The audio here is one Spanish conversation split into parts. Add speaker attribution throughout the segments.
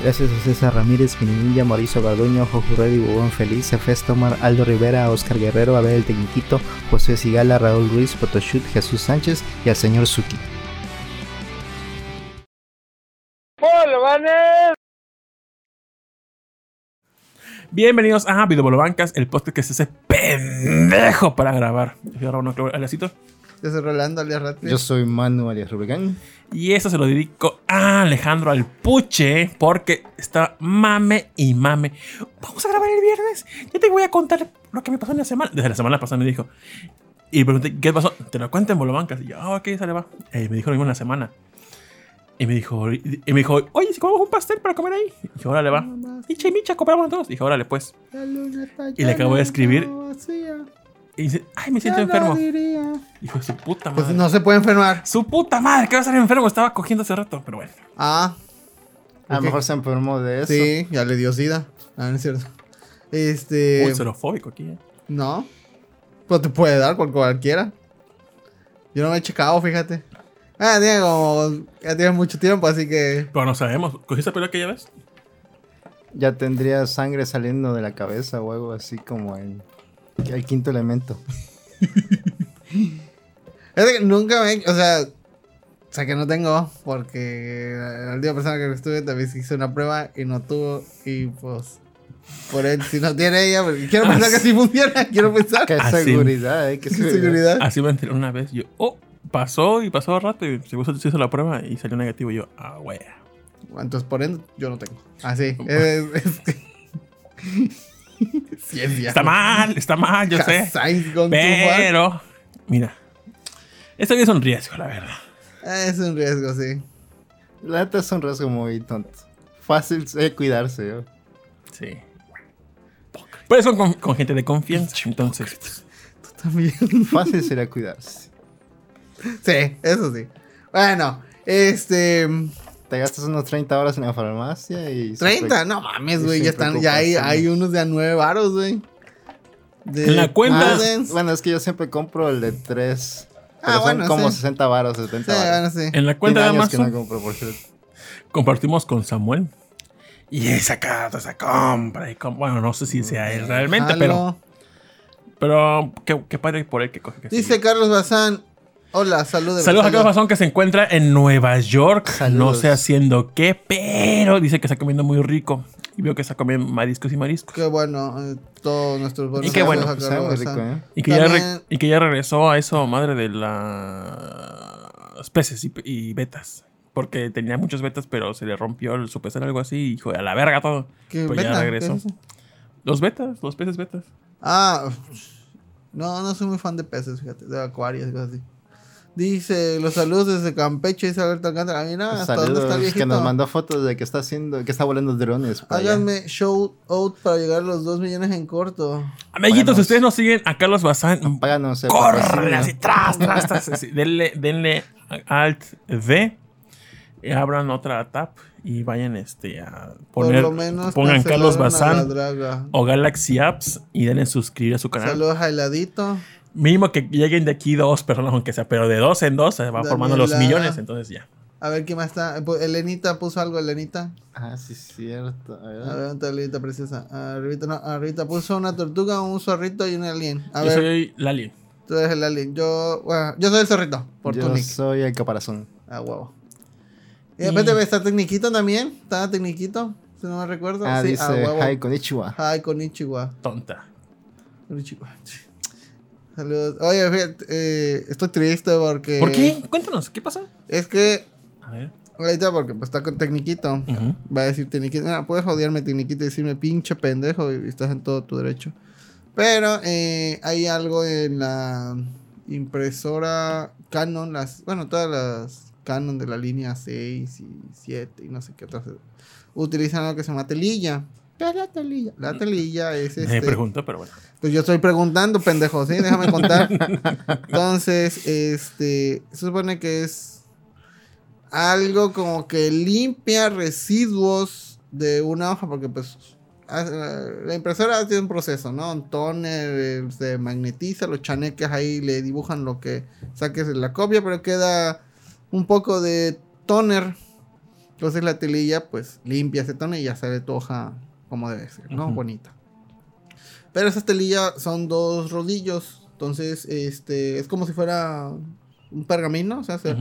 Speaker 1: Gracias a César Ramírez, Minilla, Mauricio Garduño, Jojo Reddy, Bubón Feliz, Efes Tomar, Aldo Rivera, Oscar Guerrero, Abel el Tecniquito, José Sigala, Raúl Ruiz, Photoshoot, Jesús Sánchez y al señor Suki.
Speaker 2: Bienvenidos a Videobolobancas, el podcast que se hace pendejo para grabar. Raúl Alacito.
Speaker 3: Yo soy Rolando alias Ratcliffe.
Speaker 1: Yo soy Manu alias Rubicán.
Speaker 2: Y eso se lo dedico a Alejandro Alpuche porque está mame y mame. Vamos a grabar el viernes. Yo te voy a contar lo que me pasó en la semana. Desde la semana pasada me dijo. Y pregunté, ¿qué pasó? Te lo cuento en Bolobancas. Y yo, ah, ok, sale, va. Y me dijo lo mismo en la semana. Y me dijo, y me dijo, oye, si comemos un pastel para comer ahí. Y dije, órale, va. Y Micha, compramos todos. Y dije, órale, pues. Y le acabo de escribir. Y dice, ay, me siento enfermo. Dijo, su puta madre.
Speaker 3: Pues no se puede enfermar.
Speaker 2: Su puta madre, que va a estar enfermo. Estaba cogiendo hace rato, pero bueno.
Speaker 3: Ah.
Speaker 1: A lo mejor se enfermó de eso.
Speaker 3: Sí, ya le dio sida. Ah, no es cierto. Este.
Speaker 2: Muy xerofóbico aquí, eh.
Speaker 3: No. Pues te puede dar por cualquiera. Yo no me he checado, fíjate. Ah, tiene como. Ya tiene mucho tiempo, así que.
Speaker 2: Pero no sabemos. ¿Cogiste pelo aquella vez?
Speaker 1: Ya tendría sangre saliendo de la cabeza o algo así como el, el quinto elemento.
Speaker 3: Es que nunca me. O sea. O sea que no tengo. Porque la última persona que estuve también se hizo una prueba y no tuvo. Y pues. Por él, si no tiene ella, porque quiero pensar que sí funciona. Quiero pensar.
Speaker 1: Qué
Speaker 2: Así.
Speaker 1: seguridad, eh. Qué
Speaker 3: Qué
Speaker 1: seguridad.
Speaker 3: seguridad.
Speaker 2: Así me enteré una vez. Yo, oh, pasó y pasó rato. Y se hizo la prueba y salió negativo. Y yo, ah, wea.
Speaker 3: Entonces, por ende, yo no tengo. Así. Es, es
Speaker 2: Está mal, está mal, yo sé. Pero, mira. Esto es un riesgo, la verdad.
Speaker 3: far. Es un riesgo, sí.
Speaker 1: La neta es un riesgo muy tonto. Fácil de cuidarse, yo.
Speaker 2: Sí. Pero eso con, con gente de confianza. Entonces,
Speaker 3: Tú también.
Speaker 1: Fácil sería cuidarse.
Speaker 3: sí, eso sí. Bueno, este.
Speaker 1: Te gastas unos 30 horas en la farmacia y...
Speaker 3: 30, no mames, güey. Ya están, ya hay, hay unos de a 9 varos, güey.
Speaker 2: En la cuenta-.
Speaker 1: Bueno, es que yo siempre compro el de 3.
Speaker 3: Ah,
Speaker 1: Pero son
Speaker 3: bueno,
Speaker 1: como
Speaker 3: sí.
Speaker 1: 60 varos, 70
Speaker 3: Sí,
Speaker 1: varos.
Speaker 3: bueno, sí.
Speaker 2: en la cuenta de
Speaker 1: años que
Speaker 2: Amazon
Speaker 1: no compro, por
Speaker 2: compartimos con Samuel. Y esa carta, esa compra. y com- bueno, no sé si sea él realmente, pero,
Speaker 3: Jalo.
Speaker 2: pero qué, qué padre por él que coge. que
Speaker 3: Dice
Speaker 2: sí.
Speaker 3: Carlos Bazán. Hola, saludos.
Speaker 2: Saludos a Carlos Bazón que se encuentra en Nueva York. No sé haciendo qué, pero dice que está comiendo muy rico. Y veo que está comiendo mariscos y mariscos.
Speaker 3: Qué bueno. eh, todos nuestros buenos
Speaker 2: Y qué bueno,
Speaker 3: Carlos
Speaker 1: rico,
Speaker 3: Bazán.
Speaker 1: ¿eh?
Speaker 2: Y que, ya y que ya regresó a eso, madre de las peces y, y betas. Porque tenía muchos betas, pero se le rompió el, su pecera algo así. Y dijo, a la verga todo.
Speaker 3: ¿Qué
Speaker 2: Pues ya regresó.
Speaker 3: ¿Qué es eso?
Speaker 2: Los betas, los peces betas.
Speaker 3: Ah, no, no soy muy fan de peces, fíjate, de acuarios y cosas así. Dice, los saludos desde Campeche, dice Alberto Alcántara. Mira, ¿hasta dónde está el
Speaker 1: Saludos,
Speaker 3: viejito?
Speaker 1: que nos mandó fotos de que está haciendo, que está volando drones. allá.
Speaker 3: Háganme show out para llegar a los 2 millones en corto.
Speaker 2: Amiguitos, si ustedes no siguen a Carlos Bazán,
Speaker 1: Páganos
Speaker 2: corran
Speaker 1: patrocinio.
Speaker 2: así, tras, tras, tras. así. Denle, denle Alt V. y abran otra tab y vayan este, a poner.
Speaker 3: Por lo menos
Speaker 2: pongan Carlos Bazán o Galaxy Apps y denle suscribir a su canal.
Speaker 3: Saludos a Heladito.
Speaker 2: Mínimo que lleguen de aquí dos personas, aunque sea, pero de dos en dos se va
Speaker 3: Daniela.
Speaker 2: formando los millones, entonces ya.
Speaker 3: A ver quién más está. Elenita puso algo, Elenita.
Speaker 1: Ah, sí, cierto. A ver.
Speaker 3: A ver, ¿dónde está Elenita preciosa? Arribita, no, arribita puso una tortuga, un zorrito y un alien. A
Speaker 2: Yo
Speaker 3: ver,
Speaker 2: soy Lali.
Speaker 3: tú eres el alien. Yo, bueno, yo soy el zorrito, por tu
Speaker 1: Yo
Speaker 3: nick.
Speaker 1: soy el caparazón.
Speaker 3: Ah, huevo. Y de repente está Tecniquito también. Está Tecniquito, si no me recuerdo.
Speaker 1: Ah,
Speaker 3: sí,
Speaker 1: dice
Speaker 3: ah, huevo.
Speaker 1: Hi Konnichiwa.
Speaker 3: Hi, Konichiwa.
Speaker 2: Tonta.
Speaker 3: Konnichiwa. Saludos. Oye, fíjate, eh, estoy triste porque.
Speaker 2: ¿Por qué? Cuéntanos, ¿qué pasa?
Speaker 3: Es que.
Speaker 2: A ver.
Speaker 3: Ahorita porque pues, está con Tecniquito.
Speaker 2: Ujú.
Speaker 3: Va a decir Tecniquito. Mira, puedes odiarme Tecniquito y decirme pinche pendejo y estás en todo tu derecho. Pero eh, hay algo en la impresora Canon, las, bueno, todas las Canon de la línea 6 y 7 y no sé qué otras utilizan algo que se llama telilla. ¿Qué es la telilla? La telilla es
Speaker 2: Me
Speaker 3: este.
Speaker 2: pregunto, pero bueno.
Speaker 3: Pues yo estoy preguntando, pendejo, ¿sí? Déjame contar. Entonces, este, se supone que es algo como que limpia residuos de una hoja, porque pues hace- la impresora tiene un proceso, ¿no? Un toner, eh, se magnetiza, los chaneques ahí le dibujan lo que saques de la copia, pero queda un poco de toner Entonces la telilla, pues limpia ese tono y ya sale tu hoja como debe ser, ¿no? Bonita. Pero esas telillas son dos rodillos. Entonces, este, es como si fuera un pergamino. O sea, se-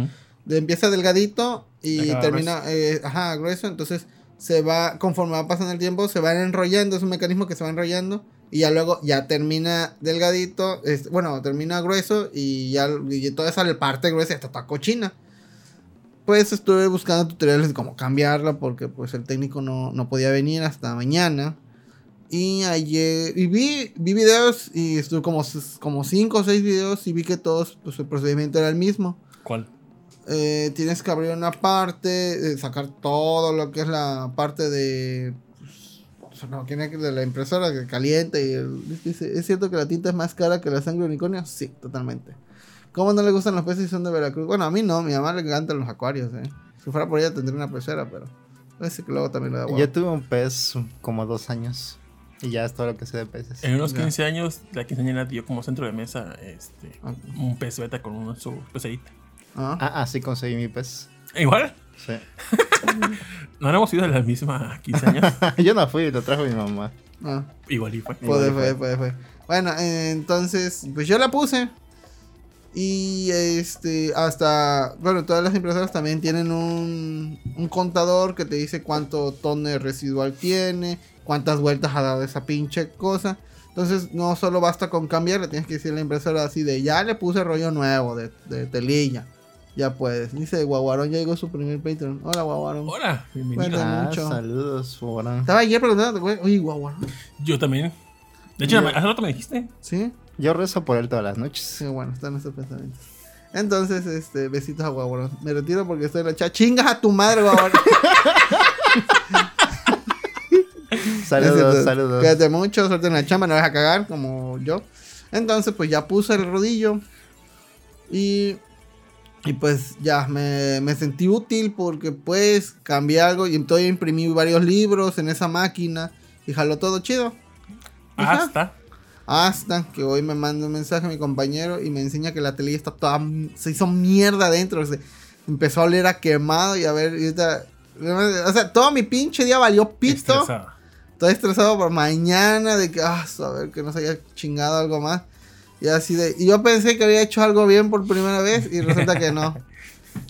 Speaker 3: empieza delgadito y
Speaker 2: Acaba
Speaker 3: termina, eh, ajá, grueso. Entonces, se va, conforme va pasando el tiempo, se van enrollando. Es un mecanismo que se va enrollando. Y ya luego, ya termina delgadito. es- bueno, termina grueso y ya y toda esa parte gruesa está toda cochina. Pues estuve buscando tutoriales de cómo cambiarla porque pues el técnico no, no podía venir hasta mañana. Y ayer y vi, vi videos y estuve como, como 5 o 6 videos y vi que todos pues el procedimiento era el mismo.
Speaker 2: ¿Cuál?
Speaker 3: Eh, tienes que abrir una parte, eh, sacar todo lo que es la parte de... Pues, no, de la impresora que calienta y el- dice, ¿es cierto que la tinta es más cara que la sangre de unicornio? Sí, totalmente. ¿Cómo no le gustan los peces si son de Veracruz? Bueno, a mí no, a mi mamá le encantan los acuarios, eh. Si fuera por ella tendría una pecera, pero... Parece que luego también le da huevo.
Speaker 1: Yo tuve un pez como dos años. Y ya es todo lo que sé de peces.
Speaker 2: En unos
Speaker 3: Ya.
Speaker 2: 15 años, la quinceañera dio como centro de mesa este, un pez beta con una su pecerita.
Speaker 3: Ah,
Speaker 1: Ah, así conseguí mi pez.
Speaker 2: Igual,
Speaker 1: Sí.
Speaker 2: no éramos ido de la misma 15 años.
Speaker 1: Yo no fui, lo trajo mi mamá.
Speaker 3: ah.
Speaker 2: Igual y fue.
Speaker 3: Puede, fue,
Speaker 1: fue.
Speaker 3: puede, fue. Bueno, eh, entonces, pues yo la puse. Y este, hasta, bueno, todas las impresoras también tienen un, un contador que te dice cuánto tono residual tiene, cuántas vueltas ha dado esa pinche cosa. Entonces, no solo basta con cambiarle, tienes que decir a la impresora así de, ya le puse rollo nuevo de, de telilla. Ya puedes. Dice Guaguarón, ya llegó su primer Patreon. Hola, Guaguarón.
Speaker 2: Hola, bienvenido.
Speaker 1: Ah,
Speaker 3: mucho.
Speaker 1: saludos, Forán.
Speaker 3: Estaba ayer preguntando, güey, oye, Guaguarón.
Speaker 2: Yo también. De hecho,
Speaker 3: Yo-
Speaker 2: hace rato me dijiste.
Speaker 3: ¿Sí?
Speaker 1: Yo rezo por él todas las noches.
Speaker 3: Sí, bueno, están nuestros pensamientos. Entonces, este, besitos a Guaguarón. Me retiro porque estoy en la chat. ¡Chingas a tu madre, Guaguarón!
Speaker 1: Saludos,
Speaker 3: Entonces,
Speaker 1: saludos.
Speaker 3: Cuídate mucho, suerte en la chamba, no vas a cagar como yo. Entonces, pues ya puse el rodillo. Y, y pues ya me, me sentí útil porque pues cambié algo y entonces imprimí varios libros en esa máquina y jaló todo chido.
Speaker 2: Hasta.
Speaker 3: Hasta que hoy me manda un mensaje a mi compañero y me enseña que la tele está toda. Se hizo mierda adentro. Se empezó a oler a quemado y a ver. y o sea, todo mi pinche día valió pito.
Speaker 2: Estresado.
Speaker 3: Estoy estresado por mañana de que, ah, a ver, que no se haya chingado algo más. Y así de. Y yo pensé que había hecho algo bien por primera vez y resulta que no.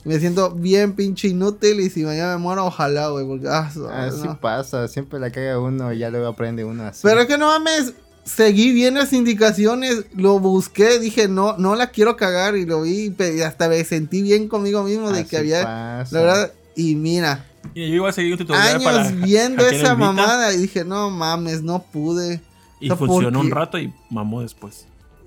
Speaker 3: Me siento bien pinche inútil y si mañana me muero, ojalá, güey, porque, ah,
Speaker 1: Así
Speaker 3: no.
Speaker 1: pasa, siempre la caga uno y ya luego aprende uno así.
Speaker 3: Pero es que no mames, seguí bien las indicaciones, lo busqué, dije, no, no la quiero cagar y lo vi y hasta me sentí bien conmigo mismo de
Speaker 1: Así
Speaker 3: que había,
Speaker 1: pasa.
Speaker 3: la verdad, y mira,
Speaker 2: Y yo iba a seguir un tutorial
Speaker 3: años
Speaker 2: para.
Speaker 3: viendo esa mamada y dije, no mames, no pude.
Speaker 2: Y
Speaker 3: ¿por
Speaker 2: funcionó un rato y mamó después.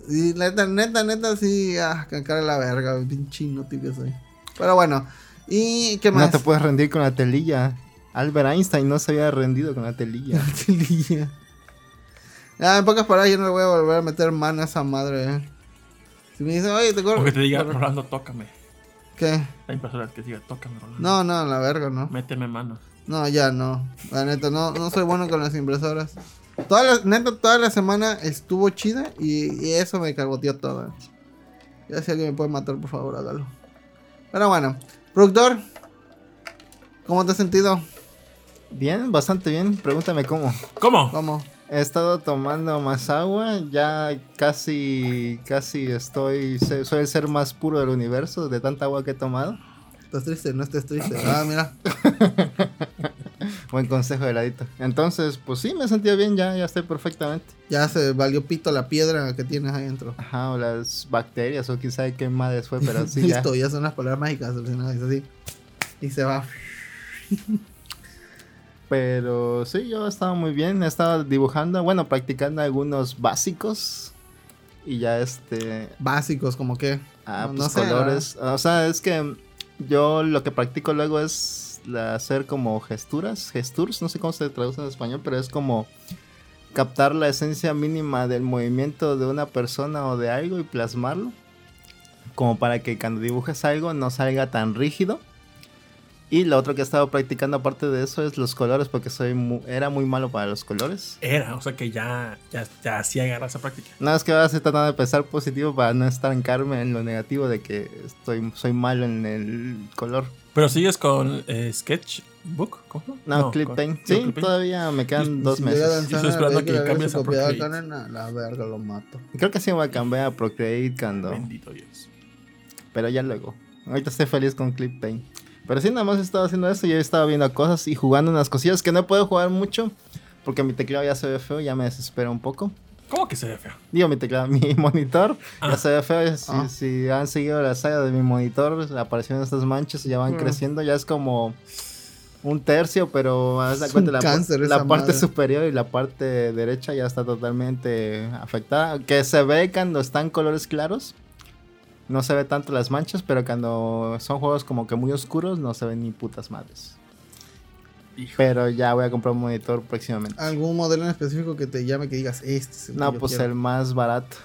Speaker 3: Y neta, neta, neta, sí, ah, cacar la verga, pinche inútil que soy. Pero bueno, ¿y qué más?
Speaker 1: No te puedes rendir con la telilla. Albert Einstein no se había rendido con la telilla.
Speaker 3: Telilla. Ah, en pocas palabras, yo no le voy a volver a meter mano a esa madre, eh. Si me dice, oye, te corro.
Speaker 2: O que te diga,
Speaker 3: corro".
Speaker 2: Rolando, tócame.
Speaker 3: ¿Qué?
Speaker 2: La impresora que te diga, tócame, Rolando.
Speaker 3: No, no, la verga, no.
Speaker 2: Méteme mano.
Speaker 3: No, ya no. La neta, no, no soy bueno con las impresoras. Toda la, neta, toda la semana estuvo chida y, y eso me cagoteó todo. Ya si alguien me puede matar, por favor, hágalo. Pero bueno, productor, ¿cómo te has sentido?
Speaker 1: Bien, bastante bien. Pregúntame cómo.
Speaker 2: ¿Cómo?
Speaker 3: ¿Cómo?
Speaker 1: He estado tomando más agua, ya casi, casi estoy, soy el ser más puro del universo de tanta agua que he tomado.
Speaker 3: ¿Estás triste? No estés triste. Ah, mira.
Speaker 1: Buen consejo de ladito. Entonces, pues sí, me he sentido bien, ya, ya estoy perfectamente.
Speaker 3: Ya se valió pito la piedra que tienes ahí dentro.
Speaker 1: Ajá, o las bacterias, o quién sabe qué madres fue, pero sí, ya.
Speaker 3: Listo, ya. son las palabras mágicas. Es así. Y se va.
Speaker 1: Pero sí, yo he estado muy bien, he estado dibujando, bueno, practicando algunos básicos. Y ya este,
Speaker 3: Básicos, como que.
Speaker 1: Ah,
Speaker 3: No-
Speaker 1: pues
Speaker 3: no sé,
Speaker 1: colores. O sea, es que yo lo que practico luego es hacer como gesturas, gestures, no sé cómo se traduce en español, pero es como captar la esencia mínima del movimiento de una persona o de algo y plasmarlo. Como para que cuando dibujes algo no salga tan rígido. Y lo otro que he estado practicando aparte de eso es los colores, porque soy mu- era muy malo para los colores.
Speaker 2: Era, o sea que ya, ya, ya sí agarra esa práctica.
Speaker 1: Nada más que ahora estoy tratando de pensar positivo para no estancarme en lo negativo de que estoy, soy malo en el color.
Speaker 2: Pero sigues con eh, Sketch ¿Book? ¿Cómo?
Speaker 1: No, Clip
Speaker 2: con-
Speaker 1: Paint.
Speaker 2: no,
Speaker 1: Sí,
Speaker 2: Clip Paint.
Speaker 1: todavía me quedan
Speaker 3: Y
Speaker 1: dos
Speaker 3: si
Speaker 1: meses.
Speaker 2: Yo estoy esperando que cambies
Speaker 3: su
Speaker 2: a Procreate.
Speaker 3: La verga lo mato.
Speaker 1: Creo que sí me voy a cambiar a Procreate cuando.
Speaker 2: Bendito Dios.
Speaker 1: Pero ya luego. Ahorita estoy feliz con Clip Paint. Pero sí, nada más he estado haciendo eso. Yo he estado viendo cosas y jugando unas cosillas que no puedo jugar mucho. Porque mi teclado ya se ve feo, ya me desespera un poco.
Speaker 2: ¿Cómo que se ve feo?
Speaker 1: Digo, mi teclado, mi monitor
Speaker 2: Ah.
Speaker 1: ya se ve feo. Si,
Speaker 3: Ah.
Speaker 1: si han seguido la saga de mi monitor, aparecieron estas manchas y ya van
Speaker 3: Mm.
Speaker 1: creciendo. Ya es como un tercio, pero haz de
Speaker 3: Es
Speaker 1: cuenta,
Speaker 3: un
Speaker 1: la,
Speaker 3: cáncer
Speaker 1: la
Speaker 3: esa
Speaker 1: parte
Speaker 3: madre.
Speaker 1: superior y la parte derecha ya está totalmente afectada. Que se ve cuando están colores claros. No se ve tanto las manchas, pero cuando son juegos como que muy oscuros no se ven ni putas madres.
Speaker 2: Hijo.
Speaker 1: Pero ya voy a comprar un monitor próximamente.
Speaker 3: ¿Algún modelo en específico que te llame que digas este es el que
Speaker 1: No, pues
Speaker 3: quiero"?
Speaker 1: el más barato.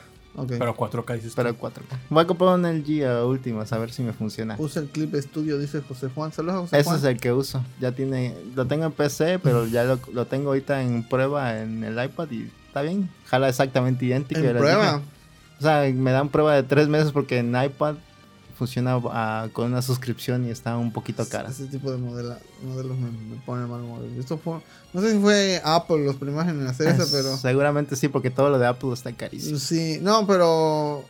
Speaker 2: Pero 4K dices.
Speaker 1: Pero 4K. Voy a comprar un LG a últimas a ver si me funciona.
Speaker 3: Usa el clip estudio, dice José Juan. Saludos a José
Speaker 1: Ese
Speaker 3: Juan.
Speaker 1: es el que uso. Ya tiene. Lo tengo en PC, pero ya lo, lo tengo ahorita en prueba en el iPad y está bien. Jala exactamente idéntico.
Speaker 3: En prueba.
Speaker 1: dije. O sea, me dan prueba de tres meses porque en iPad funciona ah, con una suscripción y está un poquito cara.
Speaker 3: Ese tipo de modelos me, me pone mal humor. Esto fue, no sé si fue Apple los primeros en hacer eso, pero.
Speaker 1: Seguramente sí, porque todo lo de Apple está carísimo.
Speaker 3: Sí, no, pero.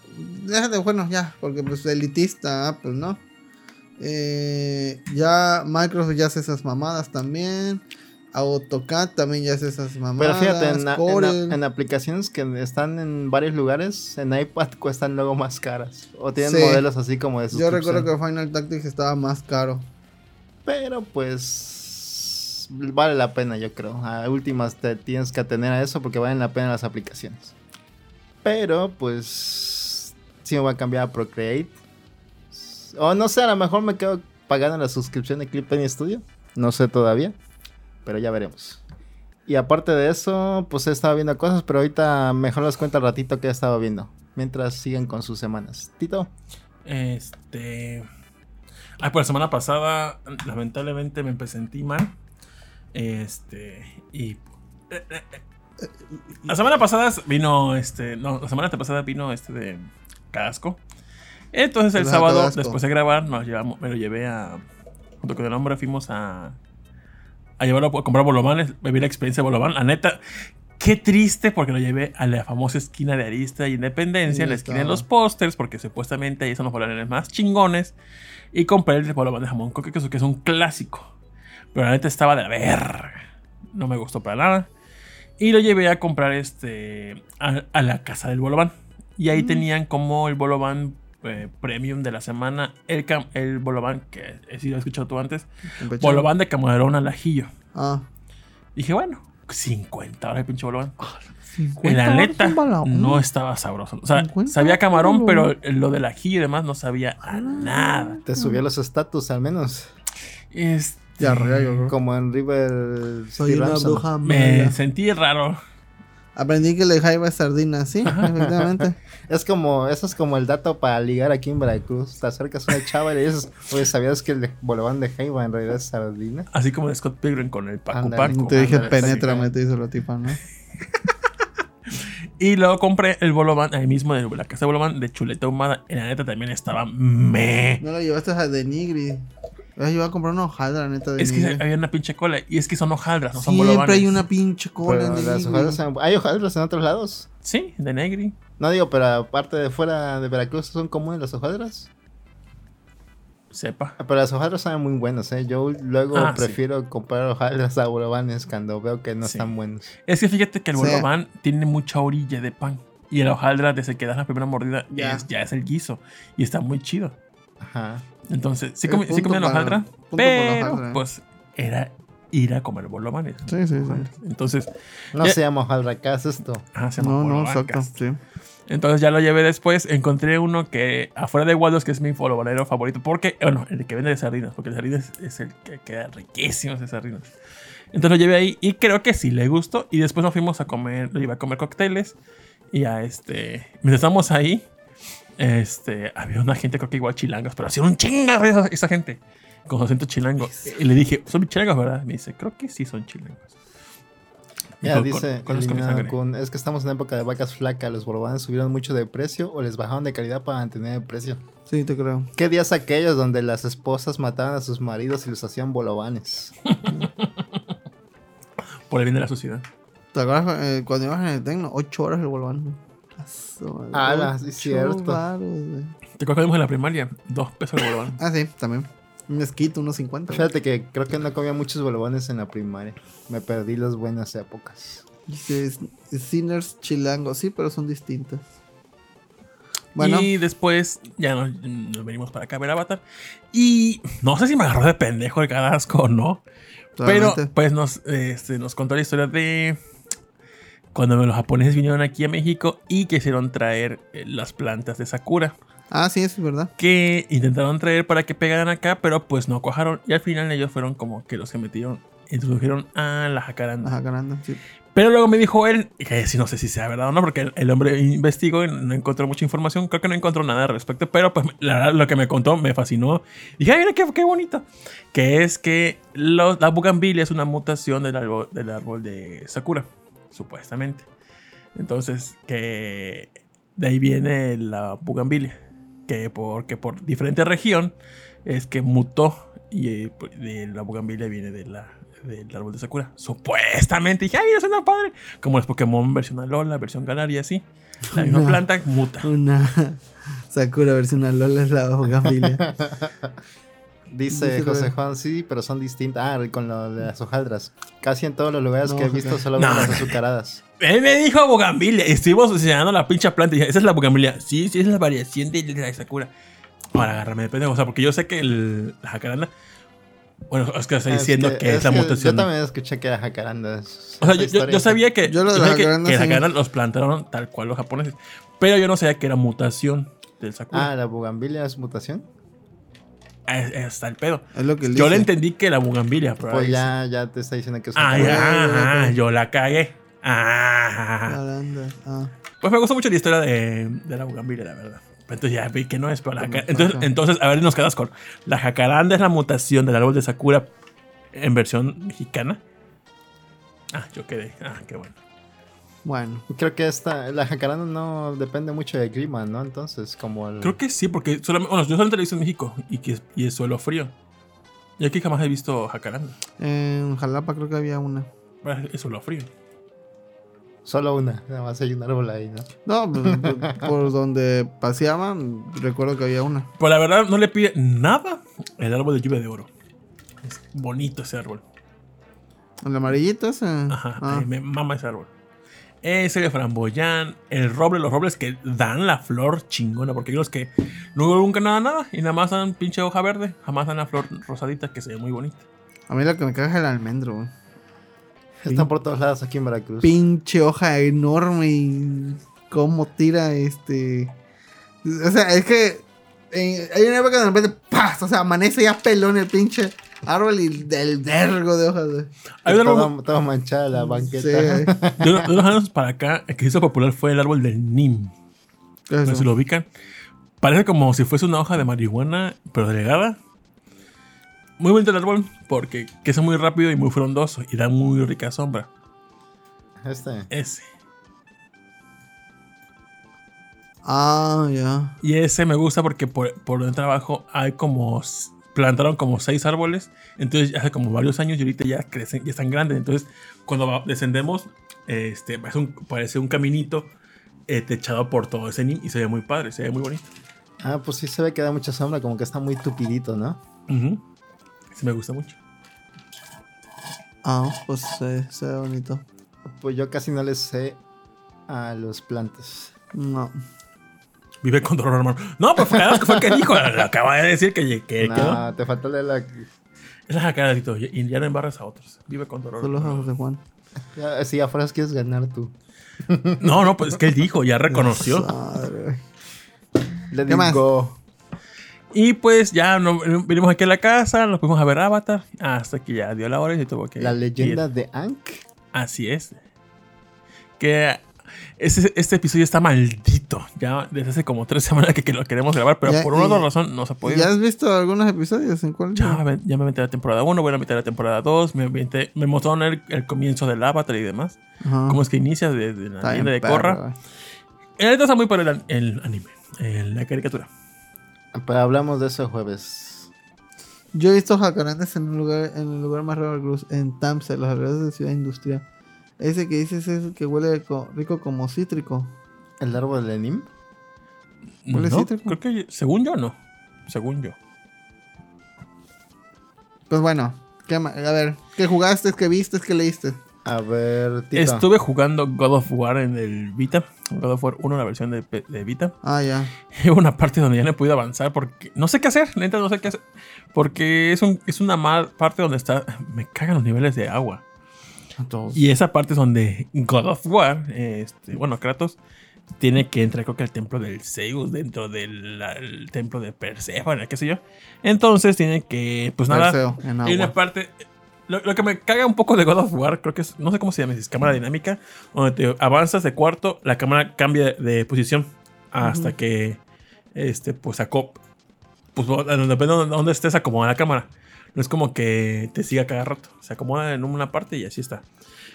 Speaker 3: Déjate, bueno, ya, porque pues elitista Apple, ¿no? Eh, ya Microsoft ya hace esas mamadas también. AutoCAD también ya hace esas
Speaker 1: Pero
Speaker 3: mamadas.
Speaker 1: fíjate, en, en-
Speaker 3: Corel.
Speaker 1: en aplicaciones que están en varios lugares, en iPad cuestan luego más caras. O tienen
Speaker 3: Sí.
Speaker 1: modelos así como de
Speaker 3: Yo recuerdo que Final Tactics estaba más caro.
Speaker 1: Pero pues vale la pena, yo creo. A últimas te tienes que atener a eso porque valen la pena las aplicaciones. Pero pues sí me voy a cambiar a Procreate. O no sé, a lo mejor me quedo pagando la suscripción de Clip Studio. No sé todavía, pero ya veremos. Y aparte de eso, pues he estado viendo cosas, pero ahorita mejor les cuento al ratito que he estado viendo. Mientras siguen con sus semanas. Tito,
Speaker 2: Este. Ay, pues la semana pasada, lamentablemente me sentí mal. Este. Y. eh, eh, La semana pasada vino este. No, la semana pasada vino este de casco. Entonces el sábado, después de grabar, nos llevamos, me lo llevé a. Junto con el hombre fuimos a. A llevarlo a comprar bolobanes. Viví la experiencia de bolobán. La neta, qué triste porque lo llevé a la famosa esquina de Arista y Independencia, en la esquina de los pósters, porque supuestamente ahí son los bolobanes más chingones. Y compré el bolobán de jamón coque, que es- un clásico. Pero la neta estaba de la verga. No me gustó para nada. Y lo llevé a comprar este a, a la casa del bolobán. Y ahí tenían como el bolobán eh, premium de la semana. El, cam- el bolobán, que lo has escuchado tú antes. Bolobán de camarón al ajillo.
Speaker 3: Ah.
Speaker 2: Dije, bueno, 50 horas de pinche bolobán.
Speaker 3: 50
Speaker 2: Y la neta, no estaba sabroso. O sea,
Speaker 3: 50
Speaker 2: sabía camarón, pero lo del ajillo y demás no sabía a nada.
Speaker 1: te subió los estatus al menos.
Speaker 2: Este,
Speaker 3: Diarrea, yo creo.
Speaker 1: Como en River
Speaker 3: Soy una bruja
Speaker 2: me
Speaker 3: mala.
Speaker 2: sentí raro.
Speaker 3: Aprendí que le jaiba sardina, sí, efectivamente.
Speaker 1: Es como, eso es como el dato para ligar aquí en Veracruz. Te acercas a una chava y le dices, oye, ¿sabías que el bolobán de Jaiba en realidad es sardina?
Speaker 2: Así como de Scott Pilgrim con el Paco
Speaker 1: Ándale.
Speaker 2: Paco.
Speaker 3: Te dije, penétrame, te hizo la tipa, ¿no?
Speaker 2: Y luego compré el bolobán ahí mismo de la casa de bolobán de chuleta ahumada. Y la neta también estaba me.
Speaker 3: No lo llevaste a Denigri. Yo iba a comprar una hojaldra, la neta, de
Speaker 2: Es que había una pinche cola. Y es que son hojaldras, no son
Speaker 3: Siempre hay una pinche cola
Speaker 1: Pero
Speaker 3: en
Speaker 1: las hojaldras en- ¿Hay hojaldras en otros lados?
Speaker 2: Sí, de negri.
Speaker 1: No digo, pero aparte de fuera de Veracruz, ¿son comunes las hojaldras?
Speaker 2: Sepa.
Speaker 1: Ah, Pero las hojaldras saben muy buenas, ¿eh? Yo luego
Speaker 2: Ah, sí.
Speaker 1: prefiero comprar hojaldras a bolovanes cuando veo que no
Speaker 2: Sí.
Speaker 1: están buenos.
Speaker 2: Es que fíjate que el
Speaker 3: Sí.
Speaker 2: bolobán tiene mucha orilla de pan. Y la hojaldra, desde que das la primera mordida,
Speaker 3: Ya.
Speaker 2: es- ya es el guiso. Y está muy chido.
Speaker 1: Ajá.
Speaker 2: Entonces, sí,
Speaker 3: Eh,
Speaker 2: comí, sí
Speaker 3: punto
Speaker 2: comí la hojaldra. Pero,
Speaker 3: hojaldra,
Speaker 2: pues, era ir a comer bolovanes.
Speaker 3: Sí, sí, sí.
Speaker 2: Entonces,
Speaker 1: No
Speaker 2: Ya-
Speaker 1: se llama hojaldra acá, es esto.
Speaker 2: ah, se llama
Speaker 3: No, no, exacto, sí.
Speaker 2: Entonces ya lo llevé después. Encontré uno que afuera de Waldos, que es mi bolobanero favorito. Porque, bueno, el que vende de sardinas. Porque el sardinas es el que queda riquísimo de sardinas. Entonces lo llevé ahí y creo que sí le gustó. Y después nos fuimos a comer, lo llevé a comer cócteles. Y a este, mientras estábamos ahí, este, había una gente, creo que igual chilangos, pero hacían un chinga esa, esa gente. Con su acento chilango. Y le dije, ¿son chilangos, verdad? Me dice, creo que sí son chilangos.
Speaker 1: Ya dice,
Speaker 2: con-
Speaker 1: es que estamos en época de vacas flacas, los bolovanes subieron mucho de precio o les bajaron de calidad para mantener el precio.
Speaker 3: Sí, te creo.
Speaker 1: ¿Qué días aquellos donde las esposas mataban a sus maridos y los hacían bolovanes?
Speaker 2: Por el bien de la sociedad.
Speaker 3: ¿Te acuerdas eh, cuando ibas en el Tecno? Ocho horas el bolván. güey. A su madre.
Speaker 1: Ala, sí, cierto.
Speaker 2: ¿Te acuerdas que en la primaria? Dos pesos de bolón.
Speaker 3: Ah, sí, también. Un esquito, unos 50. güey.
Speaker 1: Fíjate que creo que no comía muchos bolovanes en la primaria. Me perdí las buenas épocas.
Speaker 3: Dice Sinners Chilango. Sí, pero son distintas. Bueno,
Speaker 2: Y después ya nos, nos venimos para acá a ver Avatar. Y no sé si me agarró de pendejo el cadasco o no. Pero pues nos, este, nos contó la historia de cuando los japoneses vinieron aquí a México y quisieron traer eh, las plantas de Sakura.
Speaker 3: Ah, sí, eso es verdad.
Speaker 2: Que intentaron traer para que pegaran acá, pero pues no cuajaron. Y al final ellos fueron como que los que metieron, introdujeron a la jacaranda.
Speaker 3: Sí.
Speaker 2: Pero luego me dijo él, que sí, no sé si sea verdad o no, porque el, el hombre investigó y no encontró mucha información. Creo que no encontró nada al respecto, pero pues la verdad, lo que me contó me fascinó. Dije, ay, mira qué, qué bonito. Que es que los- la bugambilia es una mutación del árbol, del árbol de Sakura, supuestamente. Entonces, que de ahí viene la bugambilia. Que porque por diferente región es que mutó y eh, de la bugambilia viene de la, del árbol de Sakura. Supuestamente. Dije, ay, mira, suena padre. Como los Pokémon versión Alola, versión Galaria, así. La misma planta muta.
Speaker 3: Una Sakura versión Alola es la familia.
Speaker 1: Dice
Speaker 3: Dice
Speaker 1: José Juan, sí, pero son distintas. Ah, con lo de las hojaldras. Casi en todos los lugares
Speaker 3: No,
Speaker 1: que he visto solo veo
Speaker 2: No.
Speaker 1: las azucaradas.
Speaker 2: Él me dijo bugambilia. Y estuvimos enseñando la pinche planta. Y dije, esa es la bugambilia. Sí, sí, esa es la variación de la Sakura. Para agarrarme de pendejo. O sea, porque yo sé que el, la jacaranda. Bueno, es que está diciendo que, es, la
Speaker 1: Yo
Speaker 2: mutación.
Speaker 1: también escuché que era jacaranda. es
Speaker 2: O sea, yo, yo- yo sabía que,
Speaker 3: Yo lo de
Speaker 2: yo
Speaker 3: la jacaranda,
Speaker 2: que la
Speaker 3: sí.
Speaker 2: jacaranda los plantaron tal cual los japoneses. Pero yo no sabía que era mutación del Sakura.
Speaker 1: Ah, la bugambilia es mutación.
Speaker 2: Hasta el pedo.
Speaker 3: Es lo que él
Speaker 2: Yo le entendí que era bugambilia, pero
Speaker 1: Pues ya, ya te está diciendo que es.
Speaker 2: Ah, ya, yo la cagué. Ah.
Speaker 3: Ah.
Speaker 2: Pues me gustó mucho la historia de, de la bugambilia, la verdad. Entonces ya vi que no es, pero la entonces, entonces, a ver, nos quedas con. La jacaranda es la mutación del árbol de Sakura en versión mexicana. Ah, yo quedé. Ah, qué bueno.
Speaker 3: Bueno.
Speaker 1: Creo que esta, la jacaranda no depende mucho del clima, ¿no? Entonces, como el...
Speaker 2: Creo que sí, porque solamente, bueno, yo solamente lo he visto en México y, que es, y es suelo frío. Y aquí jamás he visto jacaranda.
Speaker 3: En Jalapa creo que había una.
Speaker 2: Bueno, Es suelo frío.
Speaker 1: Solo una, nada más hay un árbol ahí, ¿no?
Speaker 3: No, pues, por, por donde paseaban, recuerdo que había una.
Speaker 2: Pero la verdad no le pide nada el árbol de lluvia de oro. Es bonito ese árbol.
Speaker 3: El amarillito ese.
Speaker 2: Ajá,
Speaker 3: Ah.
Speaker 2: me mama ese árbol. Ese de framboyán, el roble, los robles que dan la flor chingona, porque hay los que no nunca nada, nada, y nada más dan pinche hoja verde, jamás dan la flor rosadita que se ve muy bonita.
Speaker 3: A mí lo que me caga es el almendro, güey.
Speaker 1: Están por todos lados aquí en Veracruz.
Speaker 3: Pinche hoja enorme y cómo tira este. O sea, es que hay una época donde de repente ¡paz! O sea, amanece ya pelón el pinche árbol y del vergo de hojas, güey.
Speaker 2: Hay un árbol,
Speaker 1: todo manchada la banqueta.
Speaker 3: Sí,
Speaker 2: de, unos- de unos años para acá, el que se hizo popular fue el árbol del Nim.
Speaker 3: ¿Qué es
Speaker 2: No sé si lo ubican. Parece como si fuese una hoja de marihuana, pero delegada. Muy bonito el árbol, porque crece muy rápido y muy frondoso, y da muy rica sombra.
Speaker 1: Este.
Speaker 2: Ese.
Speaker 3: Ah, ya.
Speaker 2: Y ese me gusta porque por, por donde trabajo hay como. Plantaron como seis árboles. Entonces hace como varios años y ahorita ya crecen, ya están grandes. Entonces cuando descendemos, este, es un- parece un caminito eh, techado por todo ese nim y se ve muy padre, se ve muy bonito.
Speaker 1: Ah, pues sí se ve que da mucha sombra, como que está muy tupidito, ¿no?
Speaker 2: Ujú. Ese me gusta mucho.
Speaker 3: Ah, pues eh, se ve bonito.
Speaker 1: Pues yo casi no les sé a los plantas.
Speaker 3: No.
Speaker 2: Vive con dolor, hermano. No, pues fue, fue que dijo. Acaba de decir que, que.
Speaker 1: No, te falta leer la...
Speaker 2: Es la cara de Tito, y ya no embarras a otros. Vive con dolor.
Speaker 3: Son los ojos de Juan.
Speaker 1: Ya, Sí, afuera quieres ganar tú.
Speaker 2: No, no, pues es que él dijo, ya reconoció.
Speaker 1: Le
Speaker 3: ¿Qué más?
Speaker 1: digo...
Speaker 2: Y pues ya no, vinimos aquí a la casa, nos fuimos a ver Avatar, hasta que ya dio la hora y se tuvo que
Speaker 1: La leyenda
Speaker 2: ir.
Speaker 1: de Ankh.
Speaker 2: Así es. Que Este, este episodio está maldito. Ya desde hace como tres semanas que, que lo queremos grabar, pero
Speaker 3: Ya,
Speaker 2: por una u otra razón no se ha podido.
Speaker 3: ¿Ya has visto algunos episodios? ¿En cuál?
Speaker 2: Ya, me- ya me metí a la temporada 1, voy a meter a la temporada 2. Me, mostraron el, el comienzo del avatar y demás.
Speaker 3: Ajá.
Speaker 2: Cómo es que inicia desde la de
Speaker 3: bien
Speaker 2: Korra.
Speaker 3: perro, güey.
Speaker 2: En realidad está muy por el, el anime, el- la caricatura.
Speaker 1: Pero hablamos de eso el jueves.
Speaker 3: Yo he visto jacarandas en un lugar, en el lugar más raro del Cruz, en Tamsa, los alrededores de Ciudad Industrial. Ese que dices es el que huele co- rico como cítrico.
Speaker 1: ¿El árbol de Nim?
Speaker 3: ¿Huele
Speaker 2: No,
Speaker 3: cítrico?
Speaker 2: creo que según yo no. Según yo.
Speaker 3: Pues bueno, ¿qué ma- a ver, ¿qué jugaste? ¿Qué viste? ¿Qué leíste?
Speaker 1: A ver, Tito.
Speaker 2: Estuve jugando God of War en el Vita. God of War 1, la versión de, de Vita.
Speaker 3: Ah, ya.
Speaker 2: Y hubo una parte donde ya no he podido avanzar porque no sé qué hacer, neta, no sé qué hacer. Porque es, un, es una mal parte donde está. Me cagan los niveles de agua.
Speaker 3: Todos.
Speaker 2: Y esa parte es donde God of War, este, bueno, Kratos, tiene que entrar, creo que al templo del Zeus, dentro del al templo de Persephone, qué sé yo. Entonces tiene que, pues nada.
Speaker 3: Perseo,
Speaker 2: Hay una parte. Lo, lo que me caga un poco de God of War, creo que es. No sé cómo se llama, si es cámara dinámica. Donde te avanzas de cuarto, la cámara cambia de, posición. Hasta que. Este, pues sacó. Pues bueno, depende de dónde estés, acomoda la cámara. No es como que te siga cada rato. Se acomoda en una parte y así está.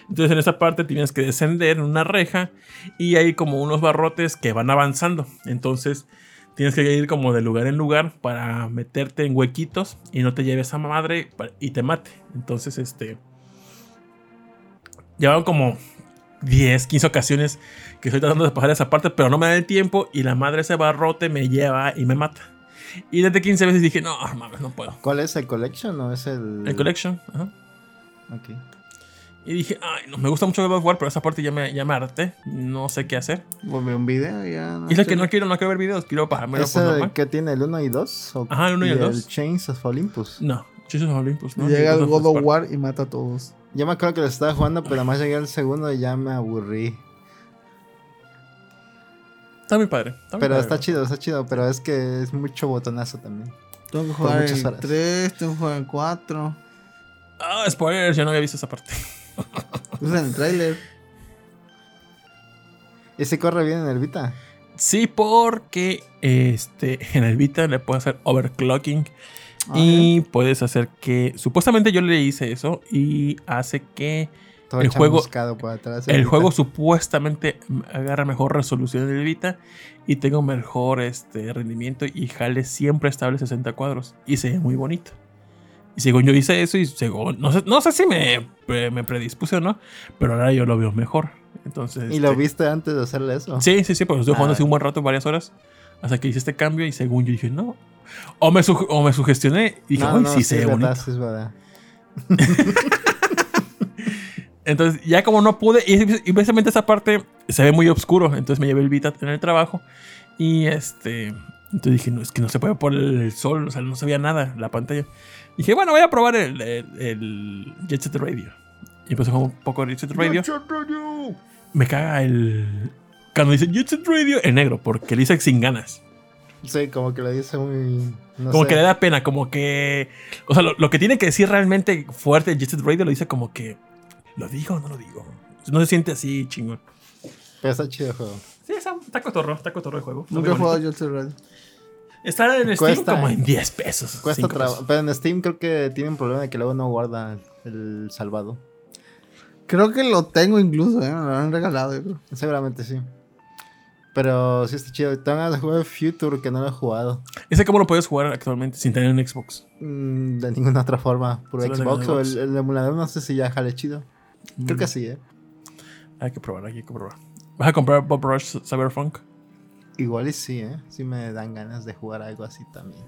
Speaker 2: Entonces en esa parte tienes que descender en una reja y hay como unos barrotes que van avanzando. Entonces tienes que ir como de lugar en lugar para meterte en huequitos y no te lleves a madre y te mate. Entonces este... Llevan como 10, 15 ocasiones que estoy tratando de pasar esa parte, pero no me da el tiempo y la madre ese barrote me lleva y me mata. Y desde 15 veces dije, no, mames, no puedo.
Speaker 1: ¿Cuál es el collection o es el.
Speaker 2: El collection, ajá.
Speaker 1: Ok.
Speaker 2: Y dije, ay, no, me gusta mucho God of War, pero esa parte ya me, ya me harté. No sé qué hacer.
Speaker 3: Volví un video y ya.
Speaker 2: y es lo que no quiero, no quiero ver videos, quiero pasármelo
Speaker 1: ¿Ese
Speaker 2: por normal.
Speaker 1: que tiene el 1 y 2? ¿O-
Speaker 2: Ajá, el uno y el dos.
Speaker 1: El Chains of Olympus.
Speaker 2: No, Jesus of Olympus, ¿no?
Speaker 3: Llega el God of
Speaker 2: War.
Speaker 3: War y mata a todos.
Speaker 1: Yo me acuerdo que lo estaba jugando, pero además llegué al segundo y ya me aburrí.
Speaker 2: Está muy padre. Está muy
Speaker 1: Pero
Speaker 2: padre,
Speaker 1: está chido, está chido, pero es que es mucho botonazo también.
Speaker 3: Tengo que jugar
Speaker 1: horas.
Speaker 3: 3, tengo que jugar el 4.
Speaker 2: Ah, spoilers, yo no había visto esa parte.
Speaker 3: Es en el trailer.
Speaker 1: ¿Y se corre bien en el Vita?
Speaker 2: Sí, porque este, en el Vita le puedes hacer overclocking.
Speaker 3: Ah,
Speaker 2: y puedes hacer que. Supuestamente yo le hice eso. Y hace que
Speaker 1: Todo
Speaker 2: El juego-
Speaker 1: por atrás.
Speaker 2: el juego supuestamente agarra mejor resolución en el Vita. Y tengo mejor este, rendimiento. Y jale siempre estable 60 cuadros. Y se ve muy bonito. Y según yo hice eso. Y según. No sé, no sé si me, me predispuse o no. Pero ahora yo lo veo mejor. Entonces.
Speaker 1: ¿Y lo
Speaker 2: este,
Speaker 1: viste antes de hacerle eso?
Speaker 2: Sí, sí, sí, porque estuve jugando
Speaker 1: Ah.
Speaker 2: así un buen rato, varias horas, hasta que hice este cambio y según yo dije, no. O me, o me sugestioné y dije,
Speaker 1: no, no,
Speaker 2: sí, se ve
Speaker 1: es verdad,
Speaker 2: bonito.
Speaker 1: sí es verdad.
Speaker 2: Entonces, ya como no pude, y, precisamente esa parte se ve muy oscuro, entonces me llevé el Vita en el trabajo y este. Entonces dije, no, es que no se puede por el sol, o sea, no se veía nada la pantalla. Dije, bueno, voy a probar el, el, el Jet Set Radio. Y a jugar un poco de Jet Set Radio. Me caga el. Cuando dice Jet Set Radio en negro, porque le dice sin ganas.
Speaker 1: Sí, como que lo dice muy. No
Speaker 2: como
Speaker 1: sé.
Speaker 2: que le da pena, como que. O sea, lo, lo que tiene que decir realmente fuerte Jet Set Radio lo dice como que. ¿Lo digo o no lo digo? No se siente así chingón.
Speaker 1: Pero está chido el juego.
Speaker 2: Sí, está, está cotorro, está cotorro el juego.
Speaker 3: Nunca he jugado. Jet Set Radio.
Speaker 2: Está en Steam
Speaker 1: Cuesta-
Speaker 2: como en 10 pesos.
Speaker 1: Cuesta trabajo. Pero en Steam creo que tiene un problema de que luego no guarda el salvado.
Speaker 3: Creo que lo tengo incluso, ¿eh? Me lo han regalado, yo creo.
Speaker 1: Seguramente sí. Pero sí está chido. Tengo ganas de jugar Future que no lo he jugado.
Speaker 2: ¿Ese cómo lo puedes jugar actualmente sin tener un Xbox?
Speaker 1: Mm, de ninguna otra forma. Por Xbox o el, el emulador no sé si ya jale chido. Creo que sí, eh.
Speaker 2: Hay que probar, hay que probar. ¿Vas a comprar Bob Rush Cyberpunk?
Speaker 1: Igual y sí, eh. Sí me dan ganas de jugar algo así también.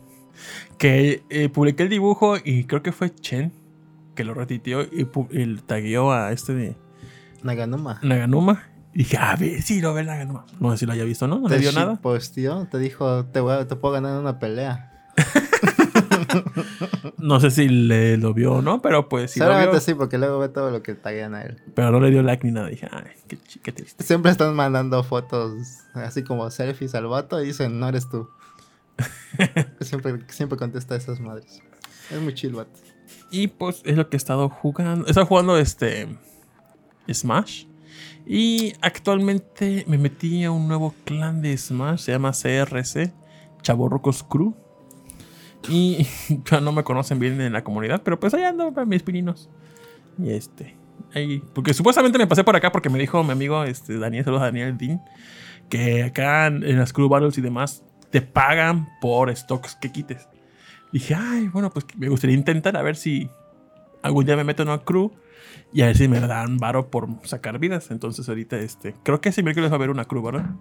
Speaker 2: Que eh, publiqué el dibujo y creo que fue Chen que lo retiteó y, y tagueó a este de
Speaker 1: Naganuma.
Speaker 2: Naganuma. Y dije, a ver si lo ve Naganuma. No sé si lo haya visto, ¿no? No le dio nada.
Speaker 1: Posteó, te dijo, te, voy a- te puedo ganar una pelea.
Speaker 2: No sé si le lo vio o no, pero pues sí
Speaker 1: Seguramente
Speaker 2: vio.
Speaker 1: sí, porque luego ve todo lo que taguean a él.
Speaker 2: Pero no le dio like ni nada. Dije, ay, qué, qué triste.
Speaker 1: Siempre están mandando fotos así como selfies al vato y dicen, no eres tú. siempre, siempre contesta esas madres. Es muy chill, vato.
Speaker 2: Y pues es lo que he estado jugando. He estado jugando este Smash. Y actualmente me metí a un nuevo clan de Smash, se llama CRC, Chaborrocos Crew. Y ya no me conocen bien en la comunidad, pero pues ahí ando para mis pininos. Y este, ahí, porque supuestamente me pasé por acá porque me dijo mi amigo este, Daniel, saludos a Daniel Dean, que acá en, las Crew Battles y demás te pagan por stocks que quites. Dije, ay, bueno, pues me gustaría intentar a ver si algún día me meto en una crew y a ver si me dan varo por sacar vidas. Entonces ahorita, este, creo que ese miércoles va a haber una crew, ¿verdad?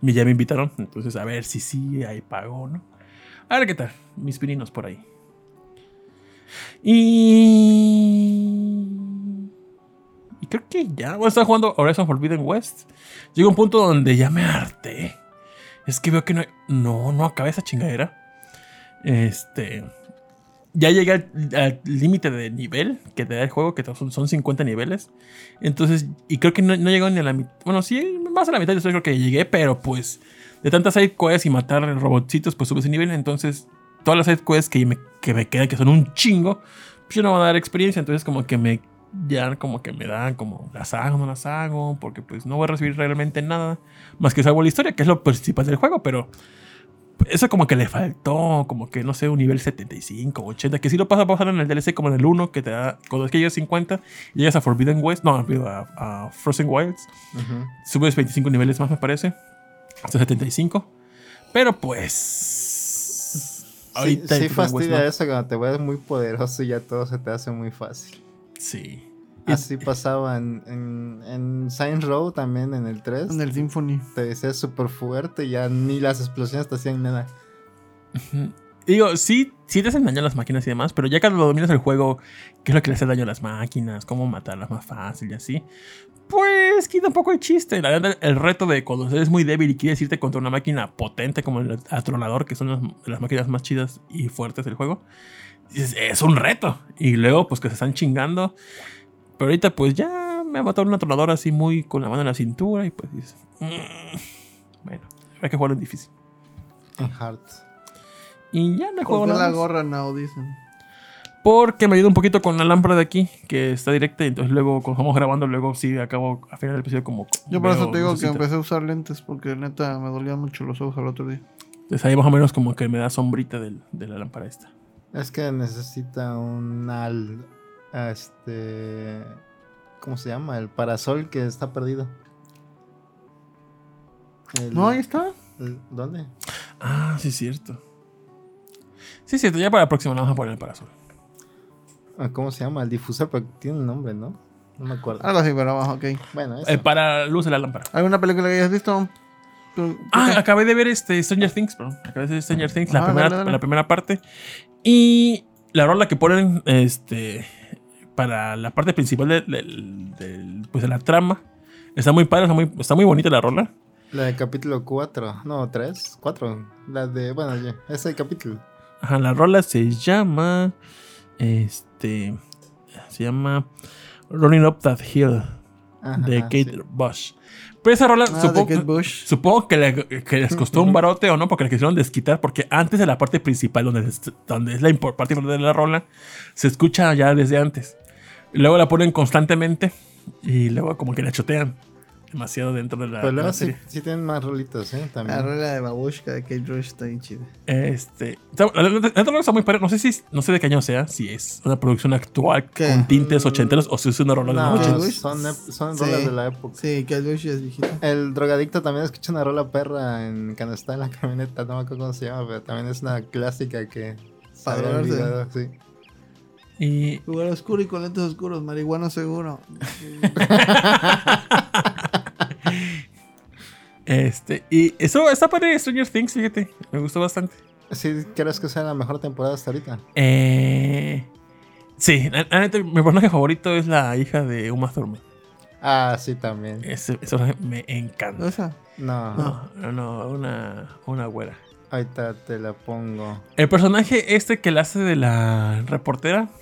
Speaker 2: Me, ya me invitaron, entonces a ver si sí hay pago, ¿no? A ver qué tal, mis pininos por ahí. Y... Y creo que ya voy a estar jugando Horizon Forbidden West. Llega un punto donde ya me harté. Es que veo que no, no, no acaba esa chingadera. Este. Ya llegué al límite de nivel que te da el juego, que son, son 50 niveles. Entonces, y creo que no, no llegó ni a la mitad. Bueno, sí, más a la mitad yo creo que llegué, pero pues de tantas side quests y matar robotcitos, pues sube ese nivel. Entonces, todas las side quests que me, que me quedan, que son un chingo, pues yo no van a dar experiencia. Entonces, como que me. Ya como que me dan como las hago, no las hago, porque pues no voy a recibir realmente nada. Más que salvo la historia, que es lo principal del juego, pero eso como que le faltó, como que no sé, un nivel 75, 80, que si lo pasas a pasar en el DLC como en el 1, que te da, cuando es que llegas a 50, llegas a Forbidden West, no, a, a Frozen Wilds,
Speaker 1: Ujú.
Speaker 2: subes 25 niveles más, me parece, hasta 75, pero pues...
Speaker 1: Sí,
Speaker 2: ahorita
Speaker 1: sí
Speaker 2: West
Speaker 1: fastidia
Speaker 2: no.
Speaker 1: eso cuando te vuelves muy poderoso y ya todo se te hace muy fácil.
Speaker 2: Sí.
Speaker 1: Así pasaba en, en, en Saints Row también en el 3.
Speaker 3: En el Symphony.
Speaker 1: Te decías súper fuerte y ya ni las explosiones te hacían nada.
Speaker 2: Digo, sí, sí te hacen daño a las máquinas y demás, pero ya cuando dominas el juego, qué es lo que le hace daño a las máquinas, cómo matarlas más fácil y así, pues quita un poco el chiste. La verdad, el reto de cuando eres muy débil y quieres irte contra una máquina potente como el Atronador, que son las, las máquinas más chidas y fuertes del juego, es, es un reto. Y luego, pues que se están chingando. Pero ahorita, pues ya me ha matado un Atronador así muy con la mano en la cintura y pues dices, "Mm". bueno, hay que jugarlo en difícil.
Speaker 1: En Hard.
Speaker 2: Y ya no
Speaker 3: ¿Por
Speaker 2: juego
Speaker 3: qué
Speaker 2: nada
Speaker 3: la
Speaker 2: más.
Speaker 3: gorra now? Dicen.
Speaker 2: Porque me ayuda un poquito con la lámpara de aquí, que está directa. Y entonces luego, cuando estamos grabando, luego sí acabo a final del episodio como.
Speaker 3: Yo por eso te digo que empecé a usar lentes porque neta me dolían mucho los ojos al otro día.
Speaker 2: Entonces ahí más o menos como que me da sombrita del- de la lámpara esta.
Speaker 1: Es que necesita un al. Este. ¿Cómo se llama? El parasol que está perdido. El-
Speaker 3: No, ahí está.
Speaker 1: el- ¿Dónde?
Speaker 2: Ah, sí, es cierto. Sí, cierto. Ya para la próxima la vamos a poner el parasol.
Speaker 1: Ah, ¿Cómo se llama? El difusor, pero tiene un nombre, ¿no? No me acuerdo.
Speaker 3: Algo así, pero abajo, ok.
Speaker 1: Bueno, eso.
Speaker 2: El para luz de la lámpara.
Speaker 3: ¿Alguna película que hayas visto? ¿Tú-
Speaker 2: Ah,
Speaker 3: qué?
Speaker 2: acabé de ver este Stranger Things, perdón. Acabé de ver Stranger Things, la,
Speaker 3: Ah,
Speaker 2: primera,
Speaker 3: dale, dale.
Speaker 2: la primera parte. Y la rola que ponen este, para la parte principal de, del- del- pues, de la trama está muy padre, está muy, está muy bonita la rola.
Speaker 1: La de capítulo 4. No, 3. 4. La de. Bueno, ya. Ese capítulo.
Speaker 2: Ajá, la rola se llama. Este. Se llama Running Up That Hill
Speaker 1: Ajá,
Speaker 2: de Kate
Speaker 1: sí.
Speaker 2: Bush. Pero esa rola,
Speaker 3: Ah,
Speaker 2: supongo, supongo que, le- que les costó un barote o no, porque la quisieron desquitar, porque antes de la parte principal, donde es, donde es la parte importante de la rola, se escucha ya desde antes. Luego la ponen constantemente y luego como que la chotean demasiado dentro de la,
Speaker 1: Pero luego sí, tienen más rolitos, ¿eh? También.
Speaker 3: La rola de Babushka de Kate Bush está bien chida.
Speaker 2: Este, la, la- la- la rola está muy padre. No sé si no sé de qué año sea, si es una producción actual
Speaker 3: ¿Qué?
Speaker 2: con tintes ochenteros o si es una rola de los
Speaker 3: Kate
Speaker 2: 80.
Speaker 3: Bush?
Speaker 1: son, son
Speaker 3: Sí.
Speaker 1: rolas de la época.
Speaker 3: Sí, Kate Bush es viejita.
Speaker 1: El drogadicto también escucha una rola perra en, cuando está en la camioneta, no me acuerdo cómo se llama, pero también es una clásica que
Speaker 3: Para
Speaker 1: olvidado, sí.
Speaker 2: Y
Speaker 3: Lugar oscuro y con lentes oscuros, marihuana seguro.
Speaker 2: este, y eso está padre Stranger Things, fíjate, me gustó bastante.
Speaker 1: Sí, ¿crees que sea la mejor temporada hasta ahorita?
Speaker 2: Eh, sí, la- la neta, mi personaje favorito es la hija de Uma Thurman.
Speaker 1: Ah, sí, también.
Speaker 2: Ese, ese personaje me encanta.
Speaker 3: ¿Esa?
Speaker 1: No,
Speaker 2: No, no, no, una, una güera.
Speaker 1: ahorita te la pongo.
Speaker 2: El personaje este que la hace de la reportera, ¿cómo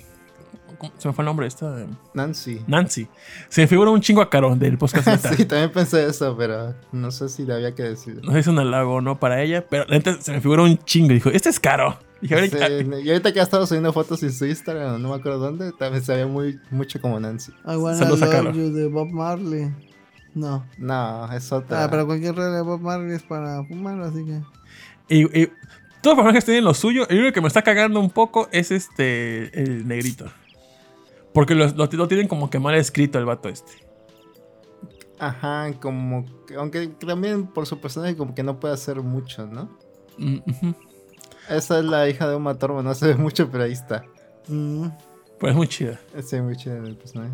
Speaker 2: se me fue el nombre esta?
Speaker 1: Nancy.
Speaker 2: Nancy. Se me figura un chingo a Caro del podcast.
Speaker 1: sí, también pensé eso, pero no sé si le había que decir.
Speaker 2: No sé si es un halago o no para ella, pero la neta se me figura un chingo. Dijo, este es Caro.
Speaker 1: Sí, y ahorita que ha estado subiendo fotos en su Instagram, no me acuerdo dónde, también se veía muy, mucho como Nancy.
Speaker 3: I wanna
Speaker 2: Saludos a
Speaker 3: you de Bob Marley. No.
Speaker 1: No, es otra.
Speaker 3: Ah, pero cualquier regla de Bob Marley es para fumar, así que.
Speaker 2: Y, y todos los personajes tienen lo suyo. El único que me está cagando un poco es este. El negrito. Porque lo, lo- lo tienen como que mal escrito el vato este.
Speaker 1: Ajá, como que, aunque también por su personaje como que no puede hacer mucho, ¿no?
Speaker 2: Mm.
Speaker 1: Esa es la hija de Uma Thurman, no se ve mucho, pero ahí está.
Speaker 3: Mm.
Speaker 2: Pues es muy chida.
Speaker 1: Ve muy chido el personaje.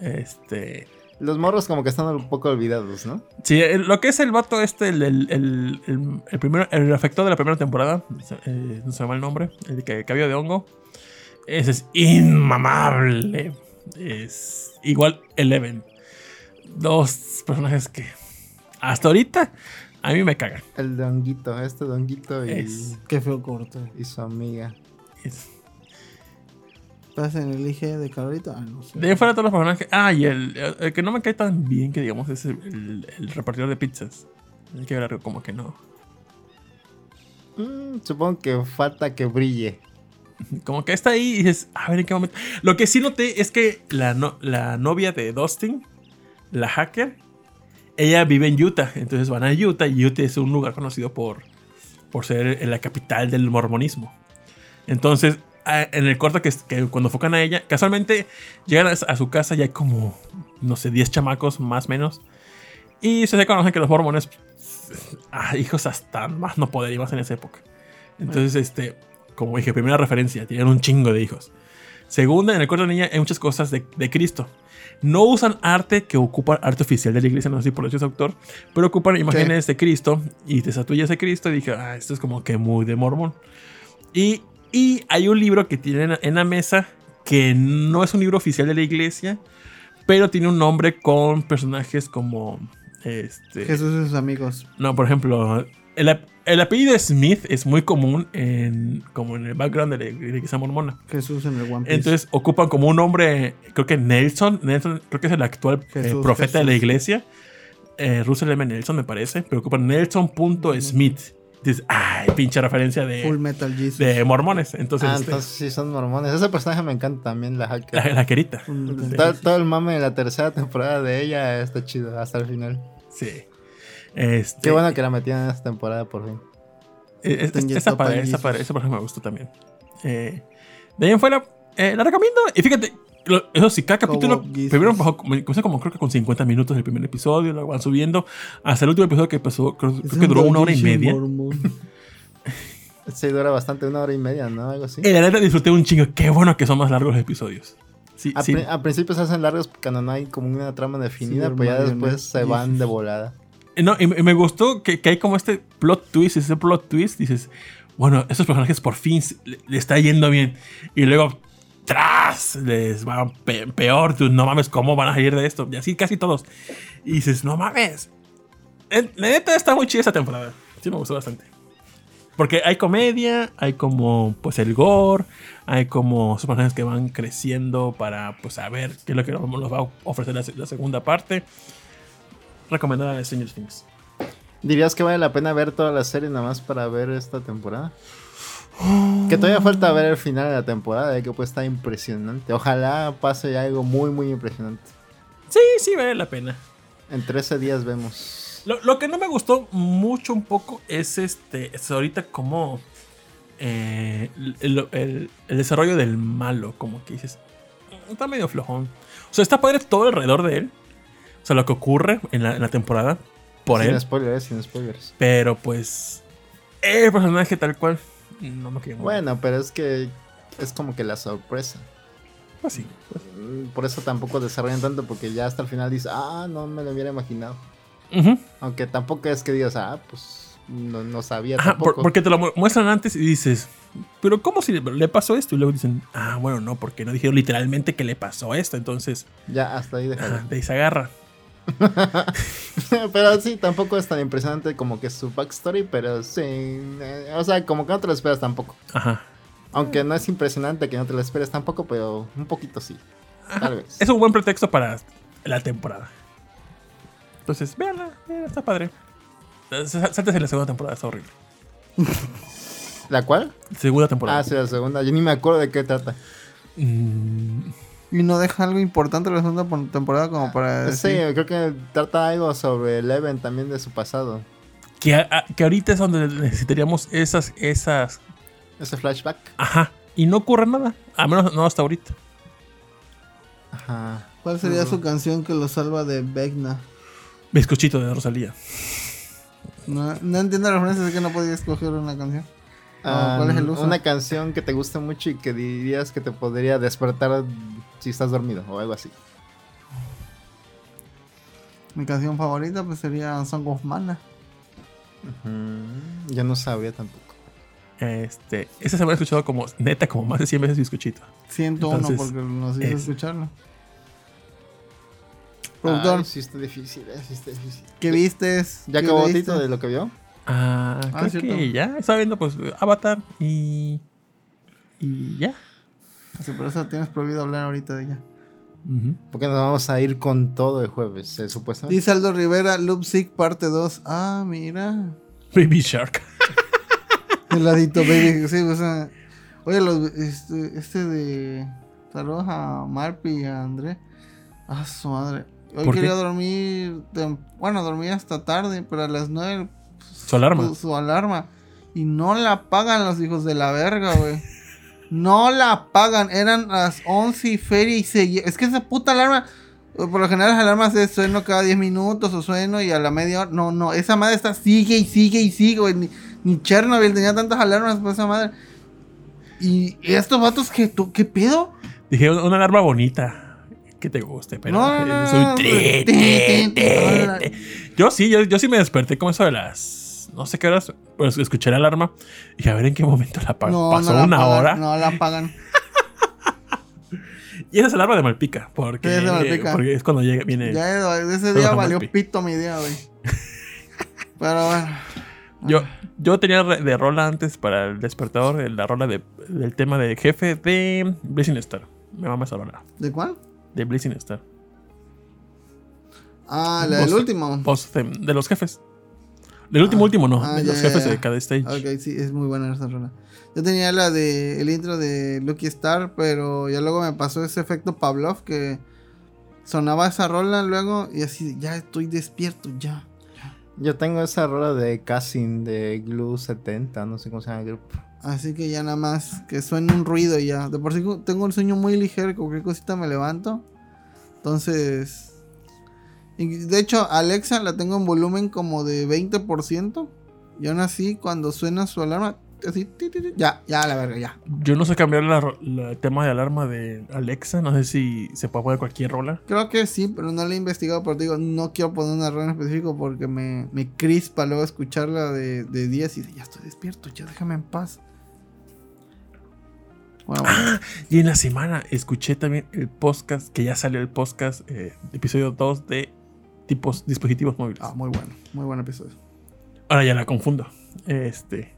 Speaker 2: Este.
Speaker 1: Los morros como que están un poco olvidados, ¿no?
Speaker 2: Sí, lo que es el vato este, el, el, el, el- el primero, el afectado de la primera temporada, eh, no se me va el nombre, el que cabello de hongo, ese es inmamable. Es igual Eleven. Dos personajes que hasta ahorita a mí me cagan.
Speaker 1: El donguito, este donguito y,
Speaker 2: Es-
Speaker 3: Qué feo corto.
Speaker 1: y su amiga.
Speaker 2: Es-
Speaker 3: ¿Estás en el IG de Carolito? Ah, no sé.
Speaker 2: de ahí fuera todos los personajes. Ah, y el, el que no me cae tan bien que digamos es el, el- el repartidor de pizzas. Hay que ver algo como que no.
Speaker 1: Mm, supongo que falta que brille.
Speaker 2: Como que está ahí y dices, a ver en qué momento. Lo que sí noté es que la, no- la novia de Dustin, la hacker, ella vive en Utah. Entonces van a Utah y Utah es un lugar conocido por, por ser la capital del mormonismo. Entonces, en el corto que, cuando enfocan a ella, casualmente llegan a, su casa y hay como, no sé, 10 chamacos más o menos. Y se conocen que los mormones, ah, hijos hasta más no poder más en esa época. Entonces, este, como dije, primera referencia, tienen un chingo de hijos. Segunda, en el corto de niña hay muchas cosas de, de Cristo. No usan arte que ocupa arte oficial de la iglesia, no sé si por eso es autor, pero ocupan imágenes de Cristo y te estatuillas de Cristo. Y dije, ah, esto es como que muy de mormón. Y, y hay un libro que tienen en la mesa que no es un libro oficial de la iglesia, pero tiene un nombre con personajes como. Este,
Speaker 3: Jesús y sus amigos.
Speaker 2: no, por ejemplo, el, el apellido Smith es muy común en, como en el background de la iglesia mormona.
Speaker 3: Jesús en el One Piece.
Speaker 2: Entonces ocupan como un nombre, creo que Nelson, Nelson creo que es el actual eh,
Speaker 3: Jesús,
Speaker 2: profeta de la iglesia. Eh, Russell M. Nelson me parece, pero ocupan Nelson.Smith. Dices, ay, pinche referencia de,
Speaker 3: Full Metal Jesus.
Speaker 2: de mormones. Entonces,
Speaker 1: ah,
Speaker 2: este,
Speaker 1: entonces sí son mormones. Ese personaje me encanta también, la hacker.
Speaker 2: la, la querita.
Speaker 1: Todo el mame de la tercera temporada de ella está chido hasta el final.
Speaker 2: Sí. Este,
Speaker 1: Qué bueno que la metían en esta temporada por fin.
Speaker 2: Eh, es- esa
Speaker 3: Pan
Speaker 2: esa padre, esa por ejemplo me gustó también. Eh, de ahí en fuera, eh, la recomiendo. Y fíjate, lo- eso sí, cada capítulo,
Speaker 3: Como
Speaker 2: primero como, comenzó como creo que con 50 minutos el primer episodio, lo van subiendo hasta el último episodio que empezó, creo, creo que duró una hora y media.
Speaker 3: Mormon.
Speaker 1: Sí, dura bastante, una hora y media, ¿no? Algo así.
Speaker 2: Y la neta disfruté un chingo. Qué bueno que son más largos los episodios. Sí,
Speaker 1: A,
Speaker 2: sí.
Speaker 1: a principio se hacen largos cuando no hay como una trama definida, pero ya
Speaker 3: Hermione,
Speaker 1: después se van de volada.
Speaker 2: Eh, No, y, me gustó que, que hay como este plot twist, ese plot twist, dices, bueno, estos personajes por fin le, le está yendo bien. Y luego, tras, les va pe- peor, tú, no mames, ¿cómo van a salir de esto? Y así casi todos. Y dices, no mames. La neta está muy chida esta temporada. Sí me gustó bastante. Porque hay comedia, hay como pues el gore, hay como esos personajes que van creciendo para pues saber qué es lo que nos va a ofrecer la, la segunda parte. Recomendada de Stranger Things.
Speaker 1: ¿Dirías que vale la pena ver toda la serie nada más para ver esta temporada? Que todavía falta ver el final de la temporada, que pues está impresionante. Ojalá pase algo muy, muy impresionante.
Speaker 2: Sí, sí, vale la pena.
Speaker 1: En 13 días vemos.
Speaker 2: Lo, lo que no me gustó mucho un poco es este. Es ahorita como. eh, el, el- el desarrollo del malo. Como que dices. "Mm, Está medio flojón. O sea, está padre todo alrededor de él. O sea, lo que ocurre en la, en la temporada. Por
Speaker 1: sin
Speaker 2: él.
Speaker 1: spoilers, sin spoilers.
Speaker 2: Pero pues. El personaje tal cual. No me quedó
Speaker 1: Bueno, pero es que es como que la sorpresa.
Speaker 2: Pues sí.
Speaker 1: Mm, Por eso tampoco desarrollan tanto, porque ya hasta el final dices, ah, no me lo hubiera imaginado. Aunque tampoco es que digas, ah, pues no, no sabía
Speaker 2: Ajá, por- porque te lo mu- muestran antes y dices, pero ¿cómo si le, pasó esto? Y luego dicen, ah, bueno, no, porque no dijeron literalmente que le pasó esto. Entonces,
Speaker 1: Ya, hasta ahí déjalo.
Speaker 2: ajá, de ahí se agarra.
Speaker 1: pero sí, tampoco es tan impresionante como que su backstory, pero sí. eh, o sea, como que no te lo esperas tampoco.
Speaker 2: Ajá.
Speaker 1: Aunque no es impresionante que no te lo esperes tampoco, pero un poquito sí. Tal vez.
Speaker 2: Es un buen pretexto para la temporada. Entonces, véanla, véanla, está padre. S- Sáltese la segunda temporada, está horrible.
Speaker 1: ¿La cual?
Speaker 2: Segunda temporada.
Speaker 1: Ah, sí, la segunda. Yo ni me acuerdo de qué trata.
Speaker 2: Mm,
Speaker 3: Y no deja algo importante la segunda por- temporada como para
Speaker 1: Sí,
Speaker 3: decir.
Speaker 1: creo que trata algo sobre Eleven también de su pasado.
Speaker 2: Que, a- a- que ahorita es donde necesitaríamos esas, esas.
Speaker 1: Ese flashback.
Speaker 2: Ajá. Y no ocurre nada. Al menos no hasta ahorita.
Speaker 1: Ajá.
Speaker 3: ¿Cuál sería su canción que lo salva de Vecna?
Speaker 2: Bizcochito de Rosalía.
Speaker 3: No, no entiendo la referencia, así que no podía escoger una canción.
Speaker 1: Ah,
Speaker 3: ¿Cuál es el uso?
Speaker 1: Una canción que te guste mucho y que dirías que te podría despertar si estás dormido o algo así.
Speaker 3: Mi canción favorita pues sería Song of Mana.
Speaker 1: Yo no sabría tampoco.
Speaker 2: Este, esa semana he escuchado como, neta, como más de 100 veces bizcochito.
Speaker 3: 101
Speaker 2: Entonces,
Speaker 3: porque nos hizo
Speaker 2: es-
Speaker 3: escucharlo. Productor,
Speaker 1: sí está difícil, eh, sí está difícil.
Speaker 3: ¿qué vistes?
Speaker 1: ¿Ya
Speaker 3: ¿Qué
Speaker 1: acabó? Tito de lo que vio?
Speaker 2: Ah,
Speaker 3: Ah,
Speaker 2: creo
Speaker 3: cierto.
Speaker 2: que ya. Estaba viendo pues Avatar y. Y ya.
Speaker 3: Sí, por eso tienes prohibido hablar ahorita de ella.
Speaker 1: Porque nos vamos a ir con todo el jueves, eh, supuestamente.
Speaker 3: Dice Aldo Rivera, Loop Sick parte 2. Ah, mira.
Speaker 2: Baby Shark.
Speaker 3: Heladito, baby. Sí, o sea. Oye, los, este, este de. Saludos a Marpi y a André. Ah, su madre. Hoy
Speaker 2: ¿Por
Speaker 3: quería
Speaker 2: qué?
Speaker 3: dormir. Bueno, dormí hasta tarde, pero a las 9.
Speaker 2: Su alarma.
Speaker 3: Su, su alarma. Y no la pagan los hijos de la verga, güey. No la pagan. Eran las 11 y feria y seguía. Es que esa puta alarma. Por lo general las alarmas de sueno cada 10 minutos o sueno y a la media hora. No, no. Esa madre está sigue y sigue y sigue, güey. Ni, ni Chernobyl tenía tantas alarmas por esa madre. Y estos vatos tú, ¿qué pedo?
Speaker 2: Dije, una alarma bonita. Que te guste, pero.
Speaker 3: No,
Speaker 2: es. Yo sí, yo, yo sí me desperté como eso de las. No sé qué horas. Pues escuché la alarma. Y a ver en qué momento la pa-
Speaker 3: No,
Speaker 2: pasó
Speaker 3: no la
Speaker 2: una
Speaker 3: pagan,
Speaker 2: hora.
Speaker 3: No la pagan.
Speaker 2: Y esa es alarma de Malpica. Porque,
Speaker 3: Sí, es de Malpica.
Speaker 2: porque es cuando llega, viene.
Speaker 3: Ya ese día valió pito mi día, güey. Pero bueno.
Speaker 2: Yo, yo tenía de rola antes para el despertador, el- la rola de, del tema de jefe de Blazing Star. Me mama esa rola.
Speaker 3: ¿De cuál?
Speaker 2: De Blazing Star.
Speaker 3: Ah, la del último.
Speaker 2: Post de los jefes. Del último, último no.
Speaker 3: ah,
Speaker 2: de
Speaker 3: ya,
Speaker 2: los
Speaker 3: ya,
Speaker 2: jefes
Speaker 3: ya.
Speaker 2: de cada stage.
Speaker 3: Ok, sí, es muy buena esa rola. Yo tenía la de el intro de Lucky Star, pero ya luego me pasó ese efecto Pavlov que sonaba esa rola luego y así, ya estoy despierto, ya.
Speaker 1: Yo tengo esa rola de Cassin de Glue 70, no sé cómo se llama el grupo.
Speaker 3: Así que ya nada más que suene un ruido y ya. De por sí tengo el sueño muy ligero, cualquier cosita me levanto. Entonces... y de hecho, Alexa la tengo en volumen como de 20%. Y aún así, cuando suena su alarma, así... Ya, ya, la verga, ya.
Speaker 2: Yo no sé cambiar el tema de alarma de Alexa. No sé si se puede poner cualquier rola.
Speaker 3: Creo que sí, pero no la he investigado. Pero digo, no quiero poner una rola en específico porque me, me crispa luego escucharla de, de 10 y de, ya estoy despierto, ya déjame en paz. Bueno.
Speaker 2: Y en la semana escuché también el podcast, que ya salió el podcast, eh, episodio 2 de tipos dispositivos móviles.
Speaker 3: Ah, muy bueno, muy buen episodio.
Speaker 2: Ahora ya la confundo. Este.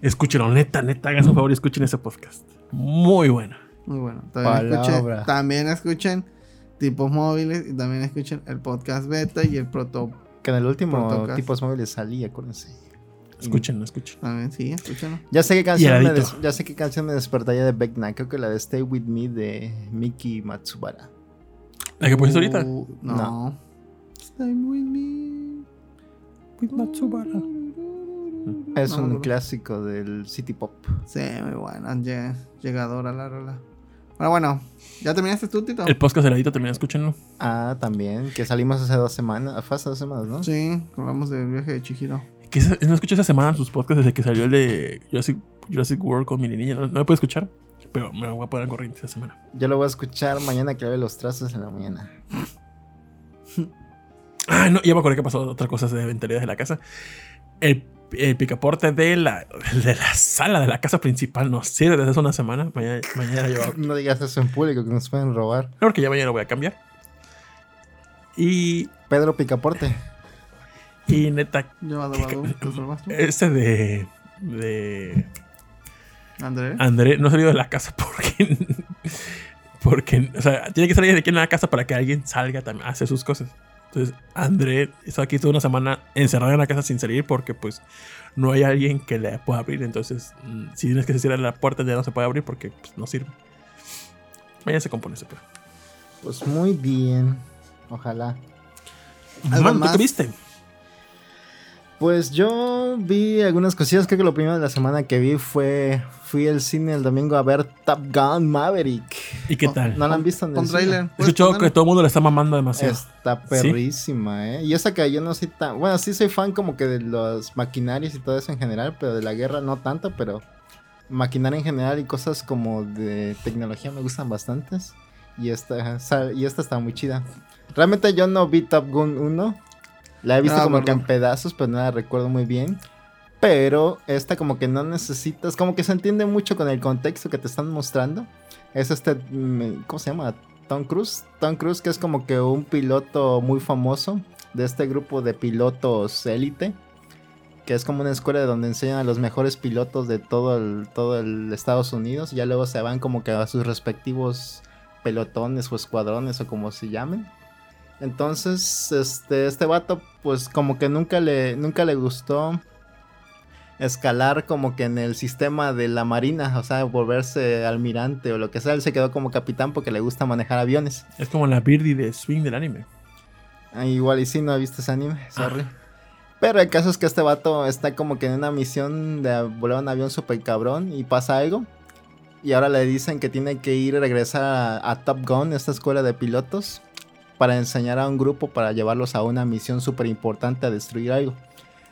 Speaker 2: Escúchenlo, neta, neta, hagan un favor y escuchen ese podcast. Muy bueno.
Speaker 3: Muy bueno. También
Speaker 1: Palabra.
Speaker 3: escuchen, también escuchen tipos móviles y también escuchen el podcast beta y el proto.
Speaker 1: Que en el último
Speaker 3: Protocast.
Speaker 1: tipos móviles salí, acuérdense.
Speaker 2: Escúchenlo, escuchen.
Speaker 3: También, sí, escúchenlo.
Speaker 1: Ya sé qué canción me des- ya sé qué canción me despertaría de Beckna, creo que la de Stay With Me de Miki Matsubara.
Speaker 2: ¿La que pusiste ahorita?
Speaker 3: Uh, no.
Speaker 1: No.
Speaker 3: Stay with me.
Speaker 2: With Matsubara.
Speaker 1: Es
Speaker 3: No,
Speaker 1: un
Speaker 3: no,
Speaker 1: clásico del City Pop.
Speaker 3: Sí, muy buena. lle- Llegadora la rola. Bueno, bueno. ¿Ya terminaste tú, Tito?
Speaker 2: El podcast heladito también, escúchenlo.
Speaker 1: Ah, también, que salimos hace dos semanas, fue hace dos semanas, ¿no?
Speaker 3: Sí, hablamos del viaje de Chihiro.
Speaker 2: Que no escuché esa semana sus podcasts desde que salió el de Jurassic, Jurassic World con mi niña. No, no me puedo escuchar, pero me voy a poner al corriente esa semana.
Speaker 1: Yo lo voy a escuchar mañana que lave los trazos en la mañana.
Speaker 2: Ah, no, ya me acordé que pasó otra cosa de venterías de la casa. El, el picaporte de la, de la sala de la casa principal no sirve desde hace una semana. Mañana, mañana yo. No,
Speaker 1: No digas eso en público que nos pueden robar.
Speaker 2: porque ya mañana lo voy a cambiar. Y,
Speaker 1: Pedro Picaporte.
Speaker 2: y neta,
Speaker 3: Llevado
Speaker 2: ¿Qué-
Speaker 3: Badum,
Speaker 2: qué-
Speaker 3: ¿te salvas tú?
Speaker 2: ese de. de
Speaker 3: André.
Speaker 2: André no ha salido de la casa porque. Porque, o sea, tiene que salir de aquí en la casa para que alguien salga también a hacer sus cosas. Entonces, André está aquí toda una semana encerrado en la casa sin salir porque, pues, no hay alguien que le pueda abrir. Entonces, mm, si tienes que cierrar la puerta, ya no se puede abrir porque pues, no sirve. Mañana se compone ese pedo.
Speaker 1: Pues muy bien. Ojalá.
Speaker 3: ¿Algo
Speaker 2: Man, ¿tú
Speaker 3: más?
Speaker 2: qué viste?
Speaker 1: Pues yo vi algunas cosillas. Creo que lo primero de la semana que vi fue. Fui al cine el domingo a ver Top Gun Maverick.
Speaker 2: ¿Y qué tal?
Speaker 1: ¿No la han visto en el
Speaker 3: Con trailer.
Speaker 2: He escuchado que todo el mundo le está mamando demasiado.
Speaker 1: Está perrísima, ¿eh? Y esa que yo no soy tan... Bueno, sí soy fan como que de los maquinarios y todo eso en general, pero de la guerra no tanto, pero maquinaria en general y cosas como de tecnología me gustan bastantes. Y esta, y esta está muy chida. Realmente yo no vi Top Gun 1. La he visto como que en pedazos, pero no la recuerdo muy bien. Pero esta como que no necesitas, como que se entiende mucho con el contexto que te están mostrando. Es este, mm, ¿cómo se llama? Tom Cruise. Tom Cruise que es como que un piloto muy famoso de este grupo de pilotos élite. Que es como una escuela donde enseñan a los mejores pilotos de todo el, todo el Estados Unidos. Y ya luego se van como que a sus respectivos pelotones o escuadrones o como se llamen. Entonces, este, este vato, pues como que nunca le, nunca le gustó escalar como que en el sistema de la marina, o sea, volverse almirante o lo que sea. Él se quedó como capitán porque le gusta manejar aviones.
Speaker 2: Es como la Birdie de Swing del anime.
Speaker 1: Ah, igual y sí, no viste ese anime, sorry. Pero el caso es que este vato está como que en una misión de volar un avión super cabrón y pasa algo. Y ahora le dicen que tiene que ir y regresar a, a Top Gun, esta escuela de pilotos, para enseñar a un grupo para llevarlos a una misión súper importante a destruir algo.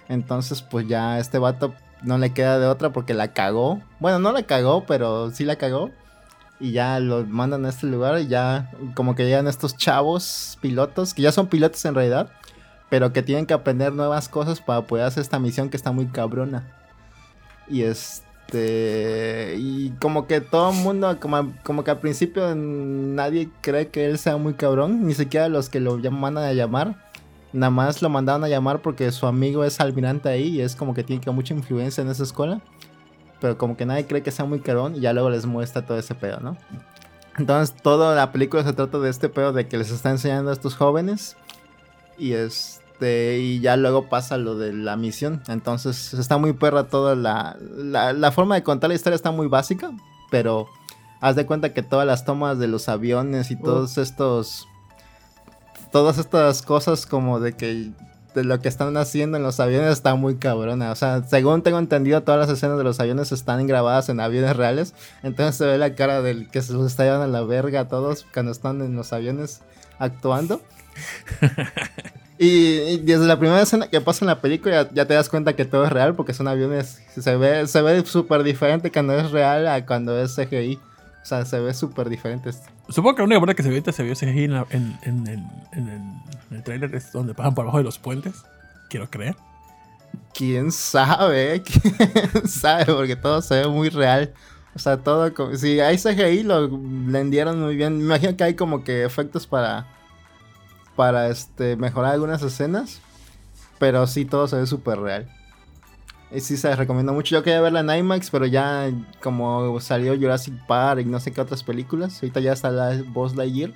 Speaker 1: Entonces, pues ya este vato no le queda de otra porque la cagó. Bueno, no la cagó, pero sí la cagó. Y ya lo mandan a este lugar y ya como que llegan estos chavos pilotos, que ya son pilotos en realidad, pero que tienen que aprender nuevas cosas para poder hacer esta misión que está muy cabrona. Y este... Y como que todo el mundo, como, como que al principio nadie cree que él sea muy cabrón, ni siquiera los que lo mandan a llamar. Nada más lo mandaron a llamar porque su amigo es almirante ahí y es como que tiene mucha influencia en esa escuela. Pero como que nadie cree que sea muy cabrón y ya luego les muestra todo ese pedo, ¿no? Entonces toda la película se trata de este pedo de que les está enseñando a estos jóvenes y este y ya luego pasa lo de la misión. Entonces está muy perra toda la, la, la forma de contar la historia está muy básica, pero haz de cuenta que todas las tomas de los aviones y todos estos todas estas cosas como de que de lo que están haciendo en los aviones está muy cabrona. O sea, según tengo entendido, todas las escenas de los aviones están grabadas en aviones reales. Entonces se ve la cara del que se los está llevando a la verga a todos cuando están en los aviones actuando. y, desde la primera escena que pasa en la película ya, ya te das cuenta que todo es real porque son aviones. Se ve se ve súper diferente cuando es real a cuando es CGI. O sea, se ve súper diferente.
Speaker 2: Supongo que la única parte que se ve se vio CGI en, la- en, en, en, en el, en el trailer es donde pasan por abajo de los puentes. Quiero creer.
Speaker 1: ¿Quién sabe? ¿Quién sabe? Porque todo se ve muy real. O sea, todo como... Si hay CGI lo vendieron muy bien. Me imagino que hay como que efectos para... Para este mejorar algunas escenas. Pero sí, todo se ve súper real. Y sí se les recomiendo mucho. Yo quería verla en IMAX, pero ya como salió Jurassic Park y no sé qué otras películas. Ahorita ya está la Buzz Lightyear.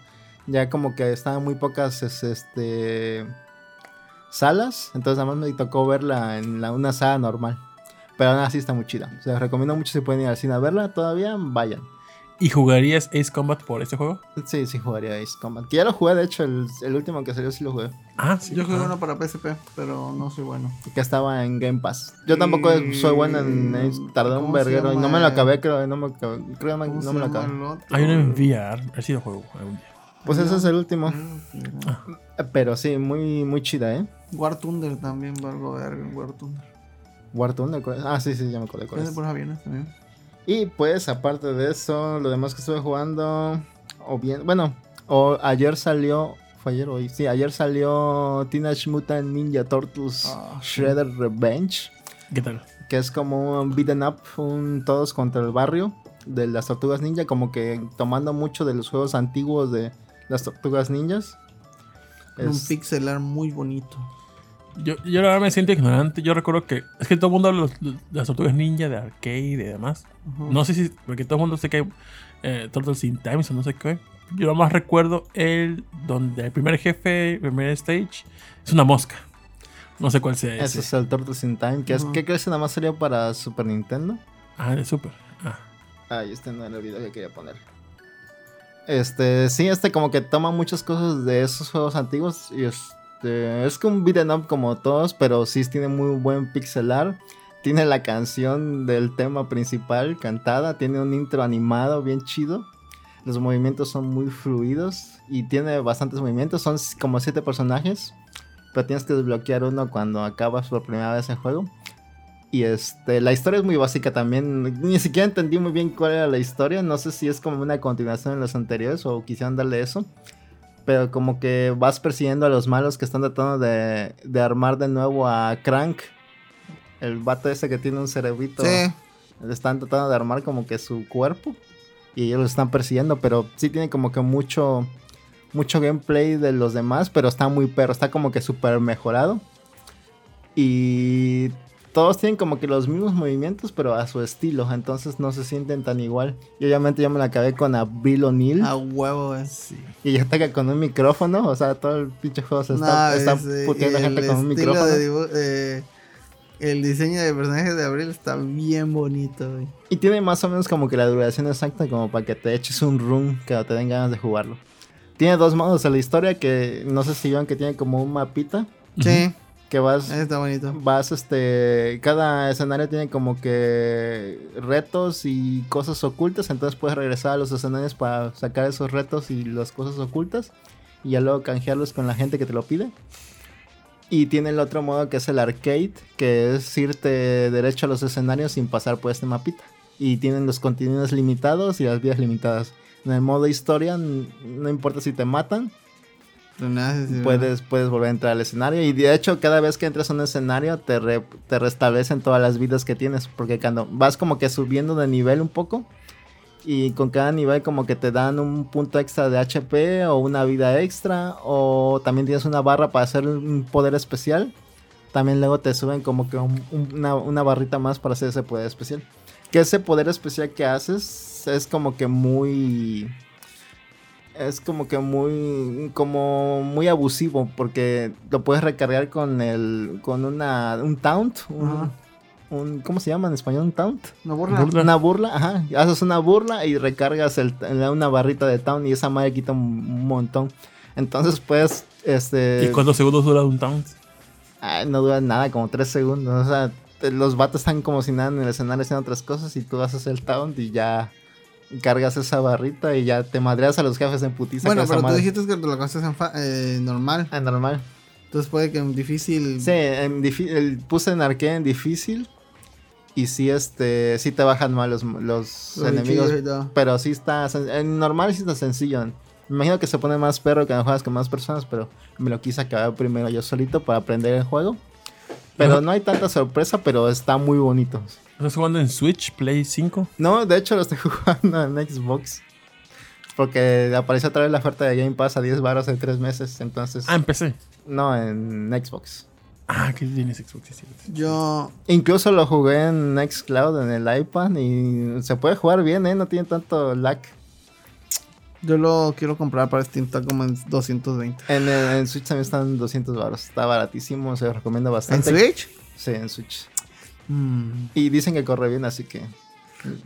Speaker 1: Ya como que estaban muy pocas es- este salas. Entonces nada más me tocó verla en una sala normal. Pero aún así está muy chida. Se les recomiendo mucho si pueden ir al cine a verla. Todavía vayan.
Speaker 2: ¿Y jugarías Ace Combat por este juego?
Speaker 1: Sí, sí jugaría Ace Combat. Que ya lo jugué, de hecho, el, el último que salió sí lo jugué.
Speaker 2: Ah, sí.
Speaker 3: Yo jugué
Speaker 2: Ah.
Speaker 3: uno para PSP, pero no soy bueno.
Speaker 1: Que estaba en Game Pass. Yo tampoco
Speaker 3: Y-
Speaker 1: soy bueno en Ace. Tardé un
Speaker 3: ¿cómo se
Speaker 1: verguero y no me lo acabé, creo. No me, creo que
Speaker 3: ¿Cómo
Speaker 1: no me lo acabé.
Speaker 2: Hay uno en VR. A ver si lo juego algún día.
Speaker 1: Pues ese es el último.
Speaker 3: Que era.
Speaker 1: Pero sí, muy, muy chida, ¿eh?
Speaker 3: War Thunder también, valgo ver War Thunder.
Speaker 1: War Thunder, ¿cuál es? Ah, sí, sí, ya me acordé cuál
Speaker 3: Es
Speaker 1: es.
Speaker 3: de puros aviones también.
Speaker 1: Y pues, aparte de eso, lo demás que estuve jugando, o bien, bueno, o ayer salió, fue ayer hoy, sí, ayer salió Teenage Mutant Ninja Turtles
Speaker 3: Ah,
Speaker 1: Shredder Revenge,
Speaker 2: ¿Qué tal?
Speaker 1: que es como un beaten up, un todos contra el barrio de las tortugas ninja, como que tomando mucho de los juegos antiguos de las tortugas ninjas.
Speaker 3: Un
Speaker 1: Es-
Speaker 3: pixel art muy bonito.
Speaker 2: Yo, yo la verdad me siento ignorante. Yo recuerdo que es que todo el mundo habla de las tortugas ninja, de arcade y demás. No sé si, porque todo el mundo sé que hay eh, Turtles in Times o no sé qué. Yo nomás recuerdo el donde el primer jefe, el primer stage, es una mosca. No sé cuál sea
Speaker 1: ese
Speaker 2: ese.
Speaker 1: es el Turtles in Time, que es. ¿qué crees que nada más salió para Super Nintendo?
Speaker 2: Ah, de Super. Ah.
Speaker 1: Ay, este no era el video que quería poner. Este, sí, este como que toma muchas cosas de esos juegos antiguos y este, es un beat'em up como todos, pero sí tiene muy buen pixelar. Tiene la canción del tema principal cantada, tiene un intro animado bien chido. Los movimientos son muy fluidos y tiene bastantes movimientos, son como siete personajes, pero tienes que desbloquear uno cuando acabas por primera vez el juego. Y este, la historia es muy básica también. Ni siquiera entendí muy bien cuál era la historia. No sé si es como una continuación de los anteriores o quisieran darle eso. Pero como que vas persiguiendo a los malos que están tratando de, de armar de nuevo a Crank. El vato ese que tiene un cerebrito.
Speaker 3: Sí.
Speaker 1: Le están tratando de armar como que su cuerpo. Y ellos lo están persiguiendo. Pero sí tiene como que mucho. Mucho gameplay de los demás. Pero está muy perro. Está como que súper mejorado. Y todos tienen como que los mismos movimientos, pero a su estilo. Entonces no se sienten tan igual. Y obviamente yo me la acabé con Abril O'Neill.
Speaker 3: A huevo, eh.
Speaker 1: Y ya está con un micrófono. O sea, todo el pinche juego se está,
Speaker 3: No,
Speaker 1: está
Speaker 3: es,
Speaker 1: puteando gente con un micrófono.
Speaker 3: de eh, el diseño de personajes de Abril está bien bonito, güey.
Speaker 1: Y tiene más o menos como que la duración exacta como para que te eches un run que te den ganas de jugarlo. Tiene dos modos en la historia que no sé si vieron que tiene como un mapita
Speaker 3: Sí,
Speaker 1: que vas
Speaker 3: ese está bonito.
Speaker 1: vas este cada escenario tiene como que retos y cosas ocultas, entonces puedes regresar a los escenarios para sacar esos retos y las cosas ocultas y ya luego canjearlos con la gente que te lo pide. Y tiene el otro modo que es el arcade, que es irte derecho a los escenarios sin pasar por este mapita. Y tienen los contenidos limitados y las vidas limitadas. En el modo historia, no importa si te matan,
Speaker 3: Sí,
Speaker 1: puedes, puedes volver a entrar al escenario. Y de hecho, cada vez que entras a un escenario, te, re- te restablecen todas las vidas que tienes. Porque cuando vas como que subiendo de nivel un poco. Y con cada nivel como que te dan un punto extra de HP o una vida extra. O también tienes una barra para hacer un poder especial. También luego te suben como que un- un- una, una barrita más para hacer ese poder especial. Que ese poder especial que haces es como que muy es como que muy como muy abusivo porque lo puedes recargar con el con una un taunt un,
Speaker 3: Ajá.
Speaker 1: un- ¿cómo se llama en español un taunt?
Speaker 3: No burla.
Speaker 2: Burla.
Speaker 1: Una burla, ajá, haces una burla y recargas el, una barrita de taunt y esa madre quita un, montón. Entonces puedes este
Speaker 2: ¿Y cuántos segundos dura un taunt?
Speaker 1: ay, no dura nada, como tres segundos, o sea, los vatos están como si nada en el escenario haciendo otras cosas y tú haces el taunt y ya cargas esa barrita y ya te madreas a los jefes en putiza.
Speaker 3: Bueno, pero tú dijiste que te lo gastas en fa- eh, normal.
Speaker 1: Ah, normal.
Speaker 3: Entonces puede que en difícil.
Speaker 1: Sí, en el- puse en arcade en difícil. Y sí, este, sí te bajan mal los, los
Speaker 3: los
Speaker 1: enemigos. Pero sí está, en normal sí está sencillo. Me imagino que se pone más perro que no juegas con más personas, pero me lo quise acabar primero yo solito para aprender el juego. Pero no hay tanta sorpresa, pero está muy bonito.
Speaker 2: ¿Estás jugando en Switch, Play 5?
Speaker 1: No, de hecho lo estoy jugando en Xbox. Porque apareció otra vez la oferta de Game Pass a 10 baros en 3 meses. Entonces,
Speaker 2: Ah, empecé.
Speaker 1: no, en Xbox.
Speaker 2: Ah, que tienes Xbox, sí.
Speaker 3: Yo.
Speaker 1: Incluso lo jugué en Nextcloud en el iPad y se puede jugar bien, ¿eh? No tiene tanto lag.
Speaker 3: Yo lo quiero comprar para Steam, está como en 220.
Speaker 1: En, el- en Switch también están 200 baros. Está baratísimo, se lo recomiendo
Speaker 3: ¿En
Speaker 1: bastante.
Speaker 3: Switch?
Speaker 1: Sí, en Switch.
Speaker 3: Mm.
Speaker 1: Y dicen que corre bien, así que...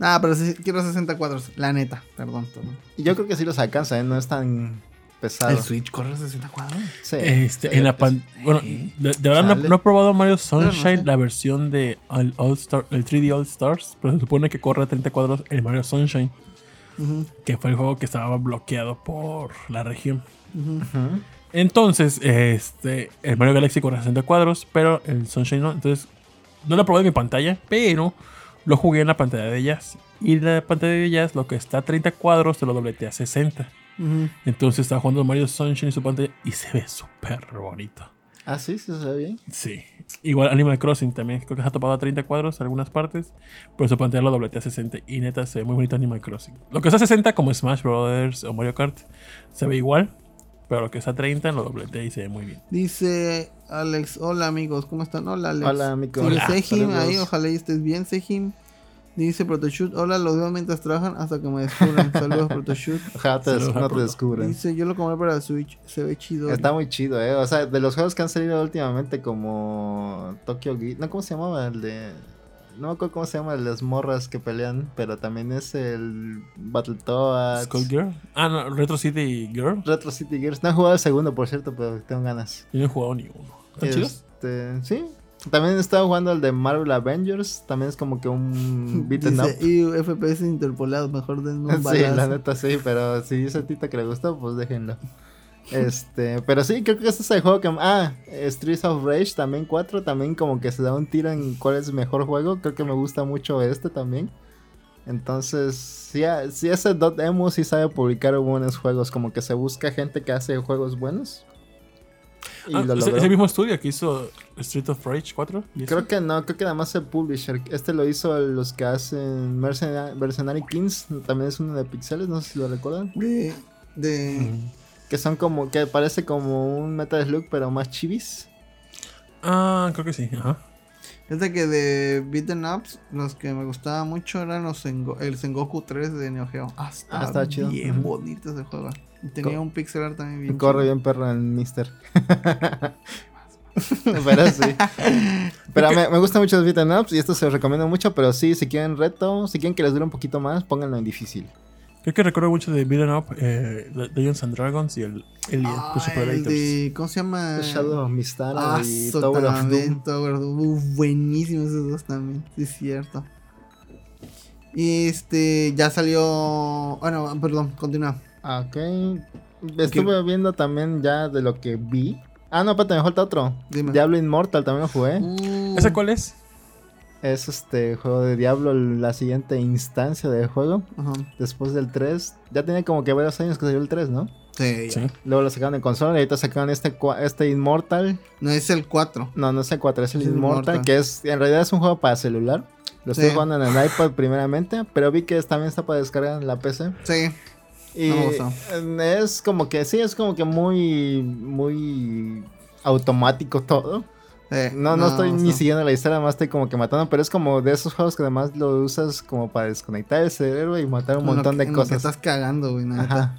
Speaker 3: Ah, pero sí, quiero 60 cuadros. La neta, perdón. perdón.
Speaker 1: y Yo creo que sí los alcanza, ¿eh? No es tan pesado.
Speaker 3: ¿El Switch corre 60 cuadros?
Speaker 1: Sí,
Speaker 2: Este,
Speaker 1: sí,
Speaker 2: en la
Speaker 1: sí.
Speaker 2: pan... Bueno, de, de verdad no, no he probado Mario
Speaker 3: no
Speaker 2: Sunshine,
Speaker 3: sé.
Speaker 2: la versión de el All Star, el 3D All Stars, pero se supone que corre a 30 cuadros el Mario Sunshine, que fue el juego que estaba bloqueado por la región. Entonces, este, el Mario Galaxy corre a 60 cuadros, pero el Sunshine no. Entonces, no lo probé en mi pantalla, pero lo jugué en la pantalla de Jazz. Y la pantalla de Jazz, lo que está a 30 cuadros, te lo dobletea a 60.
Speaker 3: Ujú.
Speaker 2: Entonces estaba jugando Mario Sunshine en su pantalla y se ve súper bonito.
Speaker 1: Ah, sí, se ve bien.
Speaker 2: Sí. Igual Animal Crossing también, creo que se ha topado a 30 cuadros en algunas partes, pero su pantalla lo dobletea a 60 y neta se ve muy bonito Animal Crossing. Lo que está a 60 como Smash Brothers o Mario Kart se ve igual, pero lo que está a 30 lo dobletea y se ve muy bien.
Speaker 3: Dice Alex, hola amigos, ¿cómo están? Hola Alex.
Speaker 1: Hola, amigo.
Speaker 3: Sigue
Speaker 1: Hola,
Speaker 3: Sejim
Speaker 1: saludos.
Speaker 3: ahí, ojalá y estés bien, Sejim. Dice Protoshoot, hola, los veo mientras trabajan hasta que me descubran. Saludos, Protoshoot.
Speaker 1: Ojalá te,
Speaker 2: Saludos
Speaker 1: no te descubran.
Speaker 3: Dice, yo lo compré para Switch, se ve chido.
Speaker 1: Está muy chido, ¿eh? O sea, de los juegos que han salido últimamente como Tokyo Ghoul... No, ¿cómo se llamaba? El de... No me acuerdo cómo se llama las morras que pelean, pero también es el Battletoads.
Speaker 2: Skullgirl. Ah, no, Retro City Girl.
Speaker 1: Retro City Gears. No he jugado el segundo, por cierto, pero tengo ganas.
Speaker 2: Yo no he jugado ni uno. ¿Están chidos?
Speaker 1: Este, sí. También he estado jugando el de Marvel Avengers. También es como que un beaten up.
Speaker 3: Y FPS interpolado, mejor den un
Speaker 1: Sí,
Speaker 3: balazo.
Speaker 1: la neta sí, pero si dice Tita que le gustó, pues déjenlo. Este, pero sí, creo que este es el juego que. Ah, Streets of Rage también 4, también como que se da un tiro en cuál es el mejor juego. Creo que me gusta mucho este también. Entonces, sí, ah, sí ese Dotemu sí sabe publicar buenos juegos, como que se busca gente que hace juegos buenos. Y
Speaker 2: Ah,
Speaker 1: lo
Speaker 2: ¿es,
Speaker 1: logró.
Speaker 2: es el mismo estudio que hizo Street of Rage 4? ¿Y
Speaker 1: Creo que no, creo que nada más el publisher. Este lo hizo los que hacen Mercenary, Mercenary Kings, también es uno de pixeles, no sé si lo recuerdan.
Speaker 3: De, de,
Speaker 2: Mm.
Speaker 1: Que son como, que parece como un Metal Slug, pero más chivis.
Speaker 2: Ah, creo que sí. Ajá.
Speaker 3: Fíjate que de beaten ups, los que me gustaba mucho eran los Sengo- el Sengoku 3 de Neo Geo. Ah,
Speaker 1: Ah, estaba chido.
Speaker 3: bien bonito ese juego. Y tenía
Speaker 1: Co-
Speaker 3: un pixel art también bien
Speaker 1: Corre
Speaker 3: chido.
Speaker 1: bien perro en Mister. pero sí. Pero me, me gusta mucho los beat'em ups y esto se los recomiendo mucho. Pero sí, si quieren reto, si quieren que les dure un poquito más, pónganlo en difícil.
Speaker 2: Creo que recuerdo mucho de Beaten Up, eh, de Dungeons and Dragons y el
Speaker 3: Ah, el
Speaker 2: Raiders.
Speaker 3: de, ¿Cómo se llama?
Speaker 1: Shadow of Mistara
Speaker 3: Ah,
Speaker 1: y Tower of Doom.
Speaker 3: Tower of Doom. Uf, buenísimos esos dos también, sí es cierto. Y este, ya salió. Bueno, perdón, continúa.
Speaker 1: Ah, Ok. Estuve viendo también ya de lo que vi. Ah, no, espérate, me falta otro.
Speaker 3: Dime.
Speaker 1: Diablo Immortal también lo jugué.
Speaker 3: Uh,
Speaker 2: ¿Ese cuál es?
Speaker 1: Es este juego de Diablo, la siguiente instancia del juego.
Speaker 3: Ajá.
Speaker 1: Después del 3. Ya tiene como que varios años que salió el 3, ¿no?
Speaker 3: Sí.
Speaker 1: Luego lo sacaron en consola y ahorita sacaron este, este Immortal.
Speaker 3: No es el 4.
Speaker 1: No, no es el 4, es el
Speaker 3: Es
Speaker 1: Immortal,
Speaker 3: Immortal.
Speaker 1: que es en realidad es un juego para celular. Lo estoy
Speaker 3: Sí.
Speaker 1: jugando en el iPad primeramente, pero vi que también está para descargar en la PC.
Speaker 3: Sí.
Speaker 1: Y
Speaker 3: No
Speaker 1: es como que sí, es como que muy muy automático todo.
Speaker 3: Eh,
Speaker 1: No, no, estoy ni siguiendo la historia, más estoy como que matando, pero es como de esos juegos que además lo usas como para desconectar el cerebro y matar un
Speaker 3: En
Speaker 1: montón
Speaker 3: que-
Speaker 1: de
Speaker 3: en lo que
Speaker 1: cosas.
Speaker 3: estás cagando, güey.
Speaker 1: Ajá.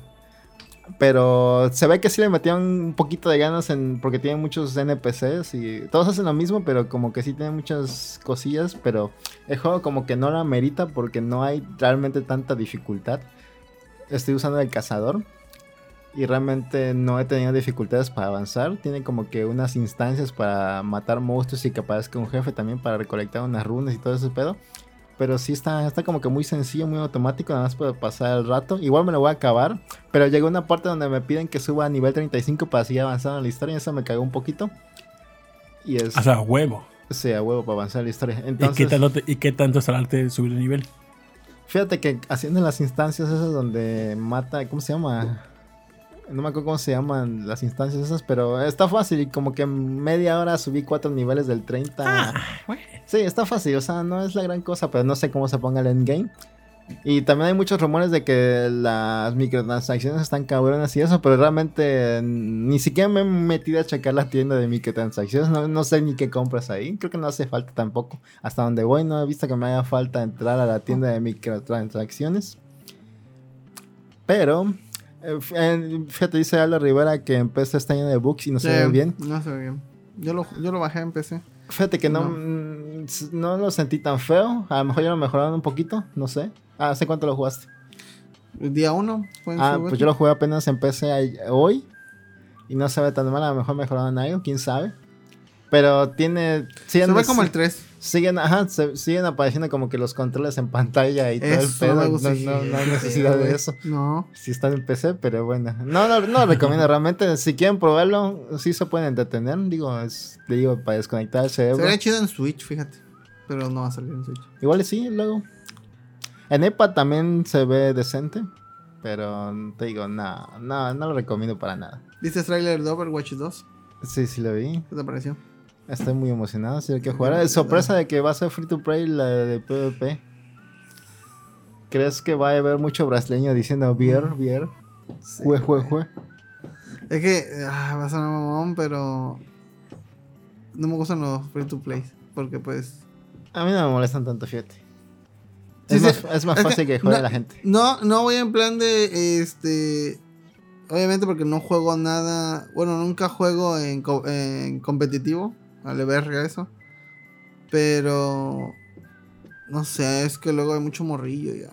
Speaker 1: Pero se ve que sí le metieron un poquito de ganas en porque tiene muchos NPCs y todos hacen lo mismo, pero como que sí tiene muchas cosillas, pero el juego como que no la merita porque no hay realmente tanta dificultad. Estoy usando el cazador y realmente no he tenido dificultades para avanzar. Tiene como que unas instancias para matar monstruos y que aparezca un jefe también para recolectar unas runas y todo ese pedo. Pero sí está, está como que muy sencillo, muy automático, nada más para pasar el rato. Igual me lo voy a acabar, pero llegó una parte donde me piden que suba a nivel 35 para seguir avanzando en la historia y eso me cagó un poquito. Y es...
Speaker 2: O sea, huevo.
Speaker 1: sí, a huevo para avanzar en la historia.
Speaker 2: ¿Y, qué
Speaker 1: Entonces,
Speaker 2: tanto te- ¿Y qué tanto es el arte de subir de nivel?
Speaker 1: fíjate que haciendo las instancias esas donde mata, ¿cómo se llama? No me acuerdo cómo se llaman las instancias esas, pero está fácil como que en media hora subí cuatro niveles del 30.
Speaker 2: Ah, bueno.
Speaker 1: Sí, está fácil, o sea, no es la gran cosa, pero no sé cómo se ponga el endgame. Y también hay muchos rumores de que las microtransacciones están cabronas y eso, pero realmente ni siquiera me he metido a checar la tienda de microtransacciones, no, no sé ni qué compras ahí, creo que no hace falta tampoco. Hasta donde voy no he visto que me haga falta entrar a la tienda de microtransacciones. Pero, eh, eh, fíjate, dice Aldo Rivera que en PC está lleno de bugs y no se ve bien.
Speaker 3: No se ve bien. Yo lo, yo lo bajé en PC.
Speaker 1: Fíjate que no,
Speaker 3: No.
Speaker 1: mm, no lo sentí tan feo. A lo mejor ya lo mejoraron un poquito, no sé. Ah, ¿hace cuánto lo jugaste?
Speaker 3: El día 1 fue en
Speaker 1: Ah, pues yo lo jugué apenas empecé hoy. Y no se ve tan mal, a lo mejor mejoraron algo, quién sabe. Pero tiene.
Speaker 3: Se ve como el 3.
Speaker 1: Siguen, ajá, se- siguen apareciendo como que los controles en pantalla y todo el
Speaker 3: Eso
Speaker 1: pedo. No, no- no hay necesidad de eso.
Speaker 3: No.
Speaker 1: Si están en PC, pero bueno. No, no, no lo recomiendo realmente. Si quieren probarlo, sí se pueden entretener. Digo, es, digo, para desconectar el cerebro.
Speaker 3: vería chido en Switch, fíjate. Pero no va a salir en Switch.
Speaker 1: Igual sí, luego. En iPad también se ve decente. Pero te digo, no, no, no lo recomiendo para nada.
Speaker 3: ¿Viste el trailer de Overwatch 2?
Speaker 1: Sí, sí lo vi.
Speaker 3: ¿Qué te pareció?
Speaker 1: Estoy muy emocionado. Si hay que jugar. Es sorpresa de que va a ser free to play la de PvP. ¿Crees que va a haber mucho brasileño diciendo Bier, Bier?
Speaker 3: Sí,
Speaker 1: Jue, jue, jue.
Speaker 3: Es que ah, va a sonar mamón, pero no me gustan los free to play. Porque pues.
Speaker 1: A mí no me molestan tanto, fíjate.
Speaker 3: Sí,
Speaker 1: es,
Speaker 3: sí,
Speaker 1: más, es más
Speaker 3: es que
Speaker 1: fácil que, juegue
Speaker 3: no-
Speaker 1: la gente.
Speaker 3: No, no voy en plan de este. Obviamente porque no juego nada. Bueno, nunca juego en, co- en competitivo. Vale verga eso. Pero No sé, es que luego hay mucho morrillo ya.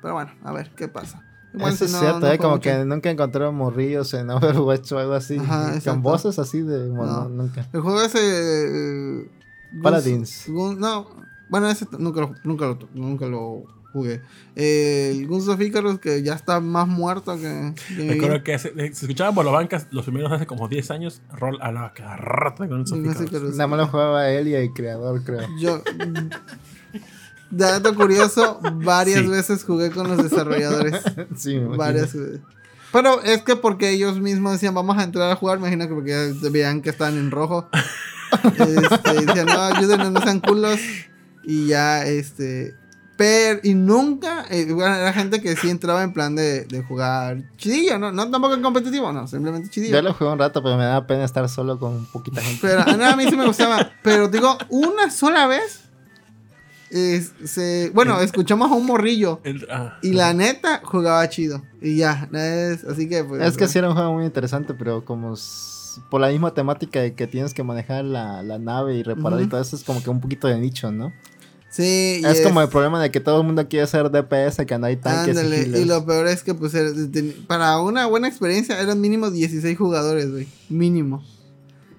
Speaker 3: Pero bueno, a ver qué pasa. Igual
Speaker 1: Eso
Speaker 3: si
Speaker 1: es cierto,
Speaker 3: no
Speaker 1: eh, como
Speaker 3: mucho.
Speaker 1: que nunca encontré morrillos en Overwatch o algo así.
Speaker 3: Ajá,
Speaker 1: con voces así de mono,
Speaker 3: No.
Speaker 1: nunca.
Speaker 3: El juego ese. eh,
Speaker 1: Paladins.
Speaker 3: No, bueno, ese nunca lo, nunca lo, nunca lo jugué. Eh, el Guns of Icarus que ya está más muerto que. que
Speaker 2: Recuerdo que hace- se escuchaban por las bancas los primeros hace como 10 años. Rol a la cada rato con
Speaker 3: Guns of
Speaker 2: picaros.
Speaker 3: Icarus.
Speaker 1: Nada más lo jugaba él y el creador, creo.
Speaker 3: Yo. Dato curioso, varias
Speaker 2: Sí.
Speaker 3: veces jugué con los desarrolladores.
Speaker 1: sí, me
Speaker 3: varias veces. Pero es que porque ellos mismos decían, vamos a entrar a jugar, imagino que porque ya veían que estaban en rojo. este, decían, no, ayúdenos, no sean culos. Y ya, este. Pero, y nunca, eh, bueno, era gente que sí entraba en plan de, de jugar chidillo, ¿no? No tampoco en competitivo, no, simplemente chidillo.
Speaker 1: Yo lo jugué un rato, pero me da pena estar solo con poquita gente.
Speaker 3: Pero a, no, a mí sí me gustaba. Pero digo, una sola vez. es- se, bueno, escuchamos a un morrillo.
Speaker 2: El- ah,
Speaker 3: Y la neta jugaba chido. Y ya, es, así que pues.
Speaker 1: Es que sí era un juego muy interesante, pero como por la misma temática de que tienes que manejar la, la nave y reparar y todo eso, es como que un poquito de nicho, ¿no?
Speaker 3: Sí, y
Speaker 1: Es, como el problema de que todo el mundo quiere ser DPS, que no hay tanques
Speaker 3: Ándale,
Speaker 1: y
Speaker 3: lo peor es que pues para una buena experiencia eran mínimo 16 jugadores, güey. Mínimo.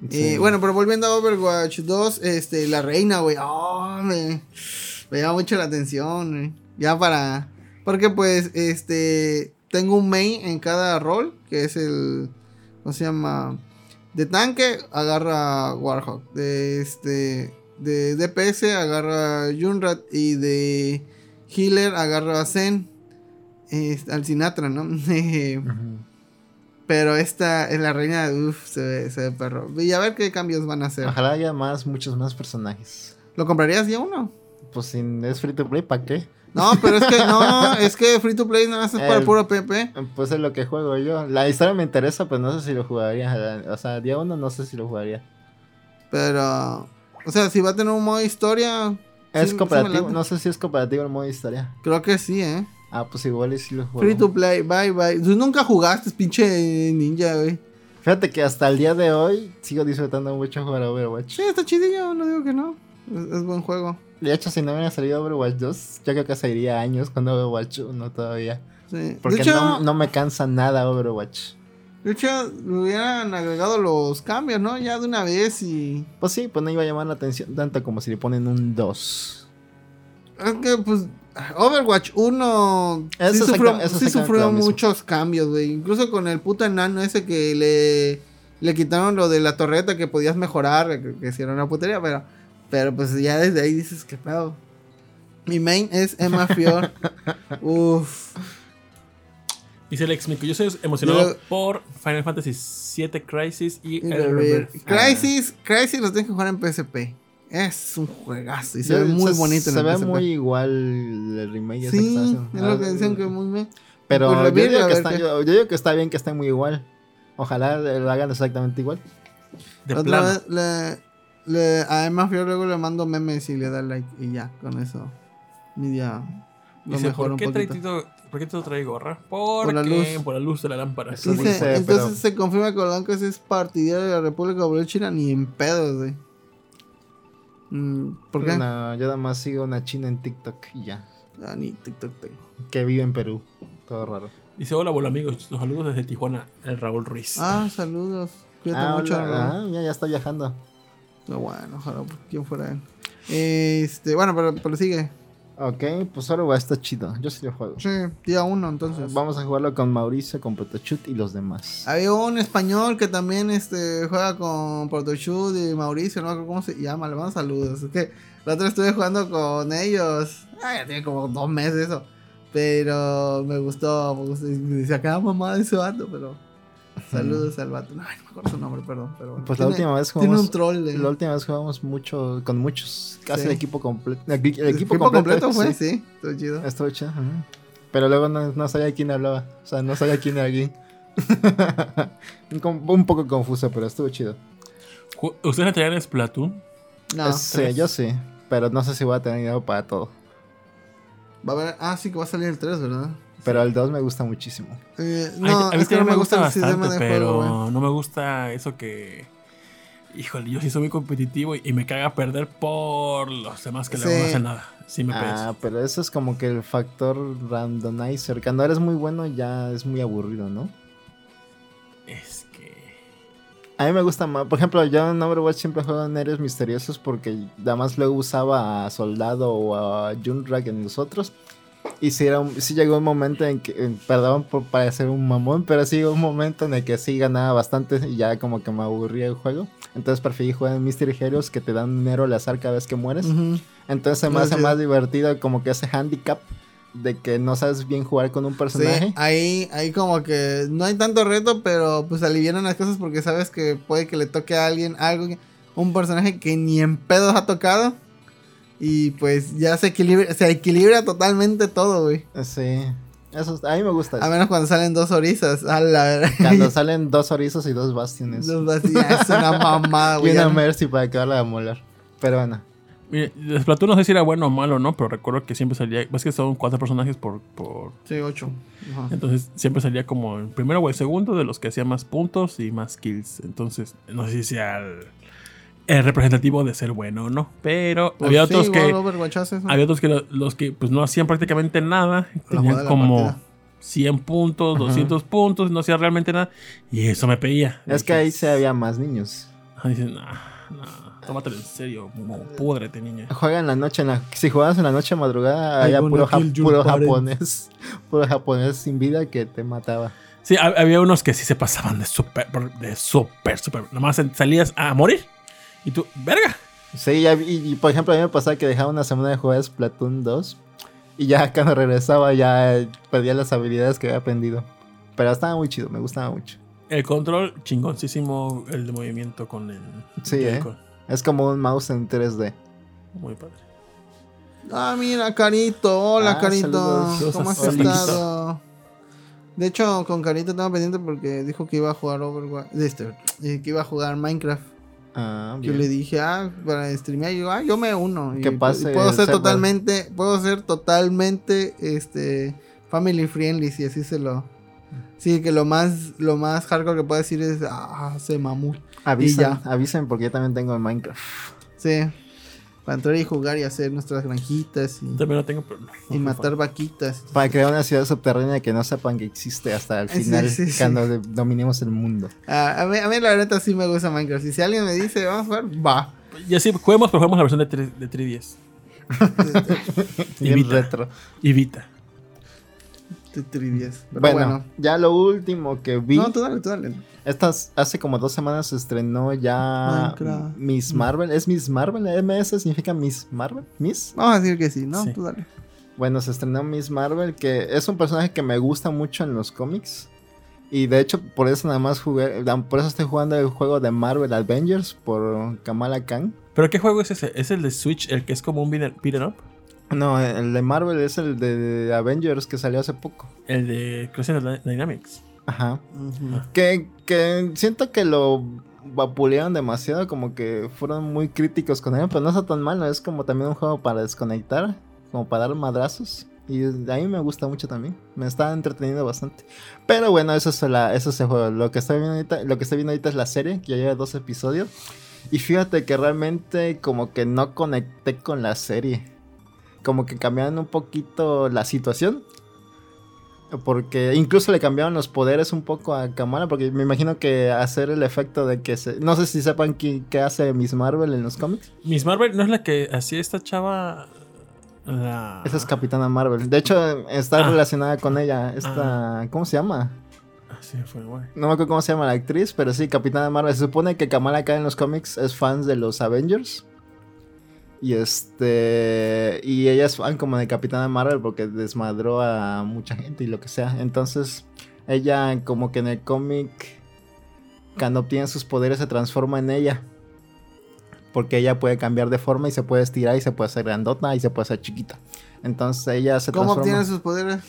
Speaker 1: Sí.
Speaker 3: Eh, bueno, pero volviendo a Overwatch 2, este, la reina, güey. Oh, me, me llama mucho la atención, güey. Ya para. Porque pues, este. Tengo un main en cada rol, que es el. ¿Cómo se llama? De tanque, agarra Warhawk. De este. De DPS, agarra Junrat. Y de healer, agarra Zen. Es- al Sinatra, ¿no? Pero esta es la reina, uff, se ve, se ve perro. Y a ver qué cambios van a hacer.
Speaker 1: Ojalá haya más, muchos más personajes.
Speaker 3: ¿Lo comprarías ya uno?
Speaker 1: Pues si es free to play, ¿para qué?
Speaker 3: No, pero es que no, es que free to play nada más es para
Speaker 1: El-
Speaker 3: puro PP.
Speaker 1: Pues es lo que juego yo. La historia me interesa, pero no sé si lo jugaría. O sea, día uno no sé si lo jugaría.
Speaker 3: Pero, o sea, si va a tener un modo historia.
Speaker 1: Es
Speaker 3: sí-
Speaker 1: cooperativo, no sé si es cooperativo el modo historia.
Speaker 3: Creo que sí, ¿eh?
Speaker 1: Ah, pues igual y sí lo juego.
Speaker 3: Free to play, bye bye. Tú nunca jugaste, pinche ninja, güey.
Speaker 1: Fíjate que hasta el día de hoy sigo disfrutando mucho jugar a Overwatch.
Speaker 3: Sí, está chidillo, no digo que no. Es, es buen juego.
Speaker 1: De hecho, si no hubiera salido Overwatch 2, yo creo que seguiría años con Overwatch 1 todavía.
Speaker 3: Sí.
Speaker 1: Porque
Speaker 3: de hecho,
Speaker 1: no, no me cansa nada Overwatch.
Speaker 3: De hecho, le hubieran agregado los cambios, ¿no? Ya de una vez y.
Speaker 1: Pues sí, pues no iba a llamar la atención tanto como si le ponen un 2.
Speaker 3: Es que, pues, Overwatch 1 sí sufrió, sí muchos cambios, güey. Incluso con el puto enano ese que le, le quitaron lo de la torreta que podías mejorar, que, que era una putería, pero, pero pues ya desde ahí dices, ¿qué pedo? Mi main es Emma Fior. Uf.
Speaker 2: Dice el ex Mico, yo soy emocionado
Speaker 3: Yo-
Speaker 2: por Final Fantasy VII Crisis y,
Speaker 3: Y
Speaker 2: el.
Speaker 3: Crisis, Crisis lo tienes que jugar en PSP. Es un juegazo y se
Speaker 1: Yo-
Speaker 3: ve muy bonito en
Speaker 1: Se
Speaker 3: el
Speaker 1: ve
Speaker 3: PSP.
Speaker 1: muy igual el remake.
Speaker 3: Sí, es lo que dicen que muy bien.
Speaker 1: Pero
Speaker 3: Pues
Speaker 1: yo, digo que está, yo, yo digo que está bien que estén muy igual. Ojalá lo hagan exactamente igual.
Speaker 2: De
Speaker 3: Otra
Speaker 2: plano.
Speaker 3: vez le, le- a Emma Fior luego le mando memes y le da like y ya, con eso. Mi día lo
Speaker 2: Dice, ¿por
Speaker 3: un
Speaker 2: qué,
Speaker 3: poquito.
Speaker 2: ¿Por qué Tito trae gorra? Porque
Speaker 3: la luz.
Speaker 2: por la luz de la lámpara.
Speaker 1: Eso
Speaker 3: Dice,
Speaker 1: dice,
Speaker 3: entonces
Speaker 1: pero-
Speaker 3: se confirma que Blancos es partidario de la República Popular China ni en pedos, güey. Mm, ¿Por qué?
Speaker 1: No, yo nada más sigo una china en TikTok y ya.
Speaker 3: Ah, ni TikTok tengo.
Speaker 1: Que vive en Perú. Todo raro.
Speaker 2: Dice, hola, hola amigos, los saludos desde Tijuana, el Raúl Ruiz.
Speaker 3: Ah, saludos. Cuídate
Speaker 1: Ah,
Speaker 3: mucho.
Speaker 1: hola. Ah, ya, ya está viajando.
Speaker 3: Ah, bueno, ojalá quien fuera él. Este, bueno, pero, pero sigue.
Speaker 1: Ok, pues ahora va, está chido. Yo sí lo juego.
Speaker 3: Sí, día uno, entonces.
Speaker 1: Vamos a jugarlo con Mauricio, con Protochut y los demás.
Speaker 3: Había un español que también este, juega con Portochud y Mauricio, no me acuerdo cómo se llama, le mando saludos. Es que la otra estuve jugando con ellos. Ah, ya tiene como dos meses eso. Pero me gustó, me gustó. Me decía cada mamá de ese vato, pero. Saludos al vato. No, no me acuerdo su nombre, perdón. Pero bueno.
Speaker 1: Pues la
Speaker 3: Tiene-
Speaker 1: última vez
Speaker 3: Tiene
Speaker 1: jugamos.
Speaker 3: un troll de.
Speaker 1: La última vez jugamos mucho, con muchos, casi
Speaker 3: Sí.
Speaker 1: el equipo completo. El, equi- el
Speaker 3: ¿El
Speaker 1: equipo, completo,
Speaker 3: fue,
Speaker 1: sí.
Speaker 3: sí, estuvo chido.
Speaker 1: Estuvo chido. ajá. Pero luego no, no sabía quién hablaba. O sea, no sabía quién era quién. un, poco confuso, pero estuvo chido.
Speaker 2: ¿Ustedes le traían Splatoon?
Speaker 3: No,
Speaker 1: Eh, sí, yo sí. Pero no sé si voy a tener dinero para todo.
Speaker 3: va a haber. Ah, sí, que va a salir el 3, ¿verdad?
Speaker 1: Pero el 2 me gusta muchísimo.
Speaker 3: Eh,
Speaker 2: Ay,
Speaker 3: no,
Speaker 2: a mí
Speaker 3: es que no
Speaker 2: también
Speaker 3: me gusta el sistema
Speaker 2: bastante,
Speaker 3: de
Speaker 2: pero
Speaker 3: juego,
Speaker 2: no me gusta eso que... Híjole, yo sí soy muy competitivo y, y me caga perder por los demás que
Speaker 3: Sí.
Speaker 2: luego no hacen nada. Sí me
Speaker 1: Ah,
Speaker 2: pesa.
Speaker 1: pero eso es como que el factor randomizer. Cuando eres muy bueno ya es muy aburrido, ¿no?
Speaker 2: Es que.
Speaker 1: A mí me gusta más. Por ejemplo, yo en Overwatch siempre juego en héroes misteriosos porque nada más luego usaba a Soldado o a Junrag en los otros. Y sí, era un- sí llegó un momento en que, perdón por parecer un mamón, pero sí llegó un momento en el que sí ganaba bastante y ya como que me aburría el juego. Entonces preferí jugar en Mystery Heroes que te dan dinero al azar cada vez que mueres.
Speaker 3: Ujú.
Speaker 1: Entonces se me hace
Speaker 3: sí.
Speaker 1: más divertido como que ese handicap de que no sabes bien jugar con un personaje.
Speaker 3: Sí, ahí, ahí como que no hay tanto reto, pero pues alivianan las cosas porque sabes que puede que le toque a alguien algo, un personaje que ni en pedos ha tocado. Y pues ya se equilibra, se equilibra totalmente todo, güey.
Speaker 1: Sí. Eso, a mí me gusta
Speaker 3: A menos cuando salen dos orizas. A la verdad.
Speaker 1: Cuando salen dos orizos y dos bastiones.
Speaker 3: Dos vacías, es una mamada,
Speaker 1: y
Speaker 3: güey.
Speaker 1: una
Speaker 3: ya.
Speaker 1: Mercy para acabarla de molar. Pero bueno.
Speaker 2: Mire, Splatoon no sé si era bueno o malo, ¿no? Pero recuerdo que siempre salía. Ves que son cuatro personajes por. por
Speaker 3: Sí, ocho. Ajá.
Speaker 2: entonces siempre salía como el primero o el segundo de los que hacían más puntos y más kills. Entonces, no sé si sea el, el representativo de ser bueno o no. Pero
Speaker 3: Pues
Speaker 2: había
Speaker 3: sí,
Speaker 2: otros que. Había otros que lo- los que pues no hacían prácticamente nada. Tenían como
Speaker 3: partida.
Speaker 2: 100 puntos,
Speaker 1: Ajá.
Speaker 2: 200 puntos, no hacía realmente nada. Y eso me pedía.
Speaker 1: Es que ahí se había más niños.
Speaker 2: Dicen, no, no, tómatelo en serio, como púdrete, niña.
Speaker 1: Juega en la noche. En la, si jugabas en la noche madrugada, había puro, ja- puro japonés. Puro japonés sin vida que te mataba.
Speaker 2: Sí, ha- había unos que sí se pasaban de súper, de súper, súper. Nomás salías a morir. Y tú, verga.
Speaker 1: Sí, ya vi- y, y, por ejemplo, a mí me pasaba que dejaba una semana de jugar Splatoon 2. Y ya cuando regresaba ya perdía las habilidades que había aprendido. Pero estaba muy chido, me gustaba mucho.
Speaker 2: El control, chingoncísimo el de movimiento con el.
Speaker 1: Sí, ¿eh? Es como un mouse en 3D.
Speaker 2: Muy padre.
Speaker 3: Ah, mira, Carito. Hola,
Speaker 1: Ah,
Speaker 3: Carito.
Speaker 1: saludos.
Speaker 3: ¿Cómo has estado? De hecho, con Carito estaba pendiente porque dijo que iba a jugar Overwatch. de Este, que iba a jugar Minecraft.
Speaker 1: Ah,
Speaker 3: Yo le dije, ah, para streamear. Yo, ah, yo me uno.
Speaker 1: Que pase
Speaker 3: y puedo ser totalmente, puedo ser totalmente, este, family friendly, si así se lo. Sí, que lo más, lo más hardcore que puedo decir es, ah, se mamó.
Speaker 1: Avisen, avisen porque yo también tengo el Minecraft.
Speaker 3: Sí. Para entrar y jugar y hacer nuestras granjitas y,
Speaker 2: También lo tengo, pero no.
Speaker 3: y
Speaker 2: no
Speaker 3: matar vaquitas.
Speaker 1: Para crear una ciudad subterránea que no sepan que existe hasta el
Speaker 3: Sí,
Speaker 1: final,
Speaker 3: sí, sí.
Speaker 1: cuando de- dominemos el mundo.
Speaker 3: Ah, a, mí, a mí la verdad sí me gusta Minecraft. Y si alguien me dice, vamos a jugar, va.
Speaker 2: Y así juguemos, pero juguemos la versión de, 3, de 3DS. Y
Speaker 1: Bien
Speaker 2: Vita.
Speaker 1: retro.
Speaker 2: Y Vita.
Speaker 3: Te trivias. Pero
Speaker 1: Bueno,
Speaker 3: bueno.
Speaker 1: ya lo último que vi.
Speaker 3: No, tú dale, tú dale.
Speaker 1: Estas, hace como dos semanas se estrenó ya
Speaker 3: Minecraft.
Speaker 1: Miss Marvel. ¿Es Miss Marvel? ¿MS significa Miss Marvel? ¿Miss?
Speaker 3: Vamos a decir que sí, ¿no?
Speaker 2: Sí.
Speaker 3: Tú dale.
Speaker 1: Bueno, se estrenó Miss Marvel, que es un personaje que me gusta mucho en los cómics. Y de hecho, por eso nada más jugué. Por eso estoy jugando el juego de Marvel Avengers por Kamala Khan.
Speaker 2: ¿Pero qué juego es ese? ¿Es el de Switch, el que es como un beat beat 'em up?
Speaker 1: No, el de Marvel es el de Avengers que salió hace poco.
Speaker 2: El de Crescent Dynamics.
Speaker 1: Ajá.
Speaker 3: Ujú.
Speaker 1: Que, que siento que lo vapulearon demasiado, como que fueron muy críticos con él, pero no está tan malo, es como también un juego para desconectar, como para dar madrazos. Y a mí me gusta mucho también, me está entreteniendo bastante. Pero bueno, eso es, la, eso es el juego. Lo que, estoy viendo ahorita, lo que estoy viendo ahorita es la serie, que ya lleva dos episodios. Y fíjate que realmente como que no conecté con la serie. Como que cambiaron un poquito la situación. Porque incluso le cambiaron los poderes un poco a Kamala. Porque me imagino que hacer el efecto de que se. No sé si sepan qué, qué hace Miss Marvel en los cómics.
Speaker 2: Miss Marvel no es la que hacía esta chava. La...
Speaker 1: Esa es Capitana Marvel. De hecho, está
Speaker 2: Ah.
Speaker 1: relacionada con ella. Esta. ¿Cómo se llama?
Speaker 2: Así fue, güey.
Speaker 1: No me acuerdo cómo se llama la actriz, pero sí, Capitana Marvel. Se supone que Kamala acá en los cómics es fan de los Avengers. Y este. Y ella es fan como de Capitana Marvel porque desmadró a mucha gente y lo que sea. Entonces, ella, como que en el cómic, cuando obtiene sus poderes, se transforma en ella. Porque ella puede cambiar de forma y se puede estirar y se puede hacer grandota y se puede hacer chiquita. Entonces ella se
Speaker 3: ¿Cómo
Speaker 1: transforma.
Speaker 3: obtiene sus poderes?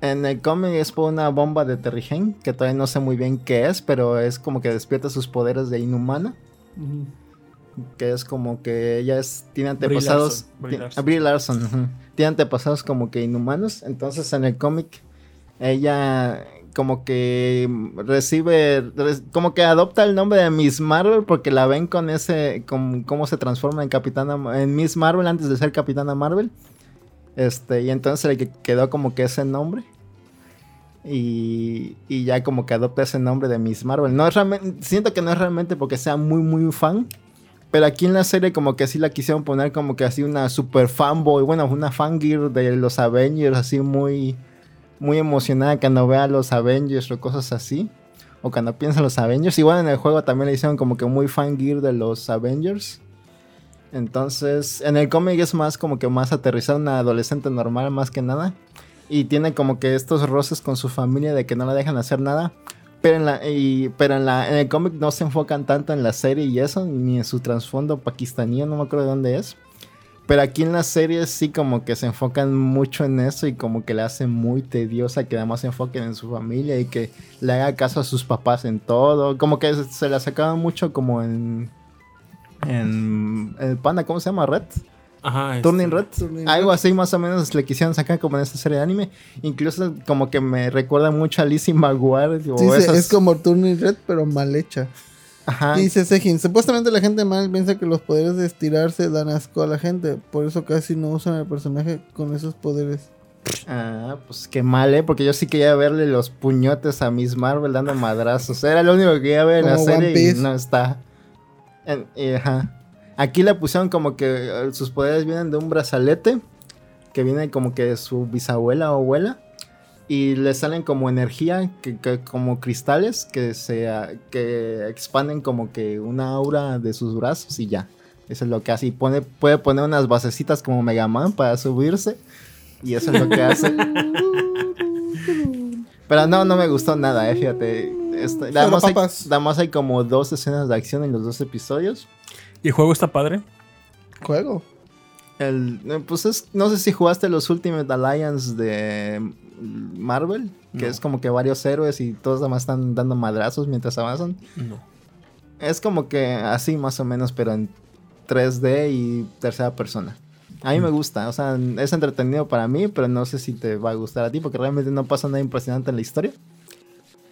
Speaker 1: En el cómic es por una bomba de Terrigen, que todavía no sé muy bien qué es, pero es como que despierta sus poderes de inhumana,
Speaker 3: Ujú.
Speaker 1: Que es como que ella es, tiene
Speaker 2: Brie
Speaker 1: antepasados...
Speaker 2: Larson, Brie Larson.
Speaker 1: Brie Larson, ujú. Tiene antepasados como que inhumanos, entonces en el cómic ella como que recibe, como que adopta el nombre de Miss Marvel porque la ven con ese, con cómo se transforma en Capitana, en Miss Marvel antes de ser Capitana Marvel. Este, y entonces le que- quedó como que ese nombre. Y, y ya como que adopta ese nombre de Miss Marvel. No es realmente, siento que no es realmente porque sea muy, muy fan. Pero aquí en la serie como que sí la quisieron poner como que así una super fanboy. Bueno, una fangirl de los Avengers, así muy, muy emocionada cuando ve a los Avengers o cosas así. O cuando piensa en los Avengers. Igual en el juego también le hicieron como que muy fangirl de los Avengers. Entonces, en el cómic es más como que más aterrizada, una adolescente normal más que nada. Y tiene como que estos roces con su familia de que no la dejan hacer nada. Pero en, la, y- pero en, la, en el cómic no se enfocan tanto en la serie y eso, ni en su trasfondo pakistaní, no me acuerdo de dónde es. Pero aquí en la serie sí como que se enfocan mucho en eso y como que le hacen muy tediosa que además se enfoquen en su familia y que le haga caso a sus papás en todo. Como que se, la sacaban mucho como en... En el panda, ¿cómo se llama? Red.
Speaker 2: Ajá. este,
Speaker 1: Turning Red.
Speaker 3: Turning
Speaker 1: Algo
Speaker 3: Red.
Speaker 1: así más o menos le quisieron sacar como en esta serie de anime. Incluso como que me recuerda mucho a Lizzie McGuire. O
Speaker 3: Dice,
Speaker 1: esas-
Speaker 3: es como Turning Red, pero mal hecha.
Speaker 1: Ajá.
Speaker 3: Dice Sejin, supuestamente la gente mal piensa que los poderes de estirarse dan asco a la gente. Por eso casi no usan el personaje con esos poderes.
Speaker 1: Ah, pues qué mal, ¿eh? Porque yo sí quería verle los puñotes a Miss Marvel dando madrazos. Era lo único que quería ver en la
Speaker 3: Como
Speaker 1: serie y no está. En- y, ajá. Aquí le pusieron como que eh, sus poderes vienen de un brazalete que viene como que de su bisabuela o abuela y le salen como energía, que, que- como cristales que se que expanden como que una aura de sus brazos y ya. Eso es lo que hace. Y pone, puede poner unas basecitas como Mega Man para subirse. Y eso es lo que hace. Pero no, no me gustó nada, eh, fíjate. Este, nada, más hay,
Speaker 3: papas.
Speaker 1: nada más hay como dos escenas de acción en los dos episodios.
Speaker 2: Y el juego está padre.
Speaker 3: Juego.
Speaker 1: El, eh, pues es, no sé si jugaste los Ultimate Alliance de Marvel, que
Speaker 2: No.
Speaker 1: es como que varios héroes y todos además están dando madrazos mientras avanzan.
Speaker 2: No.
Speaker 1: Es como que así más o menos, pero en 3D y tercera persona. A mí me gusta, o sea, es entretenido para mí, pero no sé si te va a gustar a ti, porque realmente no pasa nada impresionante en la historia.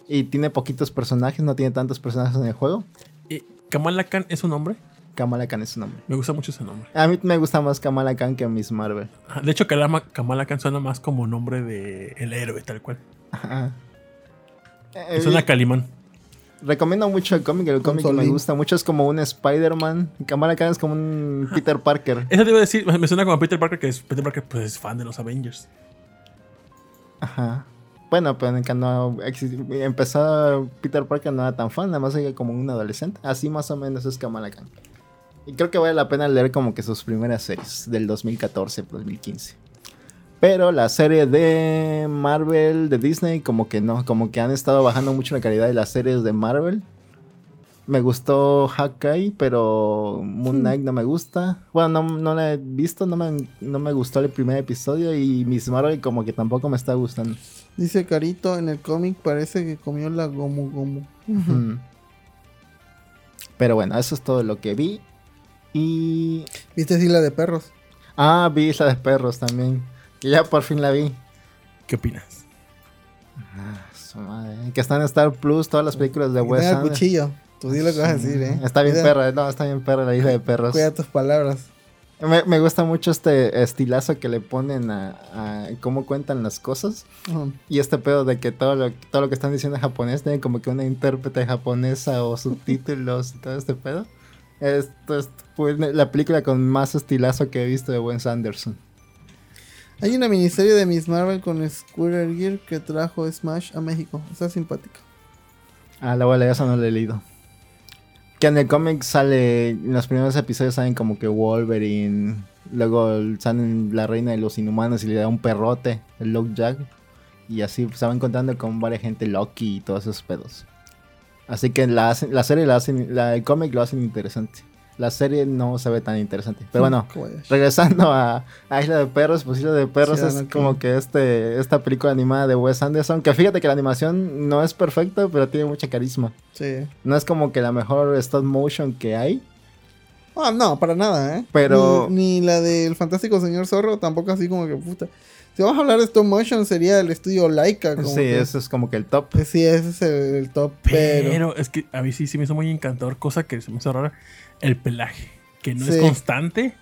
Speaker 1: Y tiene poquitos personajes, no tiene tantos personajes en el juego.
Speaker 2: ¿Y Kamala Khan es un nombre?
Speaker 1: Kamala Khan es su nombre.
Speaker 2: Me gusta mucho ese nombre.
Speaker 1: A mí me gusta más Kamala Khan que Miss Marvel.
Speaker 2: Ah, De hecho, Kamala Khan suena más como nombre de el héroe, tal cual.
Speaker 1: Ajá. Eh,
Speaker 2: Suena a Calimán.
Speaker 1: Recomiendo mucho el cómic, el cómic me gusta mucho, es como un Spider-Man. Kamala Khan es como un Peter Parker.
Speaker 2: Eso te iba a decir, me suena como a Peter Parker, que es, Peter Parker pues, es fan de los Avengers.
Speaker 1: Ajá. Bueno, pero cuando exi- empezó Peter Parker no era tan fan, nada más era como un adolescente. Así más o menos es Kamala Khan. Y creo que vale la pena leer como que sus primeras series, del 2014, 2015. Pero la serie de Marvel, de Disney, como que no, como que han estado bajando mucho la calidad de las series de Marvel. Me gustó Hawkeye, pero Moon Knight no me gusta. Bueno, no, no la he visto, no me, no me gustó el primer episodio y Miss Marvel como que tampoco me está gustando.
Speaker 3: Dice Carito, en el cómic parece que comió la gomu gomu.
Speaker 1: Pero bueno, eso es todo lo que vi. Y.
Speaker 3: ¿Viste Isla de Perros?
Speaker 1: Ah, vi Isla de Perros también. Que ya por fin la vi.
Speaker 2: ¿Qué opinas?
Speaker 1: Su madre. Que está en Star Plus, todas las películas de Wes Anderson.
Speaker 3: cuchillo. Tú di lo que vas a decir, ¿eh?
Speaker 1: Está bien
Speaker 3: Cuida-
Speaker 1: perra, no, está bien perra la Isla de Perros.
Speaker 3: Cuida tus palabras.
Speaker 1: Me, me gusta mucho este estilazo que le ponen a, a cómo cuentan las cosas. Y este pedo de que todo lo, todo lo que están diciendo en japonés tiene como que una intérprete japonesa o subtítulos y todo este pedo. Esto es pues, la película con más estilazo que he visto de Wes Anderson.
Speaker 3: Hay una miniserie de Miss Marvel con Square Gear que trajo Smash a México. Está simpática.
Speaker 1: Ah, la bola, eso no lo he leído. Que en el cómic sale, en los primeros episodios salen como que Wolverine, luego salen la reina de los inhumanos y le da un perrote, el Lockjack. Y así se va encontrando con varias gente Loki y todos esos pedos. Así que la, hacen- la serie la hacen, la, el cómic lo hacen interesante. La serie no se ve tan interesante. Pero bueno,
Speaker 3: Kobayashi.
Speaker 1: regresando a, a Isla de Perros, pues Isla de Perros
Speaker 3: Sí,
Speaker 1: es
Speaker 3: no,
Speaker 1: como que este, esta película animada de Wes Anderson, que fíjate que la animación no es perfecta, pero tiene mucha carisma.
Speaker 3: Sí.
Speaker 1: No es como que la mejor stop motion que hay.
Speaker 3: Ah, no, para nada, ¿eh?
Speaker 1: Pero-
Speaker 3: Ni, ni la del fantástico señor zorro, tampoco así como que puta. Si vamos a hablar de stop motion, sería el estudio Laika. Como
Speaker 1: Sí,
Speaker 3: que-
Speaker 1: eso es como que el top.
Speaker 3: Sí, ese es el, el top,
Speaker 2: Pero,
Speaker 3: pero...
Speaker 2: es que a mí sí, sí me hizo muy encantador, cosa que se me hizo rara, el pelaje, que no
Speaker 3: Sí.
Speaker 2: es constante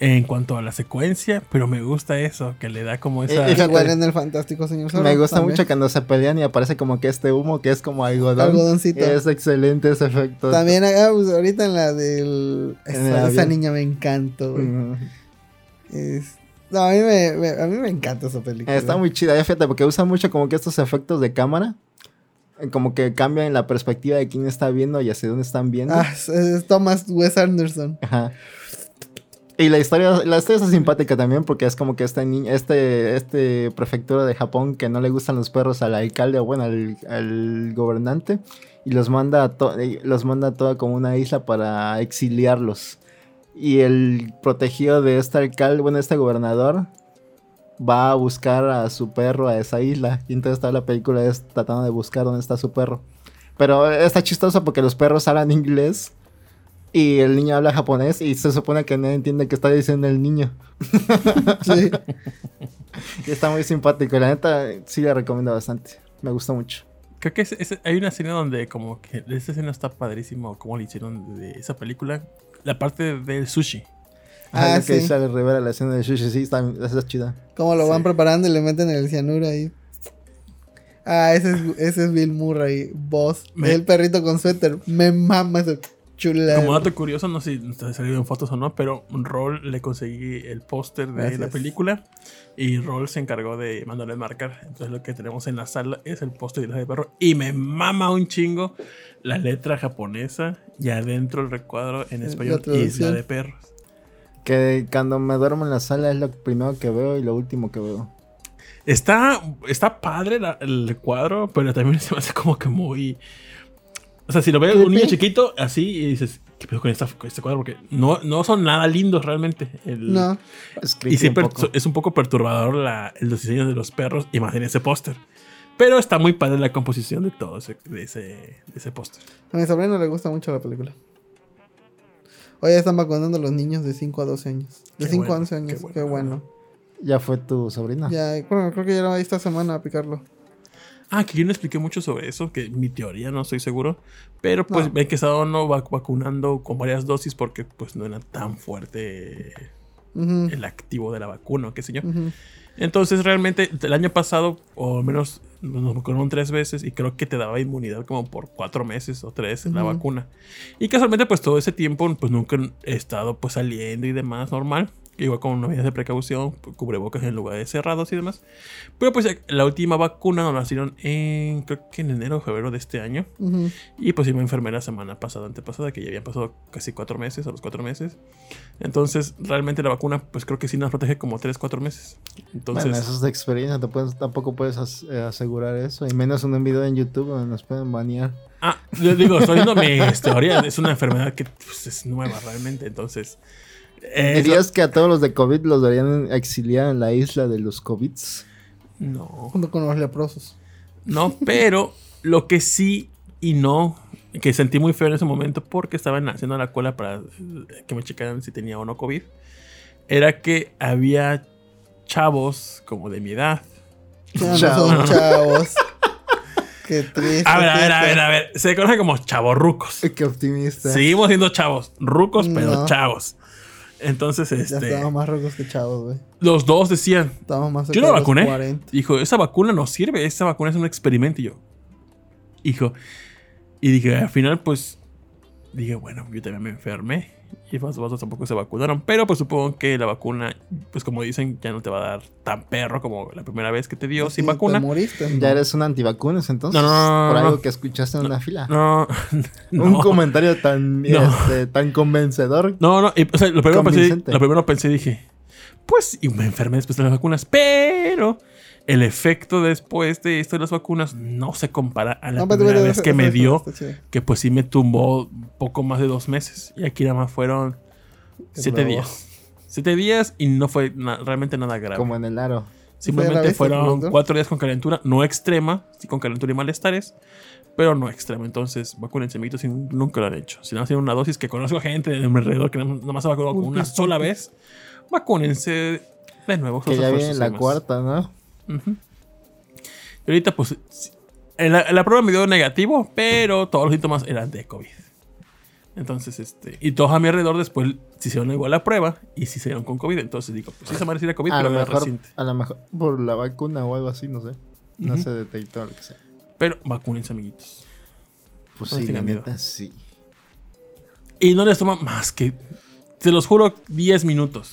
Speaker 2: en cuanto a la secuencia, pero me gusta eso, que le da como esa...
Speaker 1: Eh,
Speaker 3: Igual en el fantástico señor Zorro.
Speaker 1: Me gusta
Speaker 3: también.
Speaker 1: mucho cuando se pelean y aparece como que este humo que es como algodón.
Speaker 3: Algodoncito.
Speaker 1: Es excelente ese efecto.
Speaker 3: También ah, pues, ahorita en la del...
Speaker 1: En
Speaker 3: Esa, niña me. Es- No, a mí me, me- a mí me encanta esa película.
Speaker 1: Está muy chida, ya fíjate, porque usa mucho como que estos efectos de cámara. Eh, Como que cambian la perspectiva de quién está viendo y hacia dónde están viendo.
Speaker 3: Ah, es, es Thomas Wes Anderson.
Speaker 1: Ajá. Y la historia, la historia está simpática también porque es como que este niño, este, este prefectura de Japón que no le gustan los perros al alcalde o bueno, al, al gobernante y los manda a to- los manda a toda como una isla para exiliarlos. Y el protegido de este alcalde, bueno, este gobernador va a buscar a su perro a esa isla. Y entonces toda la película es tratando de buscar dónde está su perro. Pero está chistoso porque los perros hablan inglés y el niño habla japonés y se supone que no entiende qué está diciendo el niño.
Speaker 3: Sí.
Speaker 1: Y está muy simpático. La neta sí la recomiendo bastante. Me gusta mucho.
Speaker 2: Creo que es- es- hay una escena donde como que esa escena está padrísimo, como le hicieron de esa película, la parte del sushi.
Speaker 3: Ah,
Speaker 1: Ah, que Rivera, la escena de sushi, sí, está, esa es chida.
Speaker 3: Como lo van preparando y le meten el cianuro ahí. Ah, ese es, ese es Bill Murray, boss.
Speaker 2: Me-
Speaker 3: El perrito con suéter. Me mama ese chula.
Speaker 2: Como dato curioso, no sé si te ha salido en fotos o no, pero Roll le conseguí el póster de
Speaker 3: Gracias.
Speaker 2: la película y Roll se encargó de mandarle marcar. Entonces lo que tenemos en la sala es el póster de la de perro y me mama un chingo la letra japonesa y adentro el recuadro en
Speaker 3: La
Speaker 2: español. Isla de Perros.
Speaker 1: Que cuando me duermo en la sala es lo primero que veo y lo último que veo.
Speaker 2: Está, está padre la- el cuadro, pero también se me hace como que muy... O sea, si lo ves un niño chiquito así y dices, ¿qué pedo con, esta- con este cuadro? Porque no, no son nada lindos realmente. El-
Speaker 3: No.
Speaker 1: Es
Speaker 2: Y sí,
Speaker 1: un
Speaker 2: es un poco perturbador la, los diseños de los perros y más en ese póster. Pero está muy padre la composición de todo ese, de ese, de ese póster.
Speaker 3: A mi sobrino le gusta mucho la película. Hoy ya están vacunando a los niños de 5 a 12 años. De
Speaker 2: Qué
Speaker 3: 5 a
Speaker 2: bueno,
Speaker 3: 11 años.
Speaker 2: qué
Speaker 3: Qué
Speaker 2: bueno.
Speaker 1: Ya fue tu sobrina.
Speaker 3: Ya, bueno, creo que ya va esta semana a picarlo.
Speaker 2: Ah, que yo no expliqué mucho sobre eso, que mi teoría no estoy seguro. Pero pues
Speaker 3: No.
Speaker 2: ven que estaban no vac- vacunando con varias dosis porque pues no era tan fuerte el activo de la vacuna, o qué sé yo.
Speaker 3: ujú.
Speaker 2: Entonces, realmente, el año pasado, o al menos nos vacunaron tres veces y creo que te daba inmunidad como por cuatro meses o tres la
Speaker 3: Ujú.
Speaker 2: vacuna. Y casualmente, pues todo ese tiempo, pues nunca he estado pues saliendo y demás, normal. Igual con medidas de precaución, cubrebocas en lugares cerrados y demás. Pero pues la última vacuna nos la hicieron en, creo que en enero o febrero de este año.
Speaker 3: Ujú.
Speaker 2: Y pues enfermé la semana pasada, antepasada, que ya habían pasado casi cuatro meses, a los cuatro meses. Entonces, realmente la vacuna, pues creo que sí nos protege como tres, cuatro meses. Entonces,
Speaker 1: bueno, eso es de experiencia, te puedes- tampoco puedes as- eh, asegurar eso. Y menos en un video en YouTube donde nos pueden banear.
Speaker 2: ah, yo digo, estoy viendo mi teoría. Es una enfermedad que pues, es nueva realmente. Entonces,
Speaker 1: ¿Dirías que a todos los de COVID los deberían exiliar en la isla de los COVIDs?
Speaker 2: no,
Speaker 3: Junto con los leprosos.
Speaker 2: no, pero lo que sí y no, que sentí muy feo en ese momento porque estaban haciendo la cola para eh, que me checaran si tenía o no COVID, era que había chavos como de mi edad.
Speaker 3: No
Speaker 1: Chavos.
Speaker 3: son chavos. Qué triste.
Speaker 2: A ver, a ver, a ver, a ver. Se conoce como chavorrucos.
Speaker 1: Qué optimista.
Speaker 2: Seguimos siendo chavos. Rucos, pero
Speaker 3: No.
Speaker 2: chavos. Entonces,
Speaker 3: Ya
Speaker 2: este.
Speaker 3: estábamos más rocos que chavos, güey.
Speaker 2: Los dos decían.
Speaker 3: Estábamos más
Speaker 2: Yo no vacuné.
Speaker 3: 40.
Speaker 2: Dijo, esa vacuna no sirve. Esa vacuna es un experimento. Y yo. Hijo. Y dije, al final, pues. Dije, bueno, yo también me enfermé. Y los vatos tampoco se vacunaron. Pero pues supongo que la vacuna, pues como dicen, ya no te va a dar tan perro como la primera vez que te dio
Speaker 3: Sí,
Speaker 2: sin
Speaker 3: te
Speaker 2: vacuna.
Speaker 3: moriste.
Speaker 1: Ya eres un antivacunas entonces.
Speaker 2: No, no, no,
Speaker 1: Por
Speaker 2: no,
Speaker 1: algo
Speaker 2: no.
Speaker 1: que escuchaste en una fila.
Speaker 2: No,
Speaker 1: Un
Speaker 2: no.
Speaker 1: comentario tan,
Speaker 2: No.
Speaker 1: este, tan convencedor.
Speaker 2: No, no, y, o sea, lo primero, pensé, lo primero pensé, dije, pues, y me enfermé después de las vacunas, pero el efecto después de esto de las vacunas no se compara a la
Speaker 3: No,
Speaker 2: primera
Speaker 3: pero-
Speaker 2: vez
Speaker 3: pero-
Speaker 2: que me dio, que pues sí me tumbó poco más de dos meses, y aquí nada más fueron siete días. Siete días y no fue na- realmente nada grave.
Speaker 1: Como en el aro.
Speaker 3: ¿Ya la
Speaker 2: Simplemente fueron cuatro días con calentura, no extrema, sí con calentura y malestares, pero no extrema. Entonces, vacúnense, amiguitos, si nunca lo han hecho. Si no han sido una dosis que conozco gente de mi alrededor que nada más se con una sola vez, vacúnense. De nuevo.
Speaker 1: Que ya viene la cuarta, ¿no?
Speaker 2: Y ahorita, pues, sí, en la, en la prueba me dio negativo, pero todos los síntomas eran de COVID. Entonces, este, y todos a mi alrededor después se hicieron igual la prueba y se hicieron con COVID. Entonces digo, pues sí, esa madre sí era COVID,
Speaker 1: A
Speaker 2: pero
Speaker 1: lo,
Speaker 2: era reciente.
Speaker 1: a lo mejor por la vacuna o algo así, no sé. No
Speaker 2: Ujú.
Speaker 1: se detectó lo que sea.
Speaker 2: Pero vacúnense, amiguitos.
Speaker 1: Pues
Speaker 2: No
Speaker 1: sí, la
Speaker 2: miedo.
Speaker 1: neta, sí.
Speaker 2: Y no les toma más que, te los juro, 10 minutos.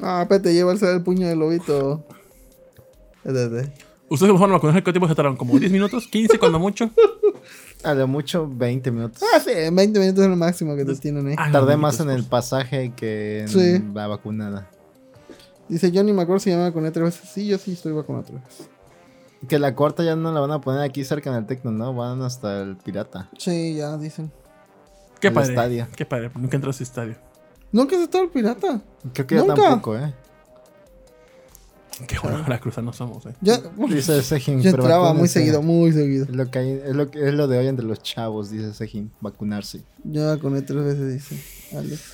Speaker 3: Ah, espérate, lleva el el puño del lobito.
Speaker 2: Ustedes que fueron a vacunar, ¿qué tiempo se tardaron? ¿Como 10 minutos? ¿15 cuando mucho?
Speaker 1: A lo mucho 20 minutos.
Speaker 3: Ah, sí, en 20 minutos es lo máximo que te tienen ahí.
Speaker 2: Ah,
Speaker 1: Tardé
Speaker 2: no,
Speaker 1: más en el pasaje que en
Speaker 3: Sí.
Speaker 1: la vacunada.
Speaker 3: Dice Johnny me acuerdo si ya me vacuné tres veces. Sí, yo sí estoy vacunado tres veces.
Speaker 1: Que la cuarta ya no la van a poner aquí cerca en el Tecno, ¿no? Van hasta el Pirata.
Speaker 3: Sí, ya dicen.
Speaker 2: Qué
Speaker 1: el
Speaker 2: padre.
Speaker 1: estadio.
Speaker 2: Qué padre. Nunca entró a ese estadio.
Speaker 3: Nunca has estado el pirata.
Speaker 1: Creo que ya
Speaker 3: Nunca.
Speaker 1: tampoco, ¿eh?
Speaker 2: Qué bueno, la cruza no somos, eh.
Speaker 3: Ya,
Speaker 1: Dice Sejin.
Speaker 3: yo
Speaker 1: pero
Speaker 3: entraba muy seguido, muy seguido.
Speaker 1: Es lo, que hay- es, lo, que- es lo de hoy entre los chavos, dice Sejin. Vacunarse.
Speaker 3: Yo vacuné tres veces, dice Alex.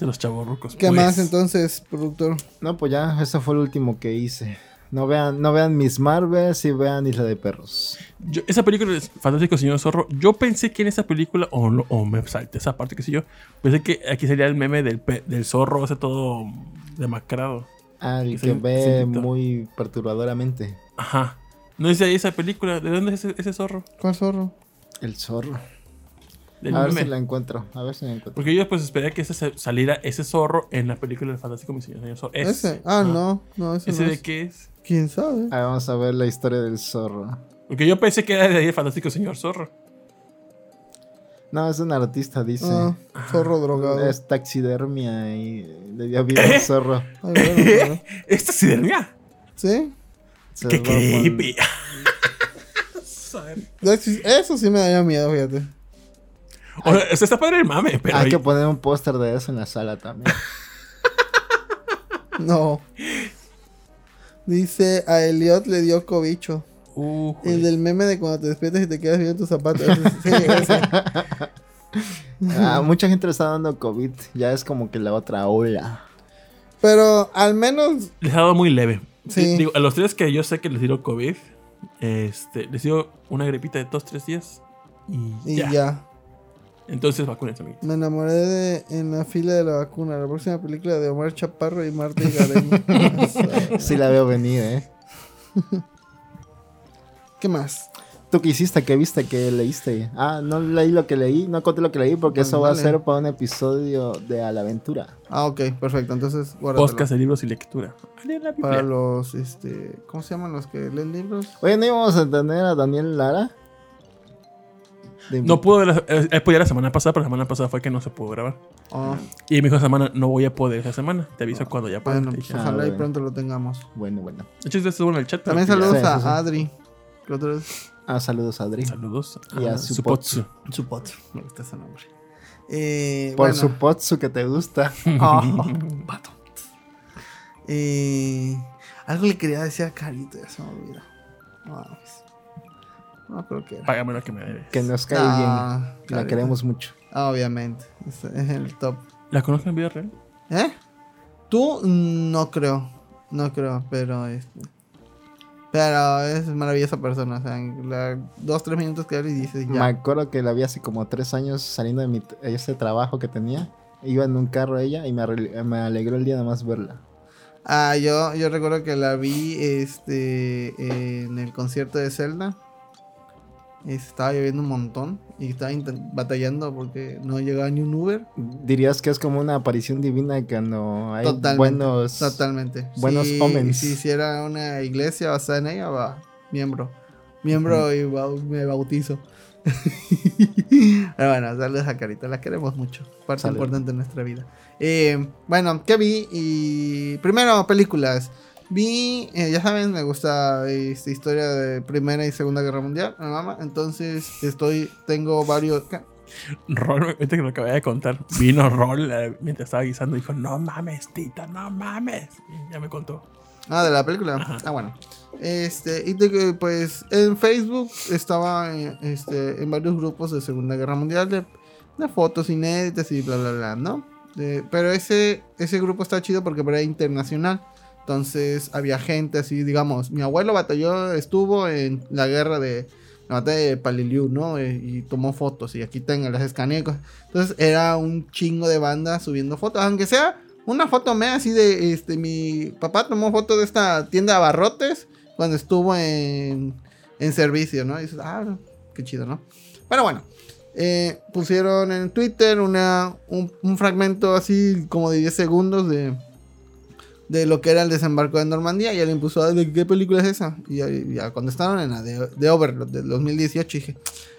Speaker 2: De los chavos rucos.
Speaker 3: ¿Qué
Speaker 2: Pues,
Speaker 3: más entonces, productor?
Speaker 1: No, pues ya, eso fue el último que hice. No vean, no vean Miss Marvels y vean Isla de Perros.
Speaker 2: yo- esa película es Fantástico Señor Zorro. Yo pensé que en esa película, o, no- o me salté esa parte, que sé yo. Pensé que aquí sería el meme del, pe- del zorro, ese todo demacrado.
Speaker 1: Ah, el que ve muy perturbadoramente.
Speaker 2: Ajá. No dice ahí esa película. ¿De dónde es ese, ese zorro?
Speaker 3: ¿Cuál zorro?
Speaker 1: El zorro.
Speaker 2: Del
Speaker 1: a ver
Speaker 2: meme.
Speaker 1: si la encuentro. A ver si la encuentro.
Speaker 2: Porque yo pues esperé que ese se- saliera ese zorro en la película del Fantástico Señor Zorro.
Speaker 3: Ese. Ah, no, no, ese,
Speaker 2: ¿Ese
Speaker 3: no
Speaker 2: de
Speaker 3: es.
Speaker 2: qué es?
Speaker 3: ¿Quién sabe?
Speaker 1: Ah, vamos a ver la historia del zorro.
Speaker 2: Porque yo pensé que era de ahí el Fantástico Señor Zorro.
Speaker 1: No, es un artista, dice.
Speaker 3: Ah, zorro drogado.
Speaker 1: Es taxidermia y le dio vida al zorro.
Speaker 3: Ay, bueno, bueno.
Speaker 2: ¿Esta sidermia?
Speaker 3: ¿Sí?
Speaker 1: Se
Speaker 2: ¡Qué creepy!
Speaker 3: Eso sí- me daría miedo, fíjate.
Speaker 2: o sea, está padre el mame, pero
Speaker 1: Hay
Speaker 2: ahí-
Speaker 1: que poner un póster de eso en la sala también.
Speaker 3: No. Dice, a Elliot le dio cobicho.
Speaker 2: Uh,
Speaker 3: El del meme de cuando te despiertas y te quedas viendo tus zapatos. Ese- Sí, ese.
Speaker 1: Ah, mucha gente le está dando COVID. Ya es como que la otra ola.
Speaker 3: Pero al menos,
Speaker 2: les ha dado muy leve.
Speaker 3: Sí.
Speaker 2: Digo, a los tres que yo sé que les dio COVID, este, les dio una gripita de dos, tres días. Y,
Speaker 3: y
Speaker 2: ya.
Speaker 3: ya.
Speaker 2: Entonces vacúnense, amiguitos.
Speaker 3: Me enamoré de, en la fila de la vacuna. La próxima película de Omar Chaparro y Marta Higareño.
Speaker 1: Sí la veo venir, ¿eh?
Speaker 3: ¿Qué más?
Speaker 1: ¿Tú qué hiciste? ¿Qué viste? ¿Qué leíste? Ah, no leí lo que leí. No conté lo que leí porque
Speaker 3: Pues
Speaker 1: eso va a ser para un episodio de A la Aventura.
Speaker 3: Ah, ok, perfecto. Entonces, guárdatelo.
Speaker 2: Podcast de libros y lectura. Ah, la.
Speaker 3: Para los, este, ¿cómo se llaman los que leen libros?
Speaker 1: Oye, ¿no íbamos a tener a Daniel Lara? De
Speaker 2: No pudo, eh, él podía la semana pasada, pero la semana pasada fue que no se pudo grabar.
Speaker 3: Oh,
Speaker 2: Y me dijo esa semana, no voy a poder esa semana. Te aviso cuando ya pueda.
Speaker 3: bueno, pues
Speaker 1: Ah,
Speaker 3: ojalá y
Speaker 1: bueno.
Speaker 3: pronto lo tengamos.
Speaker 1: Bueno, bueno.
Speaker 2: De hecho, estuvo en el chat.
Speaker 3: También saludos
Speaker 1: Sí,
Speaker 3: a
Speaker 1: sí, sí.
Speaker 3: Adri. Que otra vez.
Speaker 1: Ah, saludos, Adri.
Speaker 2: Saludos.
Speaker 1: Y a
Speaker 2: a
Speaker 1: Supotsu.
Speaker 2: Supotsu.
Speaker 3: Supot. Me gusta ese nombre. Eh,
Speaker 1: Por
Speaker 3: bueno,
Speaker 1: su potsu que te gusta.
Speaker 3: Oh, vato. Eh, algo le quería decir a Carito, ya se me olvidó. No, mames. no creo que era.
Speaker 2: Págame lo que me debes.
Speaker 1: Que nos cae
Speaker 3: Ah,
Speaker 1: bien. La queremos mucho.
Speaker 3: Ah, obviamente. Es, es el top.
Speaker 2: ¿La conozco en vida real?
Speaker 3: ¿Eh? Tú no creo. No creo, pero este. Pero es maravillosa persona. O sea, la- dos, tres minutos que habla y dices
Speaker 1: Me
Speaker 3: ya.
Speaker 1: acuerdo que la vi hace como tres años saliendo de mi ese trabajo que tenía. Iba en un carro ella y me, me alegró el día nada más verla.
Speaker 3: Ah, yo, yo recuerdo que la vi este en el concierto de Zelda. Estaba lloviendo un montón y estaba batallando porque no llegaba ni un Uber.
Speaker 1: Dirías que es como una aparición divina cuando hay
Speaker 3: Totalmente.
Speaker 1: buenos.
Speaker 3: Totalmente.
Speaker 1: buenos
Speaker 3: si,
Speaker 1: omens.
Speaker 3: Si hiciera una iglesia basada en ella, va. Miembro. Miembro y me bautizo. Pero bueno, saludos a Carita. La queremos mucho. Parte
Speaker 1: Salud.
Speaker 3: importante de nuestra vida. Eh, bueno, ¿qué vi? Y primero, películas. Vi, eh, ya saben, me gusta esta historia de Primera y Segunda Guerra Mundial. Me mama. Entonces, estoy, tengo varios.
Speaker 2: Rol, ahorita que lo acabé de contar, vino Rol eh, mientras estaba guisando y dijo, no mames, tita, no mames. Y ya me contó.
Speaker 3: Ah, de la película. Ah, bueno. Este, y de pues en Facebook estaba eh, este, en varios grupos de Segunda Guerra Mundial de, de fotos inéditas y bla, bla, bla, ¿no? De- pero ese, ese grupo está chido porque era internacional. Entonces había gente así, digamos, mi abuelo batalló, estuvo en la guerra de la batalla de Paliliu, ¿no? Eh, y tomó fotos y aquí tengo las escaneé. cosas. Entonces era un chingo de banda subiendo fotos, aunque sea una foto mea así de, este, mi papá tomó foto de esta tienda de abarrotes cuando estuvo en, en servicio, ¿no? Y dices, ah, qué chido, ¿no? Pero bueno, eh, pusieron en Twitter una, un, un fragmento así como de 10 segundos de, de lo que era el desembarco de Normandía y él impuso, "Ah, ¿de qué película es esa? Y ya, ya contestaron en la de, de Overlord del 2018 y dije,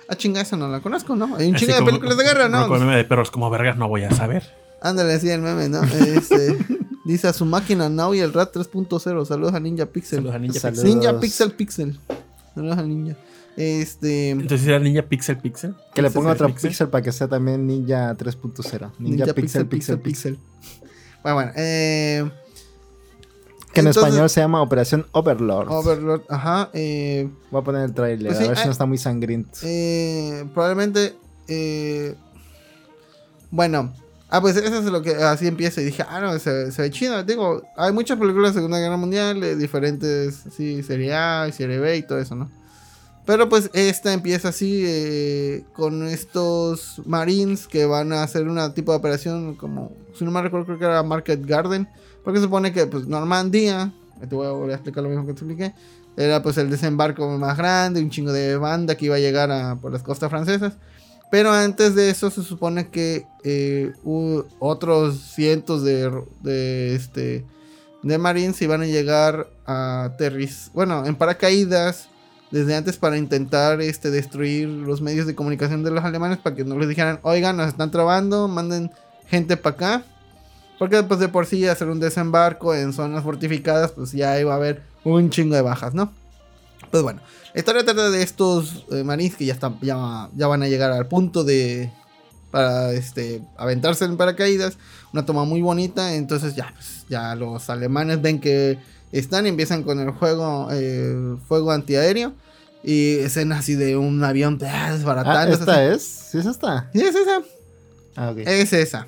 Speaker 3: ah, chinga, esa no la conozco, ¿no? Hay un
Speaker 2: Así
Speaker 3: chingo de películas de guerra, ¿no?
Speaker 2: el meme de perros como vergas no voy a saber.
Speaker 3: Ándale, así el meme, ¿no? Este, dice a su máquina Now y el Rat 3.0. Saludos a Ninja Pixel.
Speaker 2: Saludos a Ninja
Speaker 1: Saludos.
Speaker 2: Pixel.
Speaker 3: Ninja Pixel Pixel. Saludos a Ninja. Este.
Speaker 2: Entonces era Ninja Pixel Pixel.
Speaker 1: Que le
Speaker 2: Pixel
Speaker 1: ponga otro
Speaker 2: Pixel.
Speaker 1: pixel para que sea también Ninja 3.0. Ninja, pixel, pixel, pixel,
Speaker 3: Bueno, bueno. Eh,
Speaker 1: Que en
Speaker 3: entonces,
Speaker 1: español se llama Operación Overlord.
Speaker 3: Overlord, ajá. Eh,
Speaker 1: Voy a poner el trailer,
Speaker 3: Pues
Speaker 1: a
Speaker 3: sí,
Speaker 1: ver si
Speaker 3: ah,
Speaker 1: no está muy sangriento.
Speaker 3: eh, probablemente. eh, bueno. Ah, pues eso es lo que así empieza. Y dije, ah, no, se, se ve chido. Digo, hay muchas películas de Segunda Guerra Mundial, de diferentes, sí, serie A y serie B y todo eso, ¿no? Pero pues esta empieza así, con estos Marines que van a hacer una tipo de operación como, si no me recuerdo, creo que era Market Garden. Porque se supone que pues Normandía, te voy a explicar lo mismo que te expliqué, era pues el desembarco más grande, un chingo de banda que iba a llegar a, por las costas francesas. Pero antes de eso se supone que eh, otros cientos de, este, de marines iban a llegar a aterriz, bueno, en paracaídas desde antes para intentar este, destruir los medios de comunicación de los alemanes para que no les dijeran, oigan, nos están trabando, manden gente para acá. Porque pues de por sí hacer un desembarco en zonas fortificadas, pues ya iba a haber un chingo de bajas, ¿no? Pues bueno, la historia trata de estos eh, marines que ya, están, ya, ya van a llegar al punto de... Para este, aventarse en paracaídas. Una toma muy bonita. Entonces ya, pues, ya los alemanes ven que están y empiezan con el juego, eh, fuego antiaéreo. Y escenas así de un avión ah,
Speaker 1: Ah,
Speaker 3: desbaratando.
Speaker 1: ¿esta es? ¿Sí es esta?
Speaker 3: Sí, es esa.
Speaker 1: Ah.
Speaker 3: Es esa.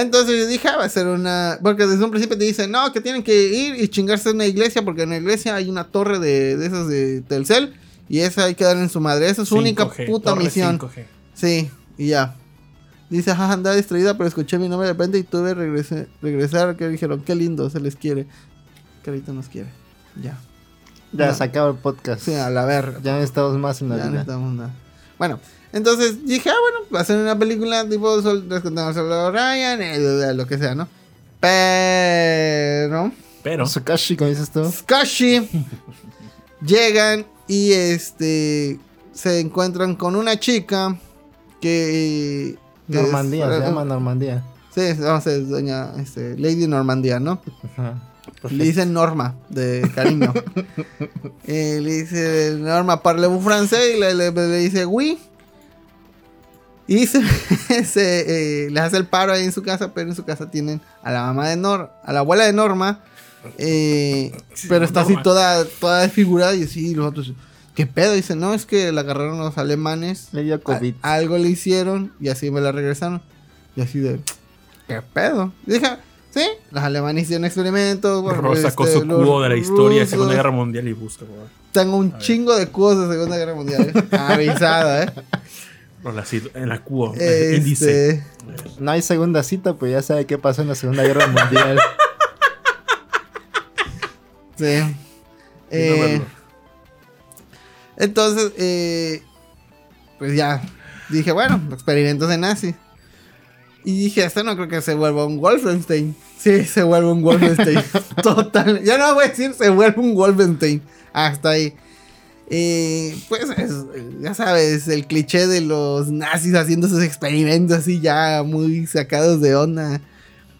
Speaker 3: Entonces yo dije, ah, va a ser una. Porque desde un principio te dicen, no, que tienen que ir y chingarse en una iglesia, porque en la iglesia hay una torre de, de esas de Telcel. Y esa hay que darle en su madre. Esa es su única
Speaker 2: 5G,
Speaker 3: puta
Speaker 2: torre
Speaker 3: misión.
Speaker 2: 5G.
Speaker 3: Sí, y ya. Dice, ajá, andaba distraída, pero escuché mi nombre de repente y tuve que regrese- regresar. Que dijeron, qué lindo, se les quiere. Que ahorita nos quiere. Ya.
Speaker 1: Ya
Speaker 3: no.
Speaker 1: se acaba el podcast.
Speaker 3: Sí, a la verga.
Speaker 1: Ya necesitamos más en la
Speaker 3: Ya no
Speaker 1: vida.
Speaker 3: necesitamos nada. Bueno, entonces dije, ah, bueno, va a ser una película tipo Sol- Rescatando al Soldado Ryan, eh, lo que sea, ¿no? Pero.
Speaker 2: Pero
Speaker 1: Sukashi, como dices tú.
Speaker 3: Skashi llegan y este. Se encuentran con una chica que. que
Speaker 1: Normandía,
Speaker 3: es-
Speaker 1: se llama Normandía.
Speaker 3: Sí, vamos a decir, doña este, Lady Normandía, ¿no?
Speaker 1: Ajá.
Speaker 3: Le dice Norma, de cariño. Eh, le dice Norma, parlez-vous francés? Y le, le- le dice, oui. Y se, se, eh, les hace el paro ahí en su casa, pero en su casa tienen a la mamá de Norma, a la abuela de Norma. eh,
Speaker 2: Sí,
Speaker 3: pero está así
Speaker 2: Norma.
Speaker 3: toda, toda desfigurada y así los otros. ¿Qué pedo? Dice, no, es que la agarraron los alemanes.
Speaker 1: Le dio COVID.
Speaker 3: a- algo le hicieron y así me la regresaron. Y así de, ¿qué pedo? Y dije, sí, los alemanes hicieron experimentos. bueno,
Speaker 2: Rosa sacó
Speaker 3: este,
Speaker 2: su
Speaker 3: los
Speaker 2: cubo de la historia de. Segunda Guerra Mundial y busca, por.
Speaker 3: Tengo un chingo de cosas de Segunda Guerra Mundial. ¿eh? Avisada, ¿eh?
Speaker 2: La en la cubo. eh, Índice.
Speaker 3: Este,
Speaker 1: No hay segunda cita, pues ya sabe qué pasó en la Segunda Guerra Mundial.
Speaker 3: sí. Eh, entonces, eh, pues ya dije, bueno, experimentos de nazis. Y dije, esto no creo que se vuelva un Wolfenstein. Sí, se vuelve un Wolfenstein. Total. Ya no voy a decir se vuelve un Wolfenstein. Hasta ahí. Eh, pues es, ya sabes, el cliché de los nazis haciendo sus experimentos así ya muy sacados de onda.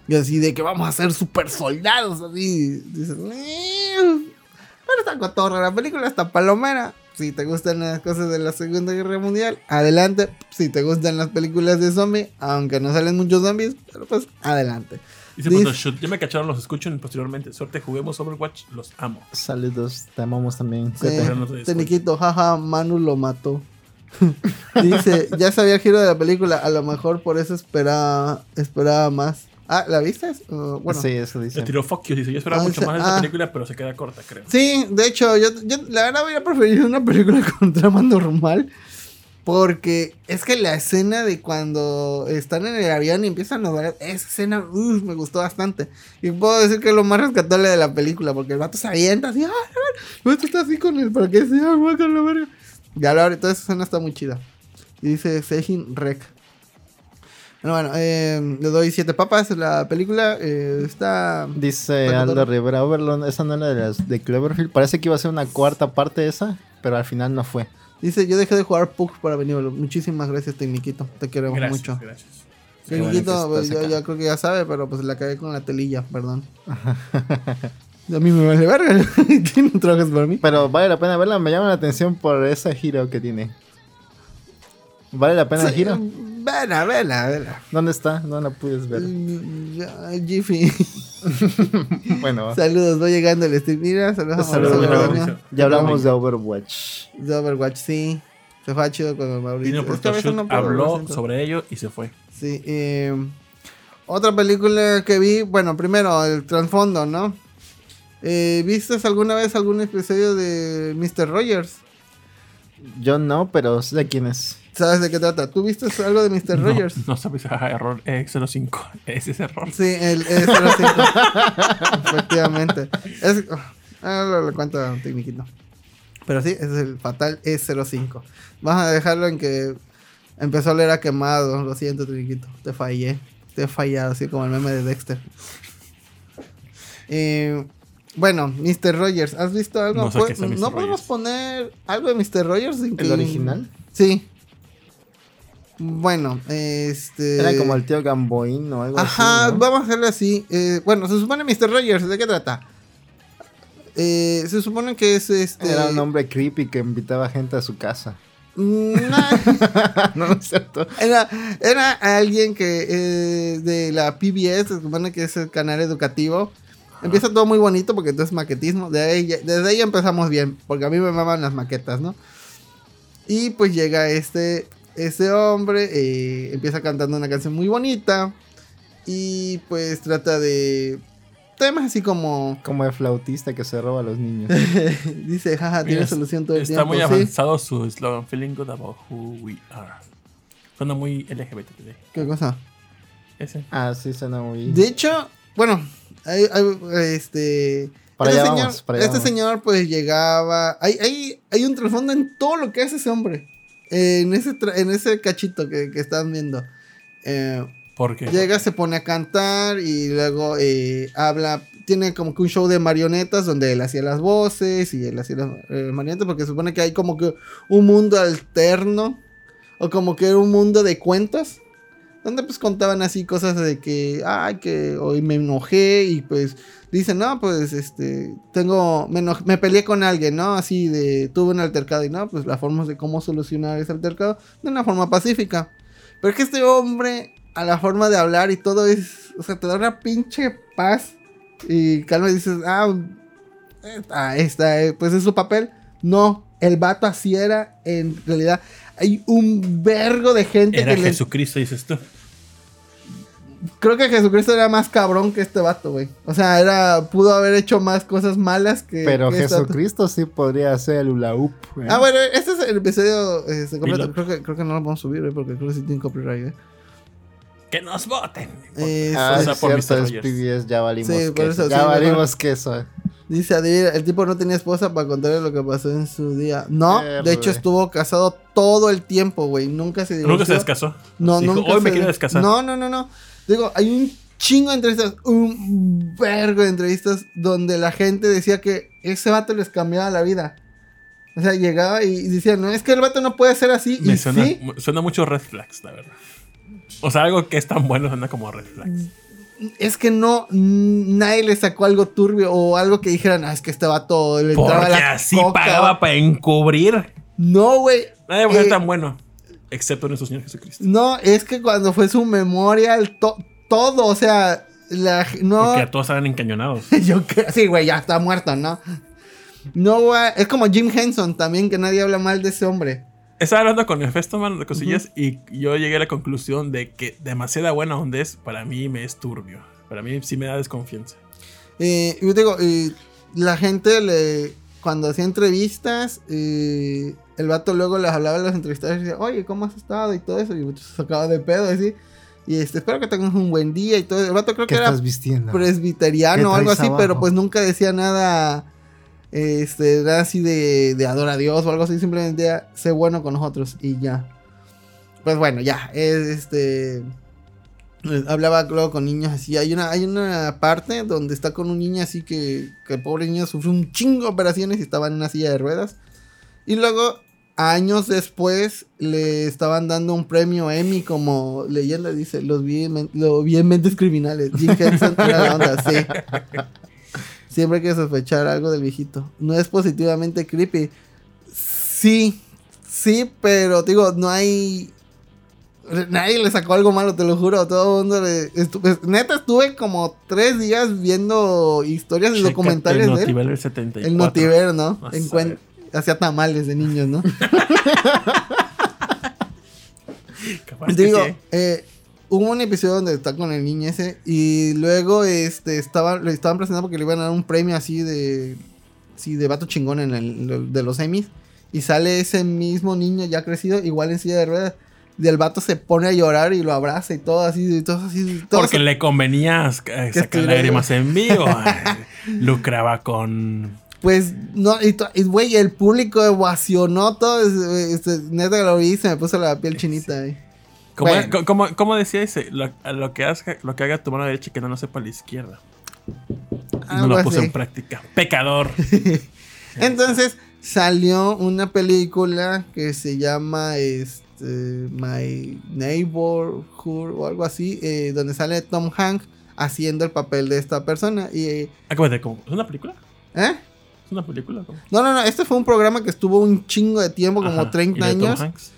Speaker 3: Y así de que vamos a ser super soldados. Así. "Eh". Pero está cotorra. La película está palomera. Si te gustan las cosas de la Segunda Guerra Mundial, adelante. Si te gustan las películas de zombie, aunque no salen muchos zombies, pero pues adelante.
Speaker 2: Dice
Speaker 3: Dice-
Speaker 2: Photoshoot, ya me cacharon, los escuchan posteriormente. Suerte, juguemos Overwatch, los amo.
Speaker 1: Saludos, te amamos también.
Speaker 3: Sí,
Speaker 2: te.
Speaker 3: Teniquito, jaja, Manu lo mató. Dice, ya sabía el giro de la película, a lo mejor por eso esperaba, esperaba más. Ah, ¿la viste? Uh, bueno.
Speaker 1: Sí, eso dice.
Speaker 2: Le tiró fuck you. Dice, yo esperaba
Speaker 3: Ah,
Speaker 2: mucho
Speaker 3: dice-
Speaker 2: más de esta
Speaker 3: ah.
Speaker 2: película, pero se queda corta, creo.
Speaker 3: Sí, de hecho, yo, yo la verdad hubiera preferido una película con trama normal. Porque es que la escena de cuando están en el avión y empiezan a ver, esa escena me gustó bastante. Y puedo decir que es lo más rescatable de la película, porque el vato se avienta así, ¡ah! El vato está así con el para que se ¡ah, con la verga! Ya verdad, toda esa escena está muy chida. Y dice Sejin Rek. Bueno, bueno, eh, le doy siete papas. La película eh, está.
Speaker 1: Dice Aldo. Rivera Overlord, esa no era de las de Cloverfield. Parece que iba a ser una cuarta parte esa, pero al final no fue.
Speaker 3: Dice, yo dejé de jugar Pug para venir. Muchísimas gracias, Tecniquito. Te queremos
Speaker 2: Gracias,
Speaker 3: mucho.
Speaker 2: gracias.
Speaker 1: Bueno
Speaker 3: Tecniquito, pues, yo, yo creo que ya sabe, pero pues la cagué con la telilla, perdón. A mí me vale verga. ¿Tiene trajes para mí?
Speaker 1: Pero vale la pena verla, me llama la atención por ese giro que tiene. ¿Vale la pena el
Speaker 3: Sí,
Speaker 1: giro?
Speaker 3: Vela, vela, vela.
Speaker 1: ¿Dónde está? No la puedes ver.
Speaker 3: Mm, Jiffy.
Speaker 1: Bueno,
Speaker 3: saludos, voy llegando el stream. Mira, saludos a
Speaker 1: Saludos,
Speaker 3: Mauricio
Speaker 2: Mauricio.
Speaker 1: Ya hablamos de Overwatch.
Speaker 3: De Overwatch, sí. Se fue chido con Mauricio. A veces
Speaker 2: Shoot,
Speaker 3: no
Speaker 2: habló sobre ello y se fue.
Speaker 3: Sí, eh, otra película que vi, bueno, primero el trasfondo, ¿no? Eh, ¿Viste alguna vez algún episodio de Mr. Rogers?
Speaker 1: Yo no, pero sé de quién es.
Speaker 3: ¿Sabes de qué trata? ¿Tú viste algo de Mr.
Speaker 2: No,
Speaker 3: Rogers?
Speaker 2: no sabes, ah, error X05. Ese es error.
Speaker 3: Sí, el E05. Efectivamente. Es, ah, lo, lo cuento un tecniquito. Pero sí, es el fatal E05. Vamos a dejarlo en que empezó a leer a quemado. Lo siento, tecniquito. Te fallé. Te he fallado, así como el meme de Dexter. Eh, bueno, Mr. Rogers, ¿has visto algo?
Speaker 2: No sé
Speaker 3: Pues,
Speaker 2: qué es Mr.
Speaker 3: ¿No podemos poner algo de Mr. Rogers?
Speaker 1: ¿El original?
Speaker 3: Sí. Bueno, este.
Speaker 1: Era como el tío Gamboín o algo
Speaker 3: Ajá,
Speaker 1: así. ¿no?
Speaker 3: vamos a hacerlo así. Eh, bueno, se supone Mr. Rogers, ¿de qué trata? Eh, se supone que es este.
Speaker 1: Era un hombre creepy que invitaba gente a su casa.
Speaker 3: Mm, nah,
Speaker 1: no, no es cierto.
Speaker 3: era, era alguien que eh, de la PBS, se supone que es el canal educativo. Empieza todo muy bonito porque entonces maquetismo. De ahí desde ahí empezamos bien, porque a mí me maman las maquetas, ¿no? Y pues llega este, este hombre, eh, empieza cantando una canción muy bonita. Y pues trata de temas así como...
Speaker 1: Como el flautista que se roba a los niños.
Speaker 3: Dice, jaja, tiene
Speaker 2: Mira,
Speaker 3: solución todo el
Speaker 2: Está
Speaker 3: tiempo.
Speaker 2: muy
Speaker 3: sí.
Speaker 2: avanzado su eslogan, feeling good about who we are. Suena muy LGBT.
Speaker 3: ¿Qué cosa?
Speaker 2: Ese.
Speaker 1: Ah, sí, suena muy.
Speaker 3: De hecho, bueno, hay- hay, este...
Speaker 1: Para
Speaker 3: este
Speaker 1: allá
Speaker 3: señor,
Speaker 1: vamos, para allá
Speaker 3: este
Speaker 1: vamos.
Speaker 3: señor pues llegaba... Hay, hay, hay un trasfondo en todo lo que hace ese hombre. Eh, en, ese en ese cachito que, que están viendo. Eh,
Speaker 2: Porque
Speaker 3: Llega, se pone a cantar y luego eh, habla. Tiene como que un show de marionetas donde él hacía las voces y él hacía las eh, marionetas porque se supone que hay como que un mundo alterno o como que un mundo de cuentos donde pues contaban así cosas de que, ay, que hoy me enojé y pues dicen, no, pues este, tengo, me, me peleé con alguien, ¿no? Así de, tuve un altercado y no, pues la forma de cómo solucionar ese altercado de una forma pacífica. Pero es que este hombre, a la forma de hablar y todo es, o sea, te da una pinche paz y calma y dices, ah, esta, esta, eh, pues es su papel. No, el vato así era en realidad. Hay un vergo de gente
Speaker 2: era
Speaker 3: que le-
Speaker 2: Jesucristo, dices tú.
Speaker 3: Creo que Jesucristo era más cabrón que este vato, güey. O sea, era pudo haber hecho más cosas malas que.
Speaker 1: Pero
Speaker 3: que este.
Speaker 1: Jesucristo sí podría hacer el hula hoop. ¿eh?
Speaker 3: Ah, bueno, este es el episodio este, completo. Creo que, creo que no lo vamos a subir, güey, porque creo que sí tiene copyright, ¿eh?
Speaker 2: Que nos voten.
Speaker 3: Eso
Speaker 1: Ah,
Speaker 2: o sea,
Speaker 1: es
Speaker 2: por
Speaker 1: cierto,
Speaker 2: Mr.
Speaker 1: es ya valimos
Speaker 3: Sí, por
Speaker 1: queso.
Speaker 3: eso,
Speaker 1: ya
Speaker 3: sí,
Speaker 1: valimos queso.
Speaker 3: Dice Adivina, el tipo no tenía esposa para contarle lo que pasó en su día. No,
Speaker 1: Eh,
Speaker 3: de hecho
Speaker 1: güey.
Speaker 3: estuvo casado todo el tiempo, güey. Nunca se divorció.
Speaker 2: Nunca se descasó.
Speaker 3: No,
Speaker 2: Dijo,
Speaker 3: nunca
Speaker 2: Hoy me quiero descasar.
Speaker 3: No, no, no, no. Digo, hay un chingo de entrevistas, un vergo de entrevistas donde la gente decía que ese vato les cambiaba la vida. O sea, llegaba y decía, no, es que el vato no puede ser así.
Speaker 2: Me
Speaker 3: y
Speaker 2: suena,
Speaker 3: sí,
Speaker 2: suena mucho red flags, la verdad. O sea, algo que es tan bueno suena como red flags.
Speaker 3: es que no, nadie le sacó algo turbio o algo que dijeran, ah, es que este vato le entraba
Speaker 2: Porque
Speaker 3: la
Speaker 2: así
Speaker 3: coca".
Speaker 2: pagaba para encubrir.
Speaker 3: No, güey.
Speaker 2: Nadie puede ser
Speaker 3: Eh,
Speaker 2: tan bueno. Excepto nuestro Señor Jesucristo.
Speaker 3: No, es que cuando fue su memorial, to- todo, o sea, la, no,
Speaker 2: Porque a todos estaban encañonados.
Speaker 3: yo creo, sí, güey, ya está muerto, ¿no? No, güey, es como Jim Henson también, que nadie habla mal de ese hombre.
Speaker 2: Estaba hablando con el Festoman de cosillas y yo llegué a la conclusión de que demasiada buena onda es, para mí me es turbio. Para mí sí me da desconfianza.
Speaker 3: Eh, yo digo, la gente le. Cuando hacía entrevistas, el vato luego les hablaba a los entrevistados y decía, oye, ¿cómo has estado? Y todo eso. Y muchos se sacaba de pedo así. Y este, espero que tengas un buen día y todo. El vato creo
Speaker 1: ¿Qué
Speaker 3: que era
Speaker 1: vistiendo?
Speaker 3: presbiteriano o
Speaker 1: ¿Qué
Speaker 3: algo así, pero pues nunca decía nada. Este, nada así de, de adora a Dios o algo así. Simplemente decía, sé bueno con nosotros y ya. Pues bueno, ya. Es este. eh, Hablaba luego con niños así. Hay una, hay una parte donde está con un niño así que, que el pobre niño sufrió un chingo de operaciones y estaba en una silla de ruedas. Y luego, años después, le estaban dando un premio Emmy como leyenda. Dice: Los vi, lo vi en mentes criminales. Jim Henson era la onda, sí. Siempre hay que sospechar algo del viejito. No es positivamente creepy. Sí, sí, pero digo, no hay. Nadie le sacó algo malo, te lo juro. Todo el mundo le. estu- pues, neta, estuve como tres días viendo historias y
Speaker 2: Chécate
Speaker 3: documentales
Speaker 2: el
Speaker 3: de él.
Speaker 2: Notiver del 74.
Speaker 3: El Notiver, ¿no? Hacía tamales de niños, ¿no?
Speaker 2: Capaz
Speaker 3: Digo,
Speaker 2: sí.
Speaker 3: eh, hubo un episodio donde está con el niño ese y luego este estaba, le estaban presentando porque le iban a dar un premio así de sí, de vato chingón en el de los Emmys y sale ese mismo niño ya crecido igual en silla de ruedas y el vato se pone a llorar y lo abraza y todo así y todo así todo
Speaker 2: Porque le convenía eh, sacar lágrimas en vivo. eh, Lucraba con.
Speaker 3: Pues no y, güey el público ovacionó todo es- este, neta que lo vi y se me puso la piel chinita ahí.
Speaker 2: ¿Cómo,
Speaker 3: Bueno.
Speaker 2: co- cómo- cómo decía ese? Lo, que haga, lo que haga tu mano derecha y que no lo sepa la izquierda. Y no lo puso
Speaker 3: así.
Speaker 2: en práctica. Pecador.
Speaker 3: Entonces salió una película que se llama este, My Neighborhood o algo así, eh, donde sale Tom Hanks haciendo el papel de esta persona. Y, eh,
Speaker 2: ¿cómo? ¿es una película?
Speaker 3: ¿eh?
Speaker 2: ¿Es una película? ¿Cómo?
Speaker 3: No, no, no, este fue un programa que estuvo un chingo de tiempo, como
Speaker 2: Ajá.
Speaker 3: 30
Speaker 2: ¿Y de Tom
Speaker 3: años.
Speaker 2: Hanks?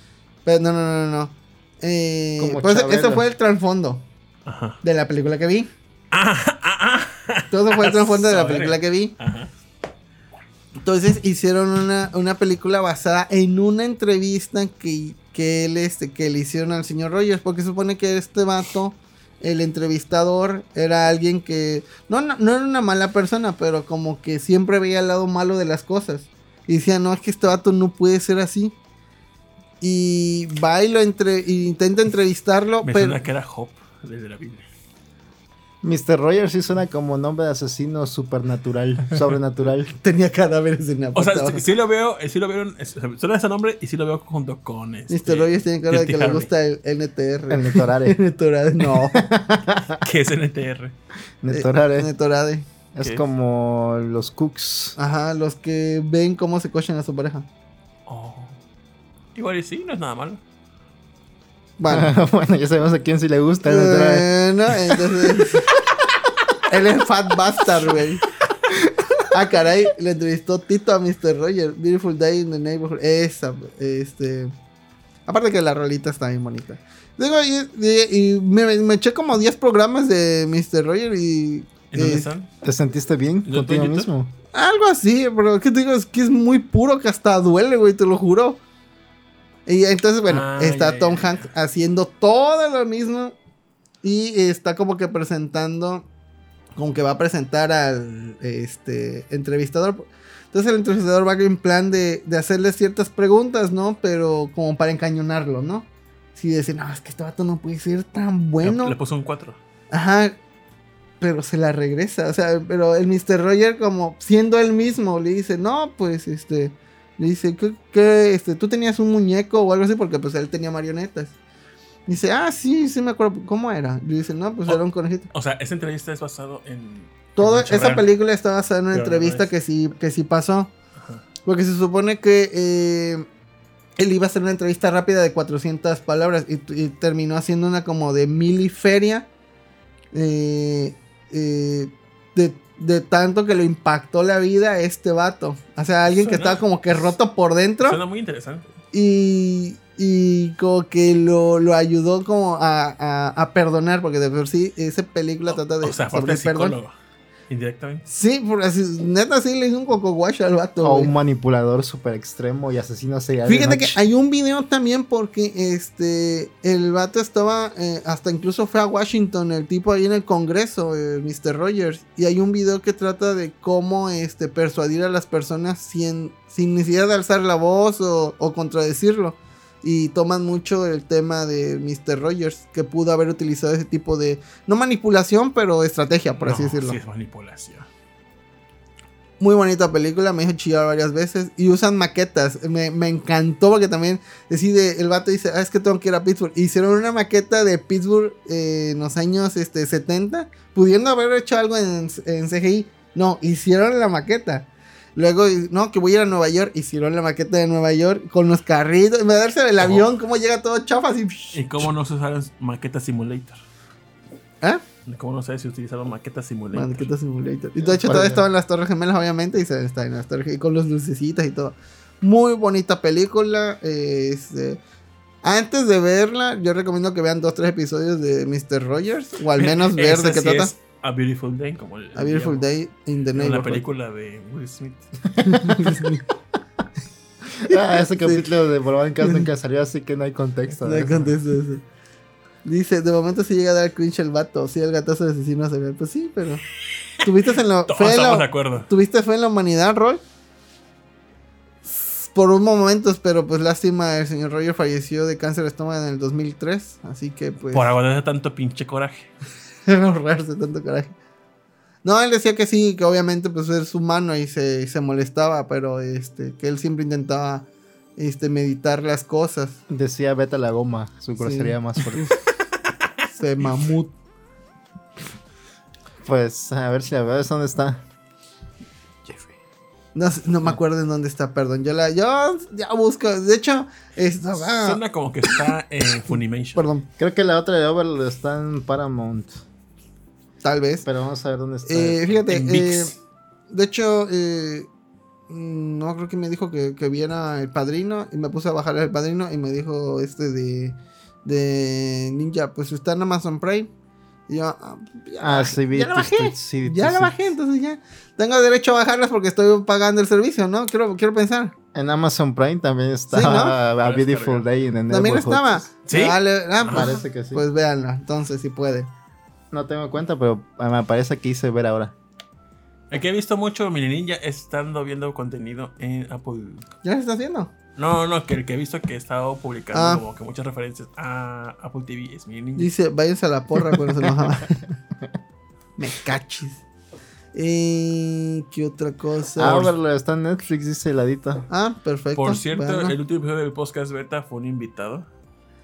Speaker 3: Pero no, no, no, no. no. Eh,
Speaker 1: Como
Speaker 3: pues, ese fue el trasfondo
Speaker 2: Ajá.
Speaker 3: de la película que vi.
Speaker 2: Ah, ah, ah.
Speaker 3: Todo fue el trasfondo de la película que vi.
Speaker 2: Ajá.
Speaker 3: Entonces hicieron una, una película basada en una entrevista que, que él este, que le hicieron al señor Rogers. Porque se supone que este vato, el entrevistador, era alguien que. No, no, no era una mala persona, pero como que siempre veía el lado malo de las cosas. Y decía, no, es que este vato no puede ser así. Y va y lo entre, y intenta entrevistarlo,
Speaker 2: Me
Speaker 3: pero.
Speaker 2: suena que era Job, desde la Biblia.
Speaker 1: Mr. Rogers sí suena como nombre de asesino supernatural, sobrenatural.
Speaker 3: Tenía cadáveres en la
Speaker 2: O sea, sí, lo veo, eh, sí lo veo, en- es- suena ese nombre y sí lo veo junto con este,
Speaker 3: Mr. Rogers tiene cara de que le gusta el NTR.
Speaker 1: El Netorare.
Speaker 3: Netorade, no.
Speaker 2: Que es NTR.
Speaker 1: Netorare.
Speaker 3: Eh, Netorade.
Speaker 1: Es
Speaker 2: ¿Qué?
Speaker 1: como los cooks.
Speaker 3: Aja, los que ven cómo se cochan a su pareja.
Speaker 2: Oh. Igual y sí, no es nada malo.
Speaker 3: Bueno,
Speaker 1: bueno, ya sabemos a quién sí le gusta. Netorare.
Speaker 3: bueno, entonces. él es Fat Bastard, güey. Ah, caray, le entrevistó Tito a Mr. Roger. Beautiful Day in the Neighborhood. Esa, este. Aparte que la rolita está bien bonita. Digo, y, y- y me, me eché como 10 programas de Mr. Roger y.
Speaker 2: ¿Y dónde
Speaker 3: eh,
Speaker 2: están?
Speaker 1: ¿Te sentiste bien
Speaker 2: ¿Yo
Speaker 1: contigo mismo?
Speaker 3: Algo así, pero ¿qué te digo? Es que es muy puro que hasta duele, güey, te lo juro. Y entonces, bueno,
Speaker 2: Ah,
Speaker 3: está Tom. Hanks haciendo todo lo mismo. Y está como que presentando. Como que va a presentar al este entrevistador. Entonces el entrevistador va en plan de, de hacerle ciertas preguntas, ¿no? Pero como para encañonarlo, ¿no? Si decir, no, es que este vato no puede ser tan bueno.
Speaker 2: Le, le puso un 4.
Speaker 3: Ajá. Pero se la regresa. O sea, pero el Mr. Roger, como siendo él mismo, le dice, no, pues este. Le dice, ¿qué, qué, este, tú tenías un muñeco o algo así? Porque pues él tenía marionetas. Dice, ah, sí, sí me acuerdo. ¿Cómo era? Le dice, no, pues
Speaker 2: Oh.
Speaker 3: era un conejito.
Speaker 2: O sea, esa entrevista es basado en.
Speaker 3: Toda esa película está basada en una
Speaker 2: Pero
Speaker 3: entrevista que sí, que sí pasó.
Speaker 2: Ajá.
Speaker 3: Porque se supone que eh, él iba a hacer una entrevista rápida de 400 palabras y, y terminó haciendo una como de miliferia. Eh, eh, de, de tanto que lo impactó la vida a este vato. O sea, alguien que estaba como que roto por dentro.
Speaker 2: Suena muy interesante.
Speaker 3: Y, y como que lo, lo ayudó como a, a- a perdonar. Porque de por sí esa película trata de
Speaker 2: o sea,
Speaker 3: sobre el perdón.
Speaker 2: Indirectamente.
Speaker 3: Sí, por así, neta sí le hizo un coco wash al vato.
Speaker 1: O un manipulador súper extremo y asesino serial.
Speaker 3: Fíjate que hay un video también porque este el vato estaba eh, hasta incluso fue a Washington el tipo ahí en el Congreso, el Mr. Rogers, y hay un video que trata de cómo este persuadir a las personas sin, sin necesidad de alzar la voz o, o contradecirlo. Y toman mucho el tema de Mr. Rogers, que pudo haber utilizado ese tipo de, no manipulación, pero estrategia, por así decirlo.
Speaker 2: Sí, es manipulación.
Speaker 3: Muy bonita película, me hizo chillar varias veces. Y usan maquetas. Me, me encantó porque también decide, el vato dice, ah, es que tengo que ir a Pittsburgh. Hicieron una maqueta de Pittsburgh eh, en los años este, 70, pudiendo haber hecho algo en, en CGI. No, hicieron la maqueta. Luego, no, que voy a ir a Nueva York. Hicieron la maqueta de Nueva York con los carritos. Me darse el avión, cómo llega todo chafa así.
Speaker 2: ¿Y cómo no se usaron maqueta simulator?
Speaker 3: ¿Ah?
Speaker 2: ¿Cómo no sé si utilizaron maqueta simulator?
Speaker 3: Maqueta Simulator. Y de hecho, todo estaba en las Torres Gemelas, obviamente, y se está en las Torres y con los lucecitas y todo. Muy bonita película. eh, este, antes de verla, yo recomiendo que vean dos, tres episodios de Mr. Rogers, o al menos ver de qué
Speaker 2: sí
Speaker 3: trata.
Speaker 2: es A Beautiful Day, como el,
Speaker 3: A Beautiful Day in the
Speaker 2: En la
Speaker 3: Neighborhood.
Speaker 2: película de Will Smith.
Speaker 1: Ah, ese
Speaker 3: Sí.
Speaker 1: capítulo de Volver en casa nunca salió, así que no hay contexto.
Speaker 3: No
Speaker 1: de
Speaker 3: hay
Speaker 1: eso.
Speaker 3: contexto de eso. Dice, de momento se llega a dar cringe el vato. Sí, el gatazo de asesino se ve. Pues sí, pero. ¿Tuviste en la,
Speaker 2: Todos
Speaker 3: fe en la-
Speaker 2: estamos de acuerdo.
Speaker 3: ¿Tuviste fe en la humanidad, Roy? Por un momento, pero pues lástima, el señor Roger falleció de cáncer de estómago en el 2003. Así que pues.
Speaker 2: Por aguantarse tanto pinche coraje.
Speaker 3: ahorrarse tanto coraje. No, él decía que sí, que obviamente pues es humano y se, se molestaba, pero este, que él siempre intentaba este, meditar las cosas.
Speaker 1: Decía vete a la goma, su grosería más fuerte.
Speaker 3: Se mamut.
Speaker 1: Pues a ver si la ves dónde está.
Speaker 3: No, no me acuerdo en dónde está, perdón. Yo la, yo ya busco. De hecho, esto, ah,
Speaker 2: Suena como que está en Funimation.
Speaker 3: perdón,
Speaker 1: Creo que la otra de Overlord está en Paramount.
Speaker 3: Tal vez.
Speaker 1: Pero vamos a ver dónde está.
Speaker 3: Eh, fíjate,
Speaker 2: En
Speaker 3: eh, de hecho, eh, mm, no creo que me dijo que, que viera el padrino y me puse a bajar el padrino y me dijo este de, de Ninja, pues está en Amazon Prime. Y yo, ah, ya,
Speaker 1: ah,
Speaker 3: la-
Speaker 1: sí, vi
Speaker 3: ya la
Speaker 1: tus
Speaker 3: bajé.
Speaker 1: tweets, sí,
Speaker 3: Ya la bajé, entonces ya tengo derecho a bajarlas porque estoy pagando el servicio, ¿no? Quiero, quiero pensar.
Speaker 1: En Amazon Prime también está
Speaker 3: Sí, ¿no?
Speaker 1: A Beautiful. Day in the
Speaker 3: También estaba.
Speaker 2: ¿Sí?
Speaker 3: Vale, ah, pues,
Speaker 1: Parece que sí.
Speaker 3: Pues véanla, entonces si puede.
Speaker 1: No tengo cuenta, pero me parece que hice ver ahora.
Speaker 2: El que he visto mucho Mini Ninja estando viendo contenido en Apple.
Speaker 3: ¿Ya se está haciendo?
Speaker 2: No, no, que el que he visto que he estado publicando
Speaker 3: Ah.
Speaker 2: como que muchas referencias a Apple TV es Mini Ninja.
Speaker 3: Dice, váyanse a la porra cuando se enojaba. Me cachis. Eh, ¿Qué otra cosa?
Speaker 1: Ah, Overlord está en Netflix, dice heladito.
Speaker 3: Ah, perfecto.
Speaker 2: Por cierto, el último episodio del podcast beta fue un invitado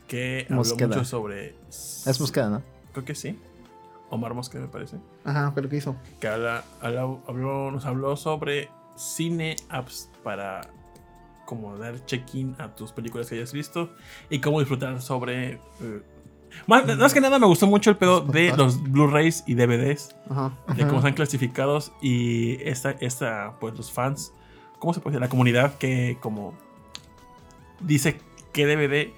Speaker 2: que habló
Speaker 1: Mosqueda.
Speaker 2: mucho sobre.
Speaker 1: Es buscada, ¿no?
Speaker 2: Creo que sí. Omar Mosqueda, me parece.
Speaker 3: Ajá, pero ¿qué hizo?
Speaker 2: Que habla, habla- habló, nos habló sobre cine apps para como dar check-in a tus películas que hayas visto y cómo disfrutar sobre. eh, más, más que nada me gustó mucho el pedo de los Blu-rays y DVDs,
Speaker 3: Ajá.
Speaker 2: de cómo están clasificados y esta, esta, pues los fans, ¿cómo se puede decir? La comunidad que como dice que DVD,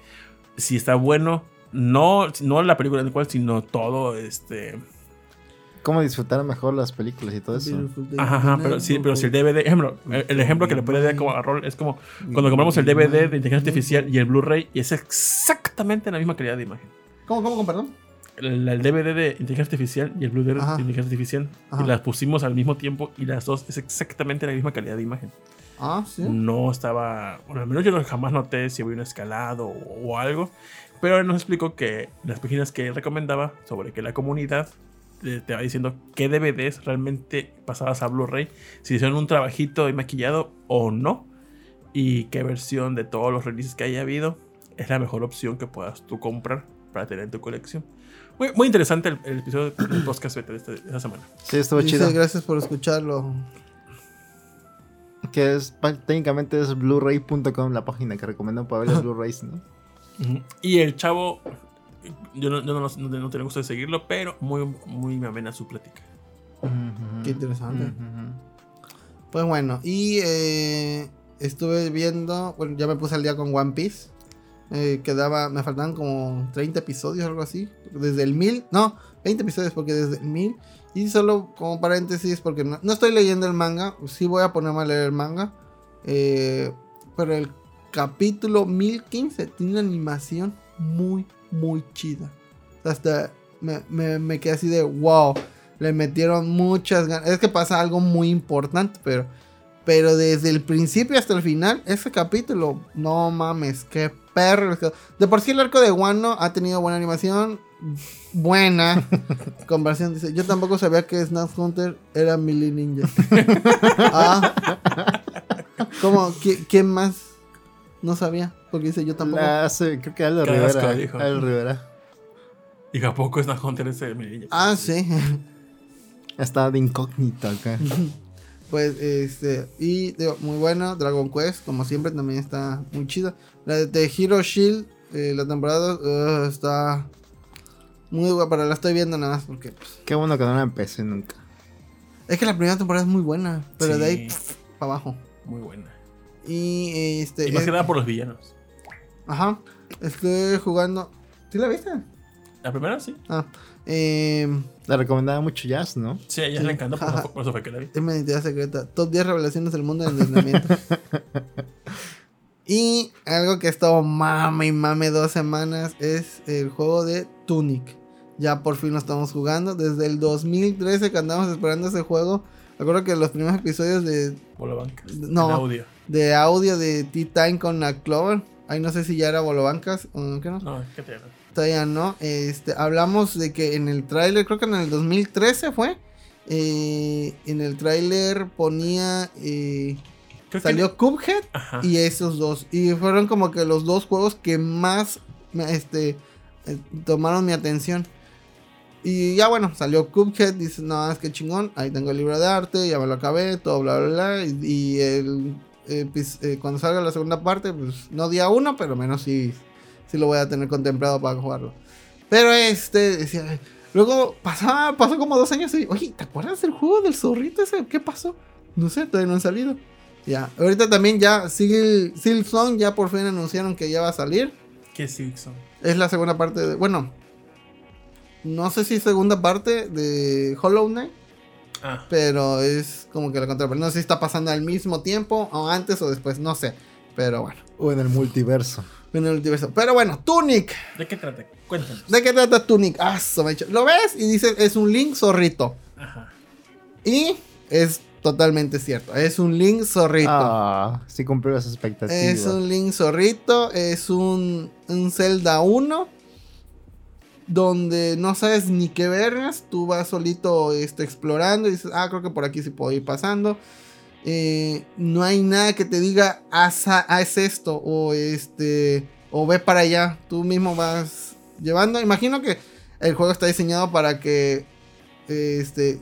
Speaker 2: si está bueno, no, no la película en cual, sino todo, este...
Speaker 1: ¿Cómo disfrutar mejor las películas y todo eso?
Speaker 2: Ajá, ajá, pero sí, pero si el DVD, ejemplo, el, el ejemplo que le puede dar como a rol es como cuando compramos el DVD de inteligencia artificial y el Blu-ray y es exactamente la misma calidad de imagen.
Speaker 3: ¿Cómo, cómo, cómo, perdón?
Speaker 2: El, el DVD de inteligencia artificial y el Blu-ray de inteligencia artificial
Speaker 3: Ajá.
Speaker 2: y las pusimos al mismo tiempo y las dos es exactamente la misma calidad de imagen.
Speaker 3: Ah, sí.
Speaker 2: No estaba, bueno, al menos yo no- jamás noté si había un escalado o, o algo, pero él nos explicó que las páginas que él recomendaba sobre que la comunidad te, te va diciendo qué DVDs realmente pasadas a Blu-ray, si hicieron un trabajito de maquillado o no, y qué versión de todos los releases que haya habido es la mejor opción que puedas tú comprar para tener en tu colección. Muy, muy interesante el, el episodio del podcast de, este- de esta semana.
Speaker 1: Sí, estuvo
Speaker 3: Dice,
Speaker 1: chido.
Speaker 3: gracias por escucharlo.
Speaker 1: Que es técnicamente es blu-ray.com la página que recomiendan para ver los Blu-rays, ¿no?
Speaker 2: Y el chavo, yo no, yo no, no, no tenía gusto de seguirlo, pero muy, muy amena su plática.
Speaker 3: Qué interesante.
Speaker 1: Ujú.
Speaker 3: Pues bueno, y eh, estuve viendo, bueno, ya me puse al día con One Piece. Eh, quedaba, me faltaban como 30 episodios o algo así. Desde el 1000, no, 20 episodios porque desde el 1000. Y solo como paréntesis, porque no, no estoy leyendo el manga, sí voy a ponerme a leer el manga. eh, pero el capítulo 1015 tiene una animación muy, muy chida. Hasta me, me, me quedé así de wow. Le metieron muchas ganas. Es que pasa algo muy importante, pero. Pero desde el principio hasta el final, ese capítulo, no mames, qué perro. De por sí el arco de Wano ha tenido buena animación, buena conversión. Dice, yo tampoco sabía que Snap Hunter era Melee Ninja. ah. ¿Cómo? ¿Qui- ¿Quién más? No sabía, porque dice yo tampoco.
Speaker 1: La hace- creo que Aldo
Speaker 2: Carrasco
Speaker 1: Rivera.
Speaker 2: dijo.
Speaker 1: Aldo Rivera.
Speaker 2: Y a poco es una Hunter ese de
Speaker 3: Ah, sí.
Speaker 1: Está de incógnito acá.
Speaker 3: Pues, este, y digo, muy bueno, Dragon Quest, como siempre, también está muy chido. La de The Hero Shield, eh, la temporada uh, está muy guapa, pero la estoy viendo nada más porque pues,
Speaker 1: Qué bueno que no la empecé nunca.
Speaker 3: es que la primera temporada es muy buena, pero de ahí
Speaker 2: Sí.
Speaker 3: para abajo.
Speaker 2: Muy buena.
Speaker 3: Y este,
Speaker 2: Y más
Speaker 3: es-
Speaker 2: que nada por los villanos.
Speaker 3: ajá, estoy jugando. ¿Sí la viste?
Speaker 2: La primera sí.
Speaker 3: Ah, eh,
Speaker 1: La recomendaba mucho Jazz, ¿no?
Speaker 2: Sí, a
Speaker 3: Sí.
Speaker 2: le encantó, por eso, fue- por eso fue que la vi.
Speaker 3: Es mi identidad secreta. Top 10 revelaciones del mundo del entrenamiento. y algo que ha estado mame y mame dos semanas es el juego de Tunic. Ya por fin lo estamos jugando. Desde el 2013 que andamos esperando ese juego. Recuerdo que los primeros episodios de. No.
Speaker 2: En audio.
Speaker 3: De audio de Tea Time con la Clover. Ahí no sé si ya era Bolobancas o qué no.
Speaker 2: No, ¿qué te
Speaker 3: Todavía no. Este, hablamos de que en el tráiler, creo que en el 2013 fue. eh, en el tráiler ponía. eh,
Speaker 2: Creo que-
Speaker 3: salió Cuphead
Speaker 2: Ajá.
Speaker 3: y esos dos. Y fueron como que los dos juegos que más este, eh, tomaron mi atención. Y ya bueno, salió Cuphead. Dices, no, es que chingón. Ahí tengo el libro de arte, ya me lo acabé, todo bla bla bla. Y, y el, eh, pues, eh, cuando salga la segunda parte, pues no día uno, pero menos sí, sí lo voy a tener contemplado para jugarlo. Pero este, decía, luego pasaba, pasó como dos años y, oye, ¿te acuerdas del juego del zorrito ese? ¿Qué pasó? No sé, todavía no han salido. Ya, ahorita también ya Sil- Silksong ya por fin anunciaron que ya va a salir.
Speaker 2: ¿Qué es Silksong?
Speaker 3: Es la segunda parte de, bueno, no sé si segunda parte de Hollow Knight,
Speaker 2: Ah,
Speaker 3: pero es como que la contraparte. No sé si está pasando al mismo tiempo o antes o después, no sé. Pero bueno,
Speaker 1: O en el multiverso.
Speaker 3: en el multiverso. Pero bueno, Tunic.
Speaker 2: ¿de qué trata? Cuéntanos.
Speaker 3: ¿De qué trata Tunic? Ah. Lo ves y dices, es un Link zorrito.
Speaker 2: Ajá.
Speaker 3: Y es totalmente cierto. Es un Link zorrito.
Speaker 1: Ah, sí cumplió las expectativas.
Speaker 3: Es un Link zorrito. Es un, un Zelda 1. Donde no sabes ni qué vergas. Tú vas solito este, explorando y dices, ah, creo que por aquí sí puedo ir pasando. Eh, no hay nada que te diga, haz, haz esto. O este. O ve para allá. Tú mismo vas llevando. Imagino que el juego está diseñado para que. Este.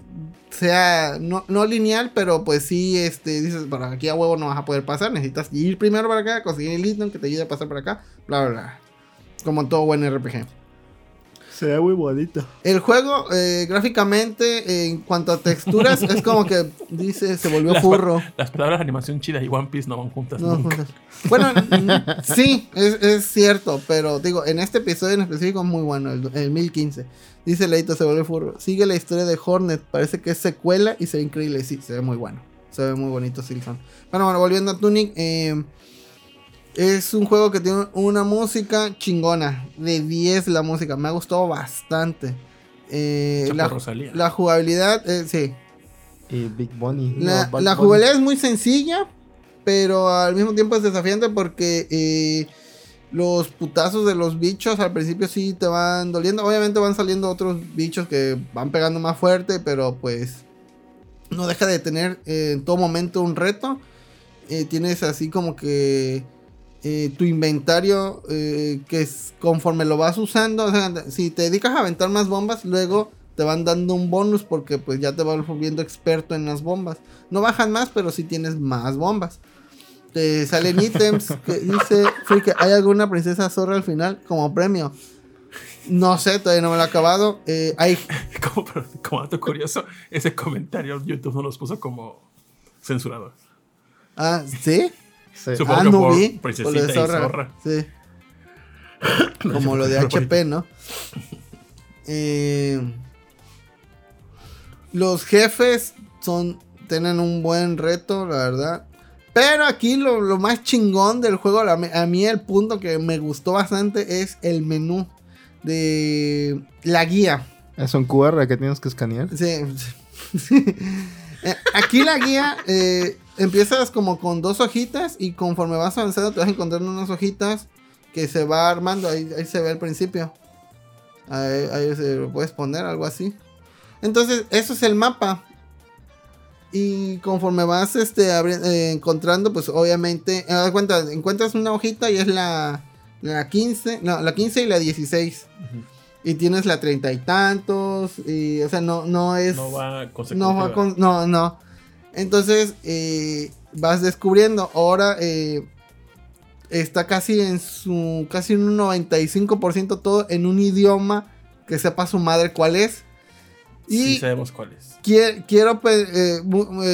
Speaker 3: Sea no, no lineal, pero pues sí, este, dices, para aquí a huevo no vas a poder pasar, necesitas ir primero para acá, conseguir el ítem que te ayude a pasar para acá, bla, bla, bla. Como todo buen RPG.
Speaker 1: Se ve muy bonito.
Speaker 3: El juego, eh, gráficamente, eh, en cuanto a texturas, es como que dice, se volvió
Speaker 2: Las,
Speaker 3: furro.
Speaker 2: las palabras animación chida y One Piece no van juntas
Speaker 3: No,
Speaker 2: nunca.
Speaker 3: juntas. Bueno, sí, es, es cierto, pero digo, en este episodio en específico es muy bueno, el, el 1015. Dice Leito, se vuelve furro. Sigue la historia de Hornet, parece que es secuela y se ve increíble. Sí, se ve muy bueno. Se ve muy bonito Silson. Bueno, bueno, volviendo a Tunic, eh, es un juego que tiene una música chingona. De 10 la música, me ha gustado bastante. Eh, la, la jugabilidad, eh, sí,
Speaker 1: Y Big Bunny.
Speaker 3: la,
Speaker 1: no, Bad
Speaker 3: la
Speaker 1: Bunny.
Speaker 3: jugabilidad es muy sencilla, pero al mismo tiempo es desafiante porque eh, los putazos de los bichos al principio sí te van doliendo. Obviamente van saliendo otros bichos que van pegando más fuerte, pero pues no deja de tener eh, en todo momento un reto. Eh, tienes así como que eh, tu inventario eh, que es conforme lo vas usando. o sea, si te dedicas a aventar más bombas, luego te van dando un bonus porque pues ya te vas volviendo experto en las bombas. No bajan más, pero sí tienes más bombas. Te salen ítems que dice Friki, ¿hay alguna princesa zorra al final como premio? No sé, todavía no me lo he acabado. Eh, hay
Speaker 2: como, como dato curioso, ese comentario YouTube no los puso como censurados.
Speaker 3: Ah, ¿sí?
Speaker 1: Sí.
Speaker 2: Supongo
Speaker 3: ah,
Speaker 2: que
Speaker 3: no
Speaker 2: por
Speaker 3: vi.
Speaker 2: princesita
Speaker 3: Por lo de
Speaker 2: y zorra.
Speaker 3: Sí. como lo de HP, ¿no? Eh, los jefes son tienen un buen reto, la verdad. Pero aquí lo, lo más chingón del juego, la- a mí el punto que me gustó bastante es el menú de la guía.
Speaker 1: Es un QR que tienes que escanear.
Speaker 3: Sí. Eh, Aquí la guía eh, empiezas como con dos hojitas y conforme vas avanzando te vas encontrando unas hojitas que se va armando. Ahí, ahí se ve al principio. Ahí, ahí se lo puedes poner, algo así. Entonces, eso es el mapa. Y conforme vas este, eh, encontrando, pues obviamente, eh, cuenta, encuentras una hojita y es la, la 15, no, la 15 y la 16. Y tienes la treinta y tantos, y, o sea, no, no es...
Speaker 2: No va
Speaker 3: No,
Speaker 2: consecutiva.
Speaker 3: va con- no, no. Entonces, eh, vas descubriendo. Ahora eh, está casi en su. Casi en un 95% todo en un idioma que sepa su madre cuál es. Y
Speaker 2: Sí, sabemos cuál es.
Speaker 3: quie- quiero. pues, eh,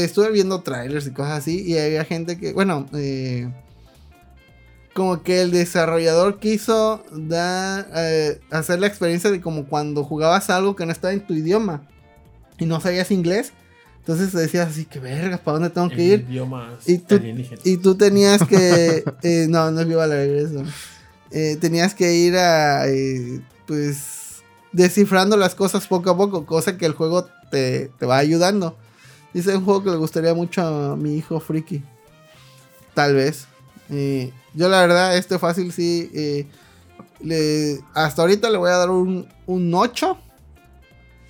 Speaker 3: estuve viendo trailers y cosas así. Y había gente que. Bueno, como que el desarrollador quiso dar, eh, hacer la experiencia de como cuando jugabas algo que no estaba en tu idioma y no sabías inglés. Entonces decías así, que verga, ¿para dónde tengo que ir?
Speaker 2: idiomas
Speaker 3: Y tú-. Y tú tenías que... eh, no, no es viva la regreso. Eh, tenías que ir a... eh, pues... Descifrando las cosas poco a poco, cosa que el juego te, te va ayudando. Dice un juego que le gustaría mucho a mi hijo Friki. Tal vez. Eh, yo la verdad, este fácil sí... le, hasta ahorita le voy a dar un, un 8.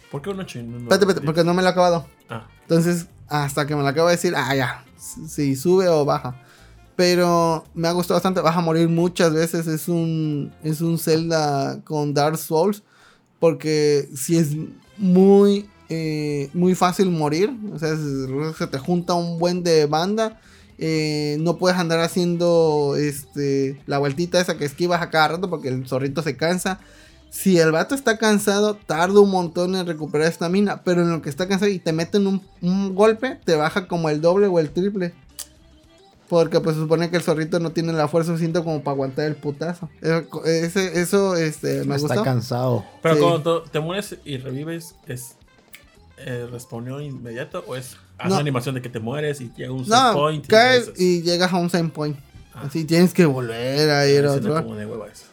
Speaker 2: ¿Por qué un 8 y no
Speaker 3: Espérate, espérate, porque no me lo he acabado.
Speaker 2: Ah,
Speaker 3: Entonces, hasta que me lo acabo de decir, ah, ya, si sube o baja. Pero me ha gustado bastante, vas a morir muchas veces. Es un, es un Zelda con Dark Souls. Porque si es muy, eh, muy fácil morir. O sea, se, te junta un buen de banda. eh, no puedes andar haciendo este, la vueltita esa que esquivas a cada rato porque el zorrito se cansa. Si el vato está cansado, tarda un montón en recuperar estamina. Pero en lo que está cansado y te meten un, un golpe, te baja como el doble o el triple. Porque pues se supone que el zorrito no tiene la fuerza suficiente como para aguantar el putazo. Eso, ese- eso este, me
Speaker 1: Está
Speaker 3: gustó.
Speaker 1: cansado.
Speaker 2: pero
Speaker 3: Sí.
Speaker 2: cuando te mueres y revives, ¿es eh, inmediato o es haz
Speaker 3: No.
Speaker 2: una animación de que te mueres y llega un save
Speaker 3: No,
Speaker 2: point?
Speaker 3: caes
Speaker 2: regresas?
Speaker 3: y llegas a un same point.
Speaker 2: Ah.
Speaker 3: Así tienes que volver a ir a otro.
Speaker 2: Como de hueva eso.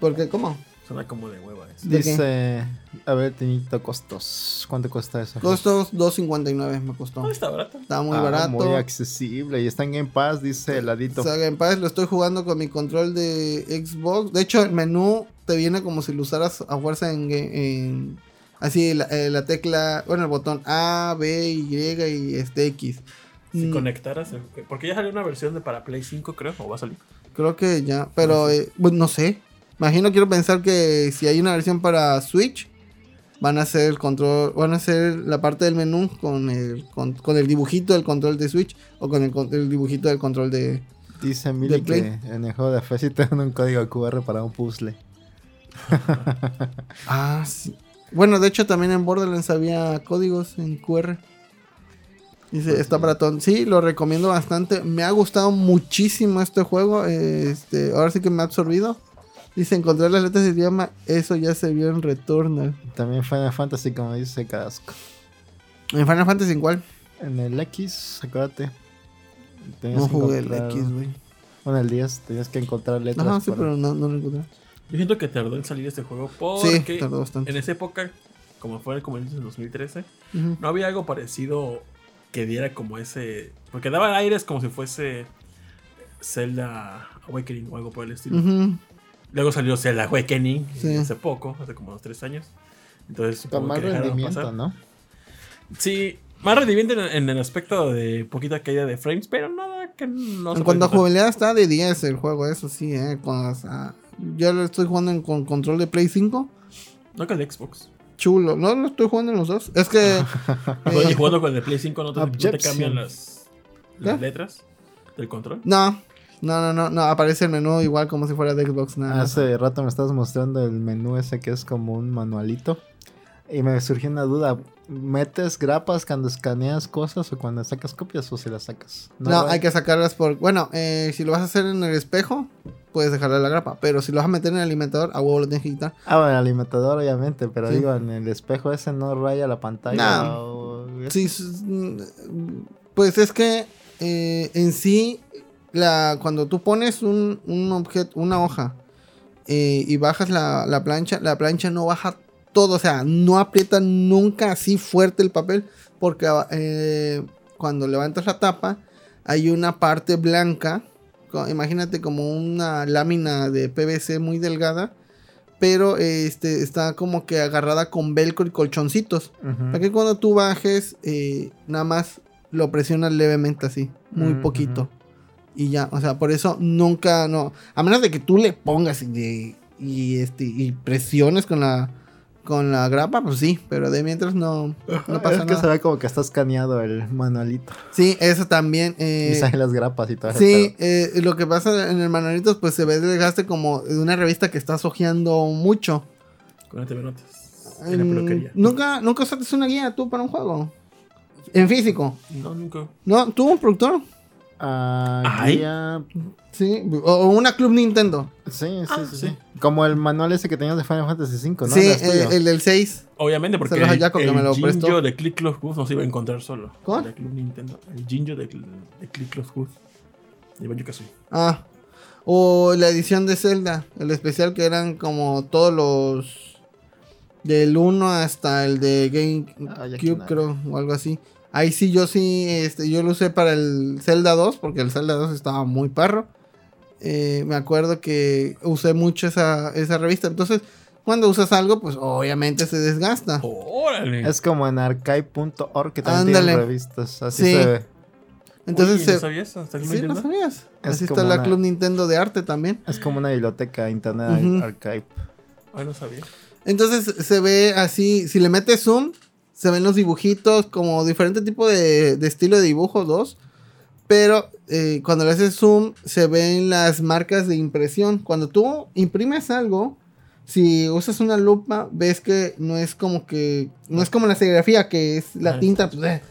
Speaker 3: Porque, ¿cómo?
Speaker 2: Suena como de hueva.
Speaker 1: Dice, a ver, Tinito, costos. ¿Cuánto cuesta eso?
Speaker 3: Costos 2.59 me costó.
Speaker 2: No, está barato.
Speaker 3: Está muy
Speaker 1: Ah,
Speaker 3: barato.
Speaker 1: Muy accesible. Y está en Game Pass, dice el ladito.
Speaker 3: Saga en paz lo estoy jugando con mi control de Xbox. De hecho, el menú te viene como si lo usaras a fuerza en, en- así la, eh, la tecla, bueno, el botón A, B, Y y este X.
Speaker 2: Si
Speaker 3: Mm,
Speaker 2: conectaras, el- porque ya salió una versión de para Play 5, creo, o va a salir.
Speaker 3: Creo que ya, pero eh, pues, no sé. Imagino, quiero pensar que si hay una versión para Switch, van a hacer el control, van a hacer la parte del menú con el, con, con el dibujito del control de Switch o con el, dibujito del control de...
Speaker 1: Dice Mili que en el juego de fe sí te dan un código QR para un puzzle.
Speaker 3: Ah, sí. Bueno, de hecho también en Borderlands había códigos en QR. Dice, está para todo. Sí, lo recomiendo bastante. Me ha gustado muchísimo este juego. Este, ahora sí que me ha absorbido. Dice, encontrar las letras de idioma, eso ya se vio en Returnal.
Speaker 1: También Final Fantasy, como dice Cadasco.
Speaker 3: ¿En Final Fantasy en cuál?
Speaker 1: En el X, acuérdate. tenías
Speaker 3: No jugué el X, güey.
Speaker 1: Bueno, el 10 tenías que encontrar letras.
Speaker 3: Ajá, sí,
Speaker 1: para-
Speaker 3: pero no, no lo encontré.
Speaker 2: Yo siento que tardó en salir este juego
Speaker 3: Sí,
Speaker 2: porque
Speaker 3: tardó bastante.
Speaker 2: en esa época, como fue como en el 2013,
Speaker 3: Ujú.
Speaker 2: no había algo parecido que diera como ese. Porque daba aires como si fuese Zelda Awakening o algo por el estilo.
Speaker 3: Ujú.
Speaker 2: Luego salió Zelda Awakening
Speaker 3: Sí.
Speaker 2: hace poco, hace como unos tres años. Entonces,
Speaker 1: más rendimiento,
Speaker 2: pasar.
Speaker 1: ¿no?
Speaker 2: Sí, más rendimiento en, en el aspecto de poquita caída de frames, pero nada que no se
Speaker 3: En cuanto a jugabilidad está de 10 el juego, eso sí, eh. Con, o sea, yo lo estoy jugando en- con control de Play 5.
Speaker 2: No que el Xbox.
Speaker 3: Chulo. No, lo estoy jugando en los dos. Es que.
Speaker 2: Y
Speaker 3: eh,
Speaker 2: jugando con el de Play 5 no te, no te cambian las, las letras del control.
Speaker 3: no. No, no, no, no. Aparece el menú igual como si fuera de Xbox. Nada. más.
Speaker 1: Hace rato me estabas mostrando el menú ese que es como un manualito. Y me surgió una duda. ¿Metes grapas cuando escaneas cosas o cuando sacas copias o si las sacas?
Speaker 3: No,
Speaker 1: güey.
Speaker 3: hay que sacarlas por. Bueno, eh, si lo vas a hacer en el espejo, puedes dejarle la grapa. Pero si lo vas a meter en el alimentador, a huevo lo tienes que quitar.
Speaker 1: Ah, bueno, el alimentador, obviamente, pero
Speaker 3: Sí.
Speaker 1: digo, en el espejo ese no raya la pantalla.
Speaker 3: No.
Speaker 1: o-
Speaker 3: Sí, mm, pues es que eh, en sí, la, cuando tú pones un, un objeto, una hoja eh, y bajas la, la plancha, la plancha no baja todo, o sea, no aprieta nunca así fuerte el papel, porque eh, cuando levantas la tapa hay una parte blanca, imagínate como una lámina de PVC muy delgada, pero este, está como que agarrada con velcro y colchoncitos. Para que cuando tú bajes, eh, nada más lo presionas levemente así, muy
Speaker 1: Mm,
Speaker 3: poquito. Y ya, o sea, por eso nunca, no. A menos de que tú le pongas y, de- y, este, y presiones con la, con la grapa, pues sí, pero de mientras no, no pasa
Speaker 1: es que
Speaker 3: nada.
Speaker 1: se ve como que está escaneado el manualito.
Speaker 3: Sí, eso también. eh,
Speaker 1: y salen las grapas y todo eso.
Speaker 3: Sí, eh, lo que pasa en el manualito, pues se ve desgaste como de una revista que estás hojeando mucho.
Speaker 2: Con el TV Notas. En la
Speaker 3: Mm,
Speaker 2: peluquería.
Speaker 3: Nunca, nunca usaste una guía tú para un juego. En físico.
Speaker 2: No, nunca.
Speaker 3: ¿No? ¿Tú un productor?
Speaker 1: Ah,
Speaker 2: Ay.
Speaker 1: guía-
Speaker 3: Sí. O, o una Club Nintendo.
Speaker 1: Sí, sí,
Speaker 2: Ah,
Speaker 1: sí,
Speaker 2: sí.
Speaker 1: sí. Como el manual ese que tenías de Final Fantasy V, ¿no?
Speaker 3: sí, eh, el del 6.
Speaker 2: Obviamente, porque el,
Speaker 3: hallazgo que
Speaker 2: el
Speaker 3: me lo
Speaker 2: Jinjo
Speaker 3: prestó.
Speaker 2: de Click Close Good no se iba a encontrar solo.
Speaker 3: ¿Cuál?
Speaker 2: De Club Nintendo. El Jinjo de, de Click Close Good. De Banjo Kazooie.
Speaker 3: Ah. O la edición de Zelda. El especial que eran como todos los. Del 1 hasta el de
Speaker 1: Ah,
Speaker 3: GameCube,
Speaker 1: quién
Speaker 3: creo. O algo así. Ahí sí, yo sí. Este, yo lo usé para el Zelda 2. Porque el Zelda 2 estaba muy perro. Eh, me acuerdo que usé mucho esa, esa revista. Entonces, cuando usas algo, pues obviamente se desgasta.
Speaker 2: ¡Órale!
Speaker 1: Es como en archive.org que también
Speaker 3: Ándale.
Speaker 1: tienen revistas. Así
Speaker 3: Sí.
Speaker 1: se ve.
Speaker 3: Entonces, se-
Speaker 2: ¿no sabías? ¿Hasta Club
Speaker 3: Sí, no sabías.
Speaker 1: Es
Speaker 3: Así está la
Speaker 1: una-
Speaker 3: Club Nintendo de arte también.
Speaker 1: Es como una biblioteca internet
Speaker 3: Ujú.
Speaker 1: archive.
Speaker 2: Ay, no sabía.
Speaker 3: Entonces se ve así, si le metes zoom, se ven los dibujitos, como diferente tipo de, de estilo de dibujo, dos. Pero eh, cuando le haces zoom, se ven las marcas de impresión. Cuando tú imprimes algo, si usas una lupa, ves que no es como que, no es como la serigrafía, que es la
Speaker 2: Ajá.
Speaker 3: tinta. pues, eh,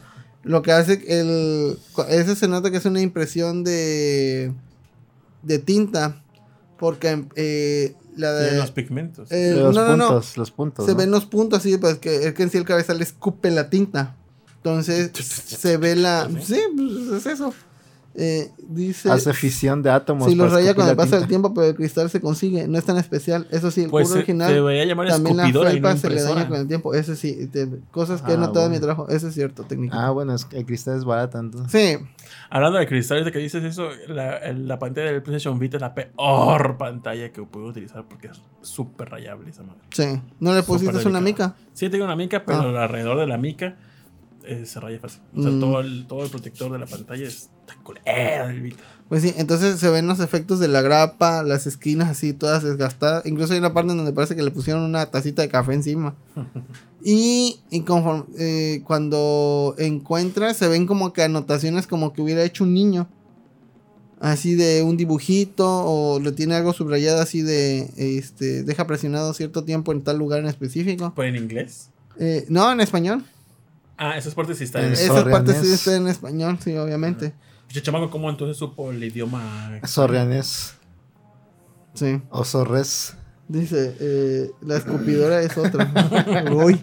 Speaker 3: lo que hace el, eso se nota que es una impresión de, de tinta. Porque eh, la de...
Speaker 2: Tienen los pigmentos.
Speaker 3: eh,
Speaker 1: los
Speaker 3: no, no, no.
Speaker 1: puntos, los puntos.
Speaker 3: Se
Speaker 1: ¿no?
Speaker 3: ven los puntos así, pues que es que en sí el cabeza le escupe la tinta. Entonces se ve la. Sí, pues es eso. Eh, dice.
Speaker 1: Hace fisión de átomos.
Speaker 3: Si los raya con el paso del tiempo, pero el cristal se consigue. No es tan especial. Eso sí, el
Speaker 2: pues
Speaker 3: original.
Speaker 2: llamar
Speaker 3: También la
Speaker 2: y no
Speaker 3: felpa se le daña con el tiempo. Eso sí, te- cosas que he
Speaker 1: Ah,
Speaker 3: notado en mi trabajo. Eso es cierto, técnico.
Speaker 1: Ah, bueno, es que el cristal es barato entonces.
Speaker 3: Sí,
Speaker 2: Hablando de cristales, de que dices eso, la, la pantalla del PlayStation Vita es la peor pantalla que puedo utilizar porque es súper rayable esa madre.
Speaker 3: sí. ¿No le pusiste una mica?
Speaker 2: Sí, tengo una mica, pero alrededor de la mica eh, se raya fácil. O sea,
Speaker 3: Mm.
Speaker 2: todo, el, todo el protector de la pantalla Vita.
Speaker 3: Pues sí, entonces se ven los efectos de la grapa, las esquinas así todas desgastadas. Incluso hay una parte donde parece que le pusieron una tacita de café encima. y y conforme, eh, cuando encuentras, se ven como que anotaciones como que hubiera hecho un niño. Así de un dibujito o le tiene algo subrayado así de, este, deja presionado cierto tiempo en tal lugar en específico.
Speaker 2: ¿Pues en inglés?
Speaker 3: Eh, no, en español.
Speaker 2: Ah, esas partes sí están
Speaker 1: En
Speaker 2: en
Speaker 1: Eso-
Speaker 3: Esa parte sí
Speaker 1: Sorrianés.
Speaker 3: está en español, sí, obviamente.
Speaker 2: Chamaco, ¿cómo entonces supo el idioma?
Speaker 1: Sorrianés
Speaker 3: Sí.
Speaker 1: o Sorres.
Speaker 3: Dice, eh, la escupidora es otra. Uy.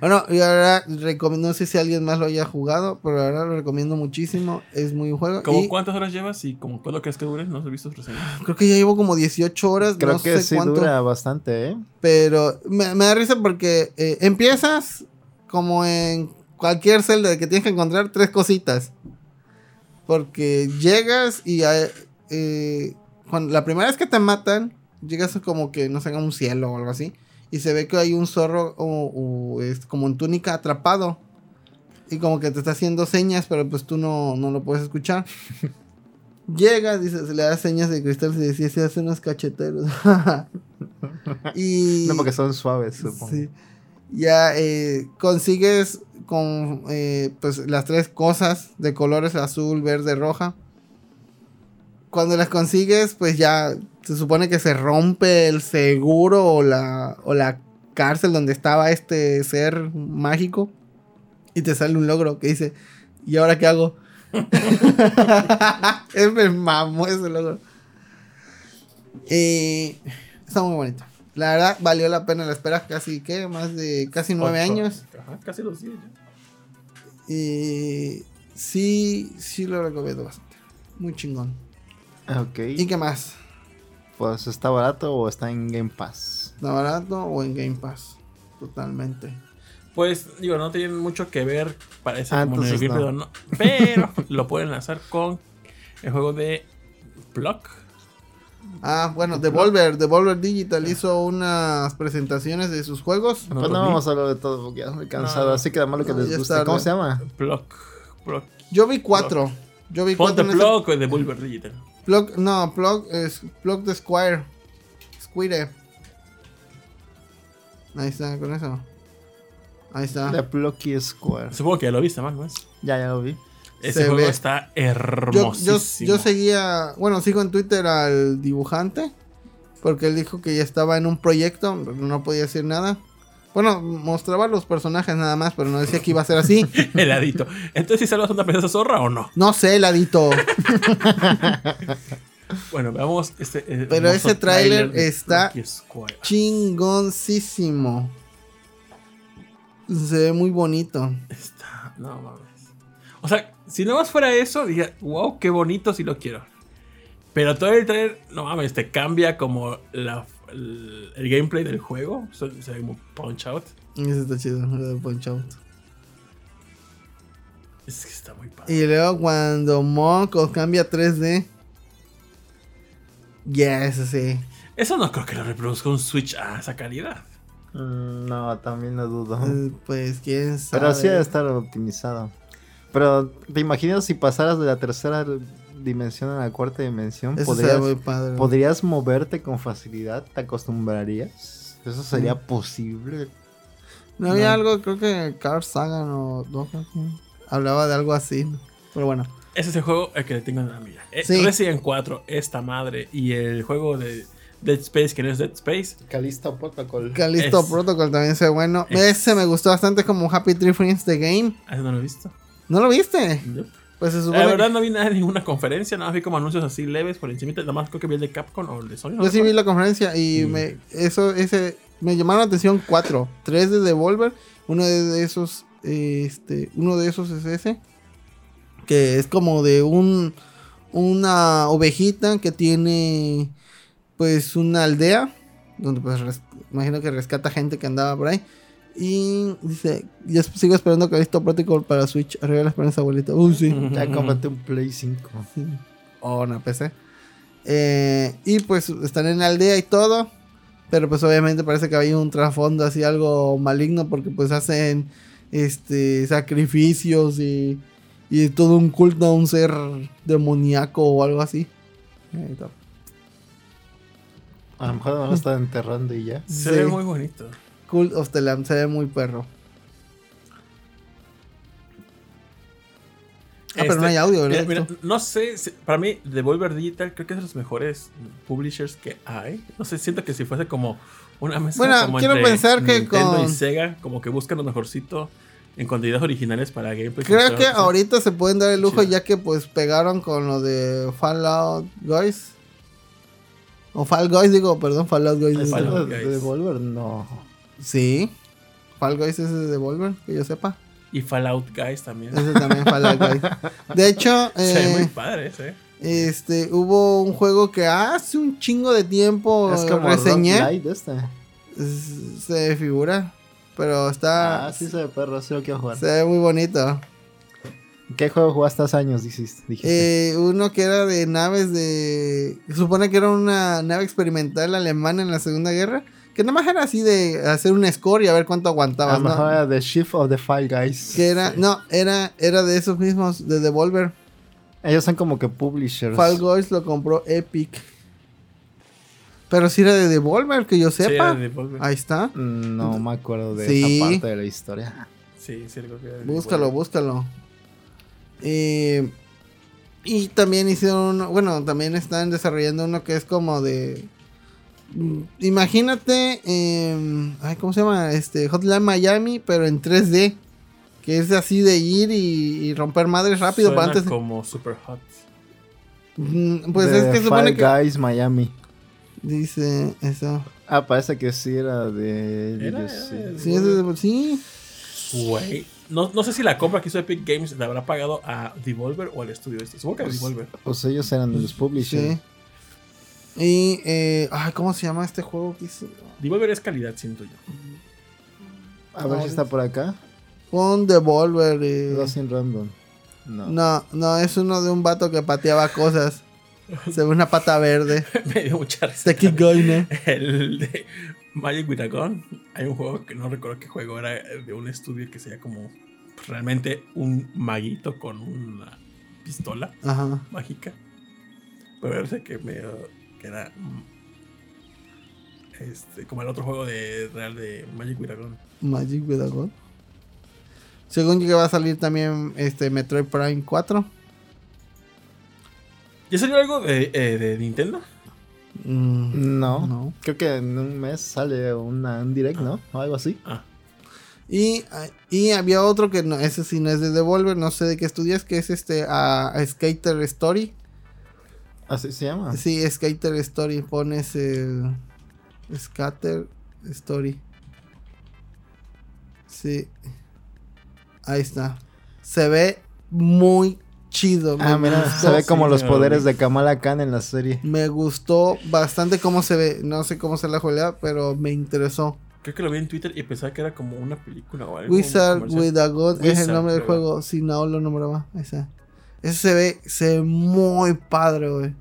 Speaker 3: Bueno, y ahora recomiendo, no sé si alguien más lo haya jugado, pero ahora lo recomiendo muchísimo. Es muy juego.
Speaker 2: ¿Cómo
Speaker 3: y
Speaker 2: cuántas horas llevas y como cuánto crees que dure? ¿No has visto reseñas?
Speaker 3: creo que ya llevo como 18 horas,
Speaker 1: Creo
Speaker 3: no
Speaker 1: que
Speaker 3: sé
Speaker 1: sí
Speaker 3: cuánto.
Speaker 1: dura bastante, ¿eh?
Speaker 3: Pero me, me da risa porque eh, empiezas como en cualquier celda que tienes que encontrar tres cositas. Porque llegas y eh, cuando, la primera vez que te matan, llegas como que no sé, a un cielo o algo así. Y se ve que hay un zorro o, o es como en túnica atrapado. Y como que te está haciendo señas, pero pues tú no, no lo puedes escuchar. Llega, dice, le da señas de cristal y decía, se hace unos cacheteros. y
Speaker 1: No, porque son suaves, supongo.
Speaker 3: Sí. Ya eh, consigues con eh, pues las tres cosas de colores azul, verde, roja. Cuando las consigues, pues ya se supone que se rompe el seguro o la, o la cárcel donde estaba este ser mágico. Y te sale un logro que dice, ¿y ahora qué hago? es me ese logro. Eh, está muy bonito. La verdad, valió la pena la espera casi, ¿qué? Más de casi nueve
Speaker 2: Ocho.
Speaker 3: años.
Speaker 2: Ajá, casi los 10 ya.
Speaker 3: Y sí, sí lo recomiendo bastante. Muy chingón.
Speaker 1: Ok.
Speaker 3: ¿Y qué más?
Speaker 1: Pues está barato o está en Game Pass.
Speaker 3: ¿Está barato o en Game Pass? Totalmente.
Speaker 2: Pues, digo, no tienen mucho que ver, parece
Speaker 1: Ah,
Speaker 2: como en el
Speaker 1: no.
Speaker 2: pero no. Pero lo pueden lanzar con el juego de Block.
Speaker 3: Ah, bueno, Devolver, Devolver Digital hizo unas presentaciones de sus juegos.
Speaker 2: No
Speaker 1: pues no vamos a hablar de todo porque ya estoy cansado.
Speaker 2: No.
Speaker 1: Así que además lo que
Speaker 3: No,
Speaker 1: les gusta. ¿Cómo se llama?
Speaker 2: Block. Block.
Speaker 3: Yo vi cuatro. Yo vi
Speaker 2: Ponte
Speaker 3: cuatro en ese-
Speaker 2: Block o de Bulber Digital.
Speaker 3: Plug, no, Plug es Plug de Squire. Squire. Ahí está, con eso. Ahí está.
Speaker 1: The Plucky Square.
Speaker 2: Supongo que ya lo viste, man, ¿no es?
Speaker 1: Ya, ya lo vi.
Speaker 2: Ese
Speaker 3: Se
Speaker 2: juego
Speaker 3: ve-
Speaker 2: está hermosísimo.
Speaker 3: yo, yo seguía, bueno, sigo en Twitter al dibujante. Porque él dijo que ya estaba en un proyecto, no podía decir nada. Bueno, mostraba los personajes nada más, pero no decía que iba a ser así.
Speaker 2: Heladito. Entonces, ¿si salvas una princesa zorra o no?
Speaker 3: No sé, ladito.
Speaker 2: Bueno, veamos este. eh,
Speaker 3: Pero ese tráiler está. Chingoncísimo. Se ve muy bonito.
Speaker 2: Está. No mames. O sea, si no más fuera eso, diría, wow, qué bonito si lo quiero. Pero todo el trailer, no mames, te cambia como la, el, el gameplay del juego. Se, se ve como punch out.
Speaker 3: Ese está chido, lo de Punch Out.
Speaker 2: Es que está muy padre.
Speaker 3: Y luego cuando Monko cambia a 3D. Yes, sí.
Speaker 2: Eso no creo que lo reproduzca un Switch a esa calidad.
Speaker 1: Mm, no, también lo dudo.
Speaker 3: Eh, Pues quién sabe.
Speaker 1: Pero sí debe estar optimizado. Pero, ¿te imaginas si pasaras de la tercera dimensión a la cuarta dimensión?
Speaker 3: Eso
Speaker 1: ¿Podrías,
Speaker 3: muy padre.
Speaker 1: ¿Podrías moverte con facilidad? ¿Te acostumbrarías? ¿Eso sería posible?
Speaker 3: No había
Speaker 1: No.
Speaker 3: algo, creo que Carl Sagan o Doha hablaba de algo así. Pero bueno.
Speaker 2: Ese es el juego el que le tengo en la mira. Eh,
Speaker 3: Sí.
Speaker 2: Resident 4, esta madre, y el juego de Dead Space, que no es Dead Space.
Speaker 1: Calista Protocol.
Speaker 3: Callisto
Speaker 2: Es-
Speaker 3: Protocol también se ve bueno.
Speaker 2: es-
Speaker 3: Ese me gustó bastante como Happy Tree Friends The Game.
Speaker 2: Ah, no lo he visto.
Speaker 3: ¿No lo viste? Pues se
Speaker 2: La
Speaker 3: supone
Speaker 2: verdad no vi nada de ninguna conferencia, nada más vi como anuncios así leves por encima. Nada más creo que vi el de Capcom o el de Sony. no
Speaker 3: Yo sí vi la conferencia y me, eso, ese, me llamaron la atención cuatro. Tres de Devolver, uno de esos, este, uno de esos es ese, que es como de un, una ovejita que tiene, pues, una aldea, donde pues, imagino que rescata gente que andaba por ahí. Y dice, yo sigo esperando Callisto Protocol para Switch. Arriba la esperanza, abuelita. Uy, sí.
Speaker 1: Ya cómprate un Play 5.
Speaker 3: O una PC. Eh, y pues están en la aldea y todo. Pero pues obviamente parece que hay un trasfondo así algo maligno porque pues hacen este sacrificios y, y todo un culto a un ser demoníaco o algo así. Ahí está.
Speaker 1: A lo mejor no lo están enterrando y ya.
Speaker 2: Se
Speaker 3: Sí.
Speaker 2: ve muy bonito.
Speaker 3: Cult of the Lamb se ve muy perro. Ah, pero
Speaker 2: Este,
Speaker 3: no hay audio, ¿verdad?
Speaker 2: Mira, no sé, si- para mí Devolver Digital creo que es de los mejores publishers que hay. No sé, siento que si fuese como una mesa
Speaker 3: Bueno,
Speaker 2: como
Speaker 3: quiero
Speaker 2: entre
Speaker 3: pensar que
Speaker 2: Nintendo
Speaker 3: con-
Speaker 2: y Sega, como que buscan lo mejorcito en contenidos originales para gameplay.
Speaker 3: Creo que ahorita se pueden dar el lujo ya que pues pegaron con lo de Fallout Guys. O Fall Guys, digo, perdón, Fallout Guys.
Speaker 2: Fallout.
Speaker 1: de
Speaker 2: Guys.
Speaker 1: Devolver, no.
Speaker 3: Sí. Fall Guys es de Devolver, que yo sepa.
Speaker 2: Y Fallout Guys también.
Speaker 3: Ese también Fallout Guys. De hecho,
Speaker 2: Se ve muy
Speaker 3: eh,
Speaker 2: padre ese.
Speaker 3: este, hubo un juego que hace un chingo de tiempo
Speaker 1: Es como
Speaker 3: reseñé.
Speaker 1: Roguelite este.
Speaker 3: Es- Se figura. Pero está.
Speaker 1: Ah, sí se ve perro, sí lo quiero jugar.
Speaker 3: Se ve muy bonito.
Speaker 1: ¿Qué juego jugaste hace años, dijiste? dijiste?
Speaker 3: Eh, uno que era de naves de. Se supone que era una nave experimental alemana en la Segunda Guerra. Que nada más era así de hacer un score y a ver cuánto
Speaker 1: a
Speaker 3: aguantabas,
Speaker 1: lo mejor
Speaker 3: ¿no?
Speaker 1: era The Shift of the File Guys.
Speaker 3: Que era. No, era, era de esos mismos, de Devolver.
Speaker 1: Ellos son como que publishers.
Speaker 3: Fall Guys lo compró Epic. Pero si era de Devolver, que yo
Speaker 2: Sí,
Speaker 3: sepa.
Speaker 2: era de Devolver.
Speaker 3: Ahí está.
Speaker 1: Mm, No me acuerdo de
Speaker 3: Sí.
Speaker 1: esa parte de la historia.
Speaker 2: Sí, sí, creo que era de
Speaker 3: Búscalo,
Speaker 2: Devolver.
Speaker 3: búscalo. Eh, y también hicieron uno, bueno, también están desarrollando uno que es como de... mm, Imagínate, eh, ay, ¿cómo se llama? Este, Hotline Miami, pero en 3D. Que es así de ir y, y romper madres rápido.
Speaker 2: Suena
Speaker 3: Para antes,
Speaker 2: como Super Hot.
Speaker 3: Mm, pues
Speaker 1: De
Speaker 3: es que supone que...
Speaker 1: Guys Miami.
Speaker 3: Dice eso.
Speaker 1: Ah, parece que sí era de.
Speaker 2: Era-
Speaker 1: ellos, sí.
Speaker 2: era-
Speaker 3: Sí, es de- sí.
Speaker 2: Güey. No, no sé si la compra que hizo Epic Games le habrá pagado a Devolver o al estudio este. Supongo que a
Speaker 1: Pues,
Speaker 2: Devolver.
Speaker 1: Pues ellos eran los publishers.
Speaker 3: Sí. Y, eh, ay, ¿cómo se llama este juego que hizo?
Speaker 2: Devolver es calidad, siento yo.
Speaker 1: A ver si está por acá.
Speaker 3: Con Devolver. eh.
Speaker 1: Lost in Random. No.
Speaker 3: No, no, es uno de un vato que pateaba cosas. Se ve una pata verde.
Speaker 2: Me dio mucha risa.
Speaker 3: Taki Goine.
Speaker 2: El de Magic with a Gun. Hay un juego que no recuerdo qué juego era de un estudio que sería como realmente un maguito con una pistola
Speaker 3: Ajá.
Speaker 2: mágica. Pero parece que me que era mm, este, como el otro juego de real de Magic Gun.
Speaker 3: Magic God. Según que va a salir también este Metroid Prime 4.
Speaker 2: ¿Ya salió algo de, eh, de Nintendo?
Speaker 3: Mm,
Speaker 1: No.
Speaker 3: No.
Speaker 1: Creo que en un mes sale una, un direct, ¿no? O algo así.
Speaker 2: Ah,
Speaker 3: Y, y había otro que no, ese sí no es de Devolver, no sé de qué estudias, que es este a, a Skater Story.
Speaker 1: Así se llama.
Speaker 3: Sí, Skater Story, pones el Scatter Story. Sí. Ahí está. Se ve muy chido.
Speaker 1: Ah,
Speaker 3: me
Speaker 1: mira,
Speaker 3: gustó.
Speaker 1: se ve como
Speaker 2: sí,
Speaker 1: los poderes
Speaker 2: vi.
Speaker 1: de Kamala Khan en la serie.
Speaker 3: Me gustó bastante cómo se ve. No sé cómo se la juega, pero me interesó.
Speaker 2: creo que lo vi en Twitter y pensaba que era como una película o algo.
Speaker 3: Wizard with a God es el nombre del juego. Si no lo nombraba. Ese. Ese se ve, se ve muy padre, güey.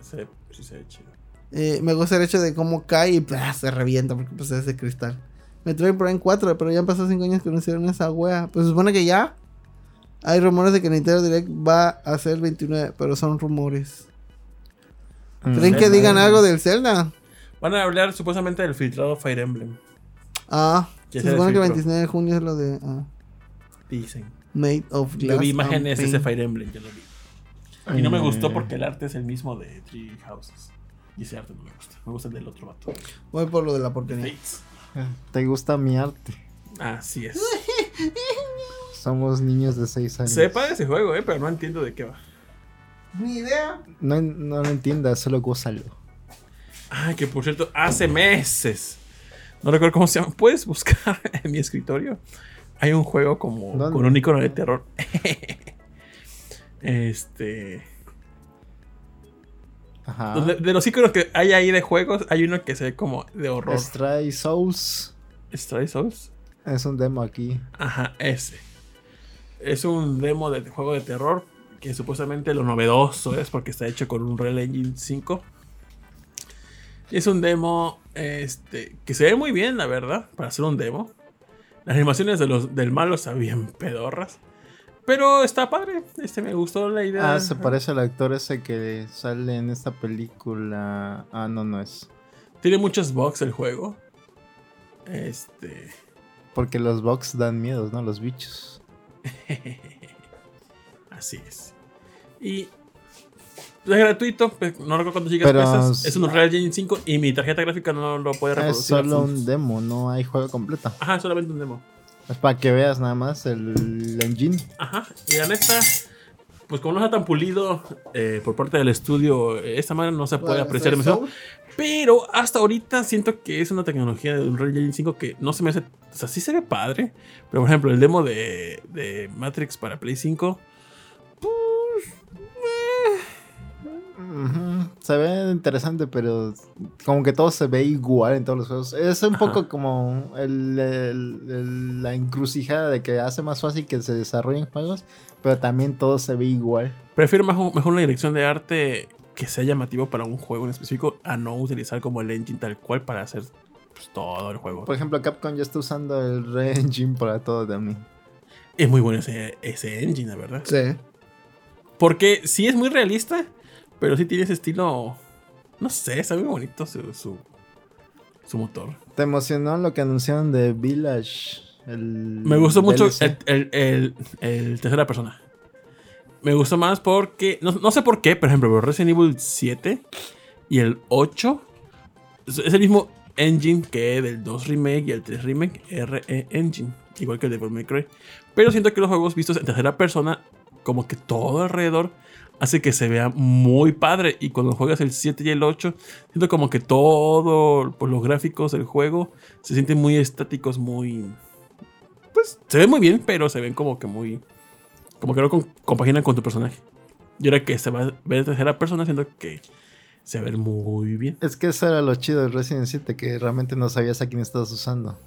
Speaker 2: Se- sí se ve chido.
Speaker 3: Eh, me gusta el hecho de cómo cae y ¡plá! se revienta porque pues es de cristal. Metroid Prime 4, pero ya han pasado 5 años que no hicieron esa wea. Pues se supone que ya. Hay rumores de que Nintendo Direct va a ser el 29, pero son rumores. ¿Creen
Speaker 1: Mm.
Speaker 3: que
Speaker 2: Zelda,
Speaker 3: digan
Speaker 2: eh.
Speaker 3: algo del Zelda?
Speaker 2: Van a hablar supuestamente del filtrado Fire Emblem.
Speaker 3: Ah, se supone que el
Speaker 2: filtró.
Speaker 3: 29 de junio es lo de ah,
Speaker 2: Dicen.
Speaker 3: Made of Glass.
Speaker 2: Yo vi imágenes de ese. Fire Emblem, ya lo vi. Y no me
Speaker 1: Eh,
Speaker 2: gustó porque el arte es el mismo de Three Houses. Y ese arte no me gusta. Me gusta el del otro vato.
Speaker 3: Voy por lo de la porquería.
Speaker 2: Fates.
Speaker 1: ¿Te gusta mi arte?
Speaker 2: Así es.
Speaker 1: Somos niños de 6 años.
Speaker 2: Sepa de ese juego, eh, pero no entiendo de qué va.
Speaker 3: Ni idea.
Speaker 1: No, no lo entiendas, solo gózalo.
Speaker 2: Ay, que por cierto, hace meses. No recuerdo cómo se llama. Puedes buscar en mi escritorio. Hay un juego como
Speaker 1: ¿Dónde?
Speaker 2: con un icono de terror. este.
Speaker 1: Ajá.
Speaker 2: de los iconos que hay ahí de juegos, hay uno que se ve como de horror.
Speaker 1: Stray Souls.
Speaker 2: Stray Souls.
Speaker 1: Es un demo aquí.
Speaker 2: Ajá, ese. Es un demo de juego de terror que supuestamente lo novedoso es porque está hecho con un Real Engine 5. Y es un demo este, que se ve muy bien, la verdad, para hacer un demo. Las animaciones de los, del malo están bien pedorras. Pero está padre. Este me gustó la idea.
Speaker 1: Ah, se parece al actor ese que sale en esta película. Ah, no, no es.
Speaker 2: Tiene muchos bugs el juego. Este.
Speaker 1: Porque los bugs dan miedo, ¿no? Los bichos.
Speaker 2: Así es. Y es gratuito, pues, no recuerdo cuántos gigas pesas. Es un Real Engine 5 y mi tarjeta gráfica no lo puede
Speaker 1: Es
Speaker 2: reproducir. a
Speaker 1: solo un demo, no hay juego completo.
Speaker 2: Ajá, solamente un demo.
Speaker 1: Es para que veas nada más el engine.
Speaker 2: Ajá, y la neta, pues como no está tan pulido eh, por parte del estudio, esta manera no se puede
Speaker 3: Bueno,
Speaker 2: apreciar.
Speaker 3: Souls.
Speaker 2: Pero hasta ahorita siento que es una tecnología de un Real Engine 5 que no se me hace. O sea, sí se ve padre. Pero por ejemplo, el demo de, de Matrix para Play 5.
Speaker 1: Se ve interesante, pero como que todo se ve igual en todos los juegos. Es un
Speaker 2: Ajá.
Speaker 1: poco como el- el- el- la encrucijada de que hace más fácil que se desarrollen juegos, pero también todo se ve igual.
Speaker 2: Prefiero mejor, mejor una dirección de arte que sea llamativo para un juego en específico a no utilizar como el engine tal cual para hacer pues, todo el juego.
Speaker 1: Por ejemplo, Capcom ya está usando el Re-Engine para todo también.
Speaker 2: es muy bueno ese, ese engine, la verdad.
Speaker 3: Sí.
Speaker 2: Porque sí es muy realista, pero sí tiene ese estilo. No sé, está muy bonito su, su, su motor.
Speaker 1: ¿Te emocionó lo que anunciaron de Village? El
Speaker 2: Me gustó mucho el, el- el- el tercera persona. Me gustó más porque. No, no sé por qué, por ejemplo, pero Resident Evil 7 y el 8 es es el mismo engine que del 2 Remake y el 3 Remake, RE Engine, igual que el de Devil May Cry. Pero siento que los juegos vistos en tercera persona como que todo alrededor hace que se vea muy padre. Y cuando juegas el 7 y el 8, siento como que todo, pues, los gráficos del juego se sienten muy estáticos, muy... Pues se ven muy bien, pero se ven como que muy... Como que no con- compaginan con tu personaje. Y ahora que se va a ver de tercera persona, siento que se ve muy bien.
Speaker 1: Es que eso era lo chido del Resident 7, que realmente no sabías a quién estabas usando.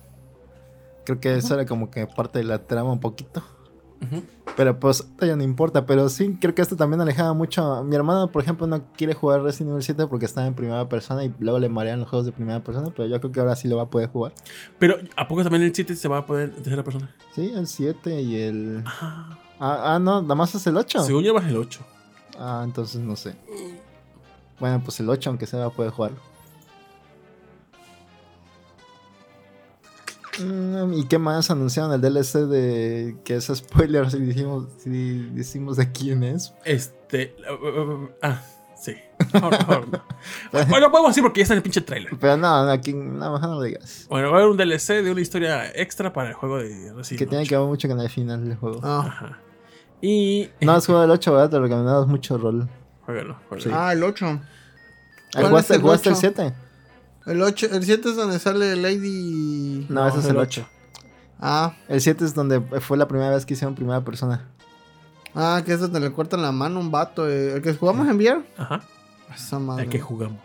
Speaker 1: Creo que eso era como que parte de la trama un poquito. Pero pues ya no importa. Pero sí, creo que esto también alejaba mucho. Mi hermano, por ejemplo, no quiere jugar Resident Evil 7 porque está en primera persona y luego le marean los juegos de primera persona. Pero yo creo que ahora sí lo va a poder jugar.
Speaker 2: Pero ¿a poco también el 7 se va a poder en tercera persona?
Speaker 1: Sí, el 7 y el.
Speaker 2: Ah,
Speaker 1: Ah, no, nada más es el 8.
Speaker 2: según yo vas el 8.
Speaker 1: Ah, entonces no sé. Bueno, pues el 8, aunque sea, va a poder jugar. ¿Y qué más anunciaron el DLC de que es spoiler si dijimos, si decimos de quién es?
Speaker 2: Este. Ah, sí. Ahora- ahora no. Bueno, podemos decir porque ya está en el pinche trailer.
Speaker 1: Pero no, no, aquí nada más no lo digas.
Speaker 2: Bueno, va a haber un DLC de una historia extra para el juego de Resident
Speaker 1: Que tiene que ver mucho con el final del juego.
Speaker 3: Ah,
Speaker 2: Ajá. Y.
Speaker 1: No has jugado el 8, ¿verdad? Te recomendamos mucho rol.
Speaker 2: Juégalo, juégalo.
Speaker 1: Sí.
Speaker 3: ah, el 8.
Speaker 1: Ah,
Speaker 3: ¿Cuál es
Speaker 1: ¿Jugaste,
Speaker 3: el
Speaker 1: el
Speaker 3: 8?
Speaker 1: 7?
Speaker 3: El 8, el 7 es donde sale Lady.
Speaker 1: No, ese es el 8.
Speaker 3: Ah,
Speaker 1: El 7 es donde fue la primera vez que hicieron primera persona.
Speaker 3: ah, que es donde le cortan la mano a un vato. eh, El que jugamos en VR.
Speaker 2: Ajá.
Speaker 3: Esa madre.
Speaker 2: ¿A qué jugamos?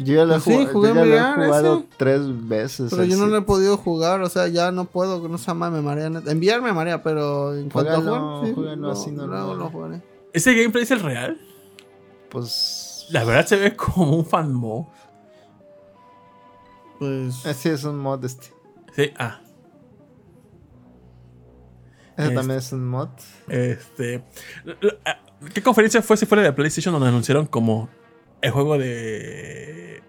Speaker 1: Yo ya lo he,
Speaker 3: Pues sí,
Speaker 1: jugado-
Speaker 3: jugué
Speaker 1: yo ya
Speaker 3: en
Speaker 1: lo he
Speaker 3: VR
Speaker 1: jugado
Speaker 3: ese.
Speaker 1: tres veces.
Speaker 3: Pero
Speaker 1: el
Speaker 3: yo no lo he podido jugar, o sea, ya no puedo, no se llama, me marea. En VR me marea, pero en cuanto a jugar, sí, lo-
Speaker 1: así normal.
Speaker 3: luego lo jugaré.
Speaker 2: ¿Ese gameplay es el real?
Speaker 1: Pues.
Speaker 2: La verdad se ve como un fanmo.
Speaker 3: Pues.
Speaker 1: Ese es un mod este.
Speaker 2: Sí, ah.
Speaker 1: Ese
Speaker 2: Este.
Speaker 1: también es un mod.
Speaker 2: Este. ah, ¿Qué conferencia fue si fuera de PlayStation donde anunciaron como el juego de. eh,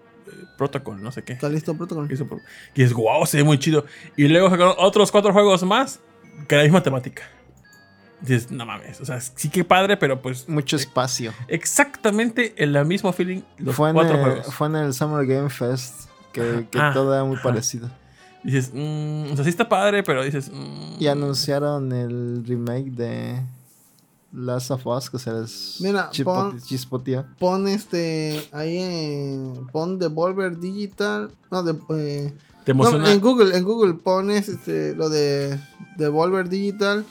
Speaker 2: Protocol, no sé qué?
Speaker 3: Está listo
Speaker 2: por- Y es wow, se ve muy chido. Y luego sacaron otros cuatro juegos más que la misma temática. Dices, no mames, o sea, sí que padre, pero pues
Speaker 1: Mucho espacio.
Speaker 2: exactamente el mismo feeling los
Speaker 1: Fue en,
Speaker 2: cuatro
Speaker 1: el,
Speaker 2: juegos.
Speaker 1: fue en el Summer Game Fest. Que, que
Speaker 2: Ah,
Speaker 1: todo era muy
Speaker 2: ajá.
Speaker 1: parecido.
Speaker 2: Dices, mm, o sea, sí está padre, pero dices. mm,
Speaker 1: Y anunciaron el remake de Last of Us, que se les
Speaker 3: Mira,
Speaker 1: chispo-
Speaker 3: pon- este. Ahí en. Pon Devolver Digital. No, de, eh,
Speaker 2: Te
Speaker 3: no,
Speaker 2: emociona.
Speaker 3: en Google, en Google pones este, lo de Devolver Digital.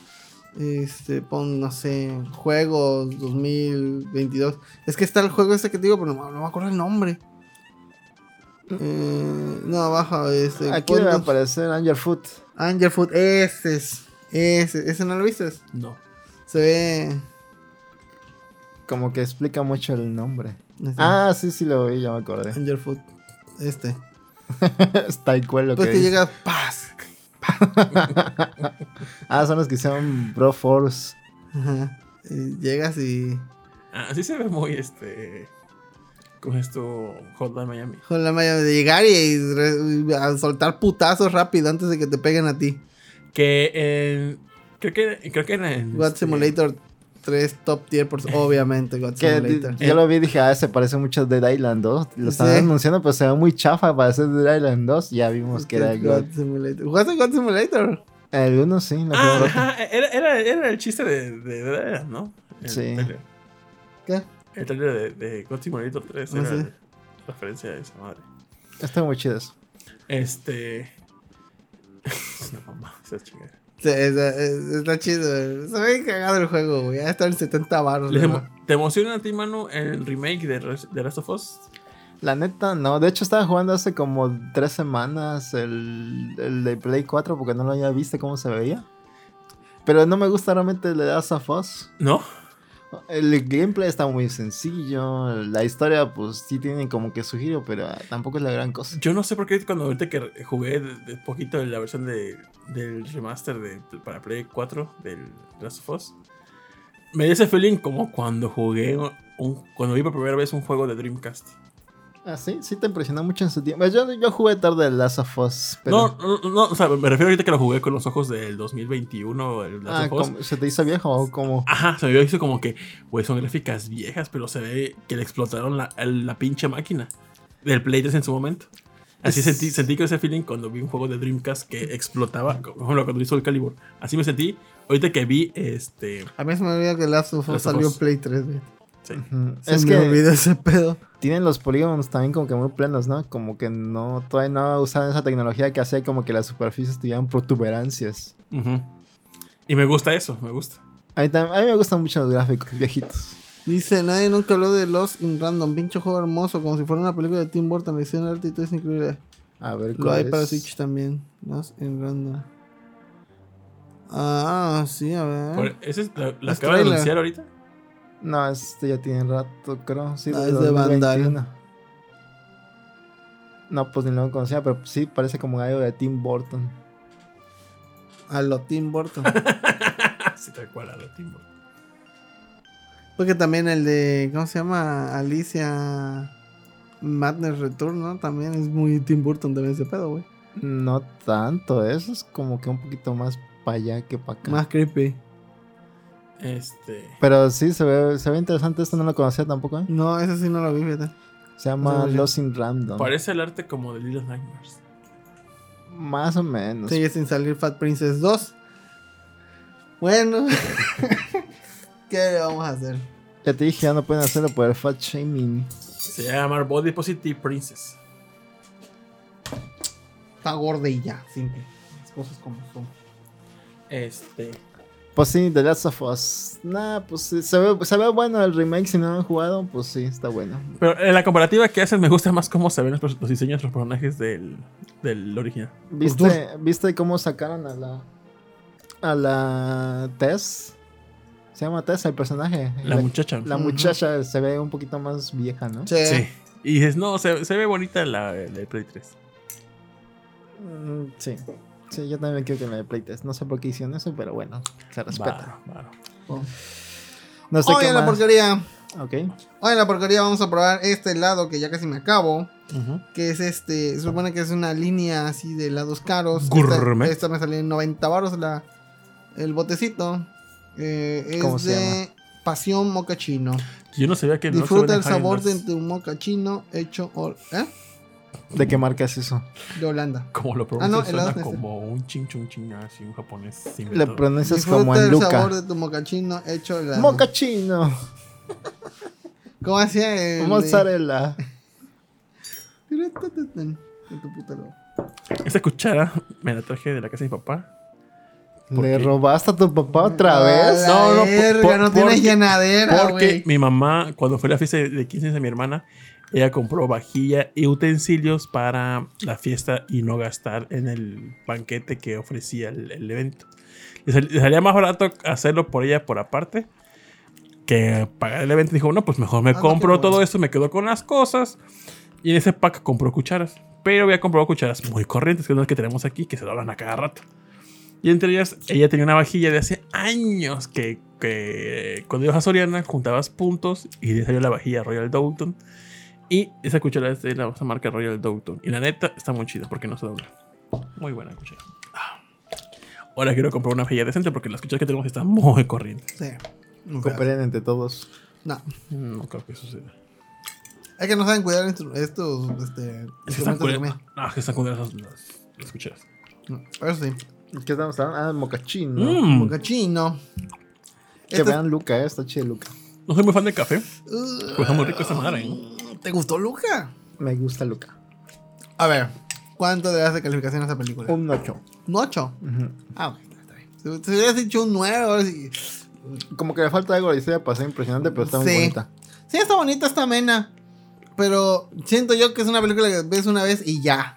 Speaker 3: Este, pon, no sé, juegos 2022. Es que está el juego ese que te digo, pero no, no me acuerdo el nombre. Eh, no, abajo, este.
Speaker 1: Aquí debe aparecer Angel Foot.
Speaker 3: Angel Food, ese es. Ese, ese no lo viste.
Speaker 2: No.
Speaker 3: Se ve.
Speaker 1: Como que explica mucho el nombre.
Speaker 3: este,
Speaker 1: Ah, sí, sí lo vi, ya me acordé.
Speaker 3: Angel Food. Este.
Speaker 1: Está igual lo
Speaker 3: Pues
Speaker 1: que
Speaker 3: que
Speaker 1: dice.
Speaker 3: llega paz.
Speaker 1: Ah, son los que hicieron Bro Force.
Speaker 3: Ajá. Y llegas y.
Speaker 2: Así se ve muy este. Con esto, Hotline Miami.
Speaker 3: La malla de llegar y, re- y a soltar putazos rápido antes de que te peguen a ti.
Speaker 2: Que en. Creo que, creo que era en.
Speaker 3: God
Speaker 2: este,
Speaker 3: Simulator 3 top tier, por, obviamente, God
Speaker 1: Que
Speaker 3: Simulator.
Speaker 1: yo lo vi y dije, ah, se parece mucho a Dead Island 2. Lo estaban
Speaker 3: Sí.
Speaker 1: anunciando, pero se ve muy chafa para ser Dead Island 2. Ya vimos que era God.
Speaker 3: God Simulator. ¿Jugaste God Simulator?
Speaker 1: El 1 sí,
Speaker 2: Ah, ajá, era, era, era el chiste de, de, de- ¿no? El
Speaker 1: Sí.
Speaker 2: trailer.
Speaker 3: ¿Qué?
Speaker 2: El trailer de, de God Simulator 3
Speaker 3: Ah,
Speaker 2: era
Speaker 3: sí.
Speaker 2: referencia a esa madre.
Speaker 1: Está muy chido eso.
Speaker 2: Este. Es una mamá, esa chingada.
Speaker 3: Sí, está, es- está chido. Se ve cagado el juego, güey. Ya está en 70 baros.
Speaker 2: Emo- ¿Te emociona a ti, mano, el remake de, Res- de Last of Us?
Speaker 1: La neta, no. De hecho, estaba jugando hace como tres semanas el, el de Play 4 porque no lo había visto cómo se veía. Pero no me gusta realmente el de Last of Us.
Speaker 2: ¿No?
Speaker 1: El gameplay está muy sencillo. La historia, pues sí tiene como que su giro, pero ah, tampoco es la gran cosa.
Speaker 2: Yo no sé por qué cuando ahorita que jugué de, de poquito la versión de, del remaster de, para Play 4 del Last of Us, me dio ese feeling como cuando jugué un, cuando vi por primera vez un juego de Dreamcast.
Speaker 1: Ah, sí, sí te impresionó mucho en su tiempo. Yo, yo jugué tarde el Last of Us, pero.
Speaker 2: No, no, no, o sea, me refiero ahorita que lo jugué con los ojos del 2021, el Last
Speaker 1: Ah,
Speaker 2: of Us.
Speaker 1: ¿cómo- ¿Se te hizo viejo o cómo?
Speaker 2: Ajá, se me hizo como que, güey, son gráficas viejas, pero se ve que le explotaron la, la pinche máquina del Play 3 en su momento. Así sentí, sentí que ese feeling cuando vi un juego de Dreamcast que explotaba, ejemplo, cuando hizo el Calibur. Así me sentí. Ahorita que vi este.
Speaker 3: A mí se me olvidó que Last of Us salió. Play 3, güey.
Speaker 2: Sí.
Speaker 3: Se
Speaker 1: Es
Speaker 3: me
Speaker 1: que
Speaker 3: olvidó ese pedo.
Speaker 1: tienen los polígonos también como que muy plenos, ¿no? Como que no, todavía no usaban esa tecnología que hacía como que las superficies tuvieran protuberancias.
Speaker 2: Y me gusta eso, me gusta.
Speaker 1: A mí, tam- a mí me gustan mucho los gráficos viejitos.
Speaker 3: Dice, nadie nunca habló de Lost in Random. Pinche juego hermoso, como si fuera una película de Tim Burton. La edición arte y todo es increíble.
Speaker 1: A ver,
Speaker 3: Lo
Speaker 1: ¿cuál
Speaker 3: hay
Speaker 1: es?
Speaker 3: para Switch también. Lost in Random. Ah, sí, a ver.
Speaker 2: ¿Ese es, la, la
Speaker 3: Es
Speaker 2: acaba de anunciar ahorita?
Speaker 1: No, este ya tiene rato, creo. Sí,
Speaker 3: Ah, es de Vandal.
Speaker 1: 2021. No, pues ni lo conocía, pero sí parece como algo de Tim Burton.
Speaker 3: A lo Tim Burton.
Speaker 2: sí, tal cual, a lo Tim Burton.
Speaker 3: Porque también el de, ¿cómo se llama? Alicia Madness Return, ¿no? También es muy Tim Burton también ese pedo, güey.
Speaker 1: No tanto, eso es como que un poquito más para allá que para acá.
Speaker 3: Más creepy.
Speaker 2: Este.
Speaker 1: Pero sí, se ve, se ve interesante. Esto no lo conocía tampoco. ¿eh?
Speaker 3: No, ese sí no lo vi, fíjate.
Speaker 1: Se llama
Speaker 3: No,
Speaker 1: Lost in Random.
Speaker 2: Parece el arte como de Little Nightmares.
Speaker 1: Más o menos.
Speaker 3: Sigue sin salir Fat Princess 2. Bueno. ¿Qué le vamos a hacer?
Speaker 1: Ya te dije, ya no pueden hacerlo por el fat shaming.
Speaker 2: Se llama Body Positive Princess.
Speaker 3: Está gorda y ya, simple. Las cosas como son.
Speaker 2: Este.
Speaker 1: Pues sí, The Last of Us. Nah, pues sí, se ve, se ve bueno el remake. Si no lo han jugado, pues sí, está bueno.
Speaker 2: Pero en la comparativa que hacen, me gusta más cómo se ven los, los diseños de los personajes del, del original.
Speaker 1: ¿Viste, ¿Viste cómo sacaron a la. a la Tess? Se llama Tess el personaje.
Speaker 2: La muchacha.
Speaker 1: la muchacha se ve un poquito más vieja, ¿no?
Speaker 3: Sí.
Speaker 2: Sí. Y dices, no, se, se ve bonita la, la de Play 3.
Speaker 1: Mm, sí. Sí, yo también quiero que me playtest. No sé por qué hicieron eso, pero bueno, se respeta.
Speaker 2: Varo, varo.
Speaker 1: No sé
Speaker 3: Hoy
Speaker 1: qué
Speaker 3: en la porquería.
Speaker 1: Ok.
Speaker 3: Hoy en la porquería vamos a probar este helado que ya casi me acabo. Que es este. Se supone que es una línea así de helados caros.
Speaker 2: Gourmet.
Speaker 3: Esta, esta me salió en 90 baros la, el botecito. Eh, es
Speaker 1: ¿Cómo se
Speaker 3: de pasión mocachino.
Speaker 2: Yo no sabía que no se
Speaker 3: Disfruta el
Speaker 2: venden
Speaker 3: sabor de tu mocachino hecho hol- ¿eh?
Speaker 1: ¿De qué marca es eso?
Speaker 3: de Holanda.
Speaker 2: Como lo
Speaker 3: Ah,
Speaker 2: pronuncias,
Speaker 3: no,
Speaker 2: suena como un ching chung ching, así un japonés.
Speaker 1: Le
Speaker 2: inventado.
Speaker 1: pronuncias como en
Speaker 3: el
Speaker 1: Luca.
Speaker 3: sabor de tu mocachino hecho helado.
Speaker 1: Mocachino.
Speaker 3: ¿Cómo hacía el de-
Speaker 1: Mozzarella.
Speaker 3: En tu puta.
Speaker 2: Esta cuchara me la traje de la casa de mi papá. ¿Por
Speaker 1: ¿Le robaste a tu papá otra
Speaker 3: A
Speaker 1: vez?
Speaker 3: la
Speaker 2: No, no, por-
Speaker 3: verga,
Speaker 2: por-
Speaker 3: no tienes
Speaker 2: porque-
Speaker 3: llenadera,
Speaker 2: Porque mi mamá, cuando fue la fiesta de 15 de mi hermana, ella compró vajilla y utensilios para la fiesta y no gastar en el banquete que ofrecía el, el evento. Le sal- le salía más barato hacerlo por ella por aparte que pagar el evento. Dijo, no, pues mejor me
Speaker 3: Ah, no,
Speaker 2: compro
Speaker 3: bueno.
Speaker 2: todo esto, me quedo con las cosas. Y en ese pack compró cucharas. Pero había comprado cucharas muy corrientes, que son las que tenemos aquí, que se doblan a cada rato. Y entre ellas, ella tenía una vajilla de hace años que, que cuando ibas a Soriana juntabas puntos y le salió la vajilla Royal Downton. Y esa cuchara es de la marca Royal Downton. Y la neta está muy chida porque no se dobla. Muy buena cuchara. Ah. Ahora quiero comprar una vajilla decente porque las cucharas que tenemos están muy corrientes.
Speaker 3: Sí.
Speaker 1: Cooperen entre todos.
Speaker 3: No.
Speaker 2: No creo que suceda.
Speaker 3: Es que no saben cuidar estos este,
Speaker 2: Es que están
Speaker 3: comida.
Speaker 2: No, es que están culeras las, las, las cucharas.
Speaker 3: No, Eso sí.
Speaker 1: ¿Qué estamos hablando? Ah, mocachino.
Speaker 2: Mm.
Speaker 3: Mocachino.
Speaker 1: Que vean Luca, eh, está chido Luca.
Speaker 2: No soy muy fan del café.
Speaker 3: Uh,
Speaker 2: Pues está muy rico esta madre. ¿eh?
Speaker 3: ¿Te gustó, Luca?
Speaker 1: Me gusta Luca.
Speaker 3: A ver, ¿cuánto le das de calificación a esta película?
Speaker 1: Un 8.
Speaker 3: ¿Un 8? Ah, ok, está bien. Si, si hubieras dicho un 9, ahora sí.
Speaker 1: Como que le falta algo, la historia ser impresionante, pero está muy bonita.
Speaker 3: Sí, está bonita, está amena. Pero siento yo que es una película que ves una vez y ya.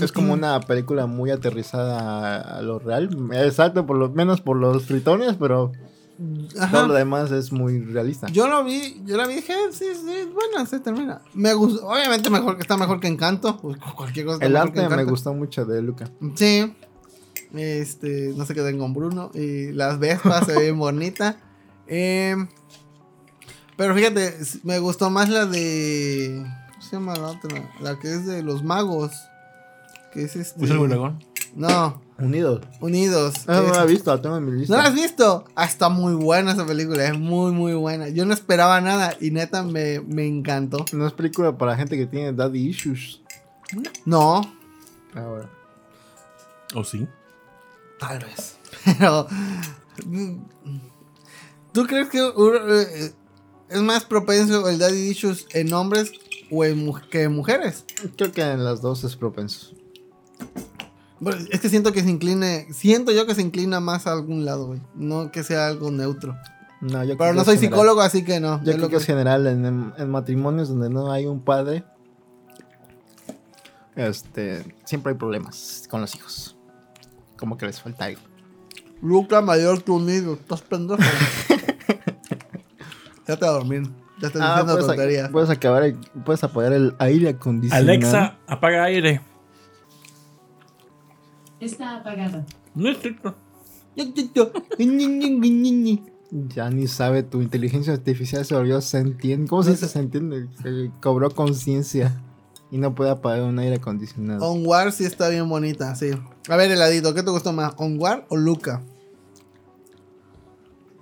Speaker 1: Es como una película muy aterrizada a, lo real. Exacto, por lo menos por los fritones, pero
Speaker 3: Ajá.
Speaker 1: todo lo demás es muy realista.
Speaker 3: Yo lo vi, yo la vi y dije, "Eh, sí, sí, bueno, se termina. Me gustó, obviamente mejor que está mejor que Encanto. Pues cualquier cosa
Speaker 1: El arte me gustó mucho de Luca.
Speaker 3: Sí. Este, no se queden con Bruno. Y las Vespas se ven bonitas. Em, pero fíjate, me gustó más la de. ¿Cómo se llama la otra? La que es de los magos. Que es este.
Speaker 2: ¿Fuiste el dragón?
Speaker 3: No,
Speaker 1: Unidos.
Speaker 3: Unidos.
Speaker 1: Ah, no la he visto, la tengo en mi
Speaker 3: ¿No
Speaker 1: lista.
Speaker 3: la has visto? Ah, está muy buena esa película, es muy, muy buena. Yo no esperaba nada y neta me, me encantó.
Speaker 1: No es película para gente que tiene daddy issues.
Speaker 3: No,
Speaker 1: Ahora.
Speaker 2: ¿O sí?
Speaker 3: tal vez. Pero. ¿Tú crees que uh, eh, es más propenso el daddy issues en hombres o en mu- que en mujeres?
Speaker 1: Creo que en las dos es propenso.
Speaker 3: Es que siento que se incline. Siento yo que se inclina más a algún lado, güey. No que sea algo neutro.
Speaker 1: No, yo
Speaker 3: Pero no soy
Speaker 1: general.
Speaker 3: psicólogo, así que no.
Speaker 1: Yo
Speaker 3: Es
Speaker 1: creo
Speaker 3: lo
Speaker 1: que es general en, en- matrimonios donde no hay un padre. Este, siempre hay problemas con los hijos. Como que les falta algo.
Speaker 3: Luca mayor que unido. Estás pendejo. ya te a dormir. Ya estás
Speaker 1: Ah,
Speaker 3: diciendo
Speaker 1: puedes,
Speaker 3: tonterías.
Speaker 1: ac- puedes acabar, el- puedes apagar el aire acondicionado.
Speaker 2: Alexa, apaga aire.
Speaker 4: Está apagado.
Speaker 2: No es cierto.
Speaker 1: Ya ni sabe, tu inteligencia artificial se volvió sentiente. ¿Cómo se dice sentiente? Se cobró conciencia y no puede apagar un aire acondicionado.
Speaker 3: Onward sí está bien bonita, sí. A ver, heladito, ¿qué te gustó más? ¿Onward o Luca?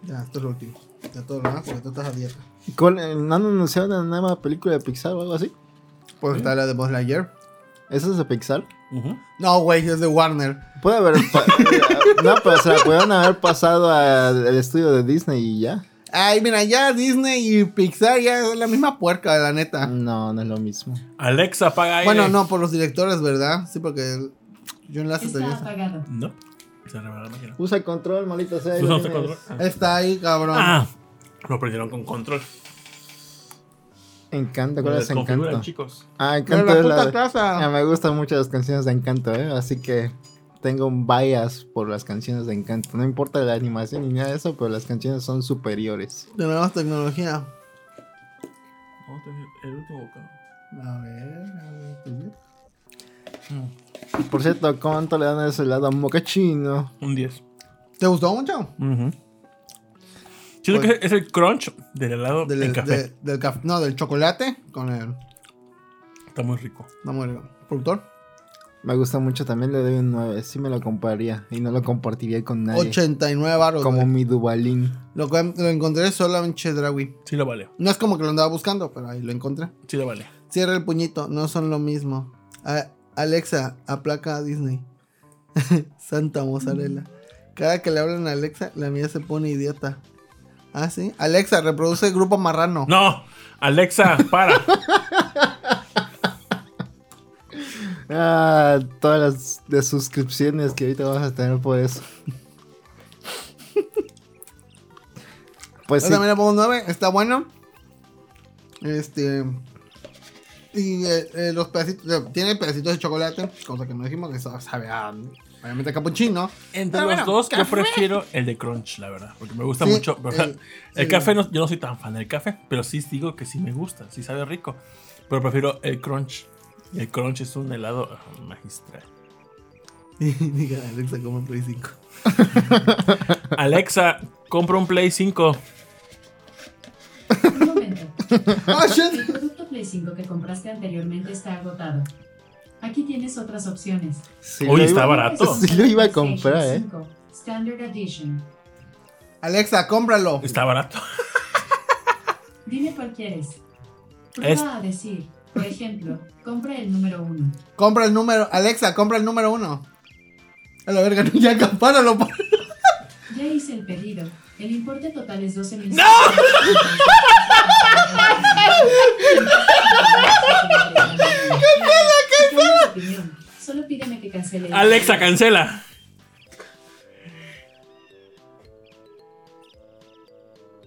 Speaker 3: Ya, esto es lo último. Ya todo lo demás, porque tú estás a dieta.
Speaker 1: ¿Cuál- eh, ¿No han anunciado una nueva película de Pixar o algo así?
Speaker 3: Pues está la de Buzz Lightyear.
Speaker 1: ¿Esa es de Pixar?
Speaker 3: No, güey, es de Warner.
Speaker 1: Puede haber. no, pero se la pudieron haber pasado al estudio de Disney y ya.
Speaker 3: Ay, mira, ya Disney y Pixar ya es la misma puerca, la neta.
Speaker 1: No, no es lo mismo.
Speaker 2: Alexa, apaga aire.
Speaker 3: Bueno, no, por los directores, ¿verdad? Sí, porque yo enlace
Speaker 4: Está apagado.
Speaker 2: No. Se reveló la máquina.
Speaker 1: Usa el control, malita sea.
Speaker 2: Usa el control.
Speaker 3: Está ahí, cabrón.
Speaker 2: Ah, lo prendieron con control.
Speaker 1: Encanto, ¿cuál es Encanto?
Speaker 2: chicos.
Speaker 1: Ah,
Speaker 3: Pero
Speaker 1: Encanto
Speaker 3: la
Speaker 1: es la
Speaker 3: puta
Speaker 1: de-
Speaker 3: casa.
Speaker 1: Ah, me gustan mucho las canciones de Encanto, ¿eh? Así que tengo un bias por las canciones de Encanto. No importa la animación ni nada de eso, pero las canciones son superiores.
Speaker 3: De nuevas tecnologías.
Speaker 2: El último bocado.
Speaker 3: A ver, a ver.
Speaker 1: Por cierto, ¿cuánto le dan a ese helado mocachino?
Speaker 2: Un 10.
Speaker 3: ¿Te gustó mucho?
Speaker 2: Siento
Speaker 3: Pues-
Speaker 2: que es el crunch del helado
Speaker 3: Del,
Speaker 2: en café.
Speaker 3: de- del caf- no, del chocolate con el.
Speaker 2: Está muy rico.
Speaker 3: Vamos, el productor.
Speaker 1: Me gusta mucho, también le doy un 9. Sí me lo compraría y no lo compartiría con nadie.
Speaker 3: 89 baros.
Speaker 1: Como
Speaker 3: güey.
Speaker 1: mi Dubalín.
Speaker 3: Lo, que- lo encontré solo en Chedraui.
Speaker 2: Sí lo vale.
Speaker 3: No es como que lo andaba buscando, pero ahí lo encontré.
Speaker 2: Sí lo vale.
Speaker 3: Cierra el puñito, no son lo mismo. A- Alexa, aplaca a Disney. Santa mozzarella. Cada que le hablan a Alexa, la mía se pone idiota. Ah, sí. Alexa, reproduce el grupo marrano.
Speaker 2: No, Alexa, para.
Speaker 1: Ah, todas las de suscripciones que ahorita vamos a tener por eso. pues
Speaker 3: Yo
Speaker 1: sí.
Speaker 3: también le pongo un 9, está bueno. Este. Y eh, eh, los pedacitos, eh, tiene pedacitos de chocolate, cosa que no dijimos que sa- sabe a, obviamente, a capuchino.
Speaker 2: Entre
Speaker 3: Pero
Speaker 2: los
Speaker 3: bueno,
Speaker 2: dos, yo
Speaker 3: café.
Speaker 2: prefiero el de crunch, la verdad. Porque me gusta
Speaker 3: Sí,
Speaker 2: mucho. pero,
Speaker 3: el-
Speaker 2: el,
Speaker 3: el-
Speaker 2: café, no, yo no soy tan fan del café. Pero sí digo que sí me gusta. Sí sabe rico. Pero prefiero el crunch. Y el crunch es un helado ah, magistral.
Speaker 3: Diga, Alexa, como Play 5.
Speaker 2: Alexa, compra un Play 5.
Speaker 4: Un momento.
Speaker 3: ¡Ah, shit!
Speaker 4: El producto Play 5 que compraste anteriormente está agotado. Aquí tienes otras opciones.
Speaker 1: Sí
Speaker 2: está
Speaker 1: iba-
Speaker 2: barato.
Speaker 1: Sí lo iba a comprar, eh.
Speaker 4: 5, Standard Edition.
Speaker 3: Alexa, cómpralo.
Speaker 2: Está barato.
Speaker 4: Dime cuál quieres. Prueba
Speaker 2: Es-
Speaker 4: a decir. Por ejemplo, compra el número 1.
Speaker 3: Compra el número. Alexa, compra el número uno. A la verga, ya acampáralo.
Speaker 4: Ya hice el pedido. El importe total es 12 mil.
Speaker 2: ¡No!
Speaker 4: ¡Cancela, Solo pídeme que cancele. el
Speaker 2: Alexa, cancela.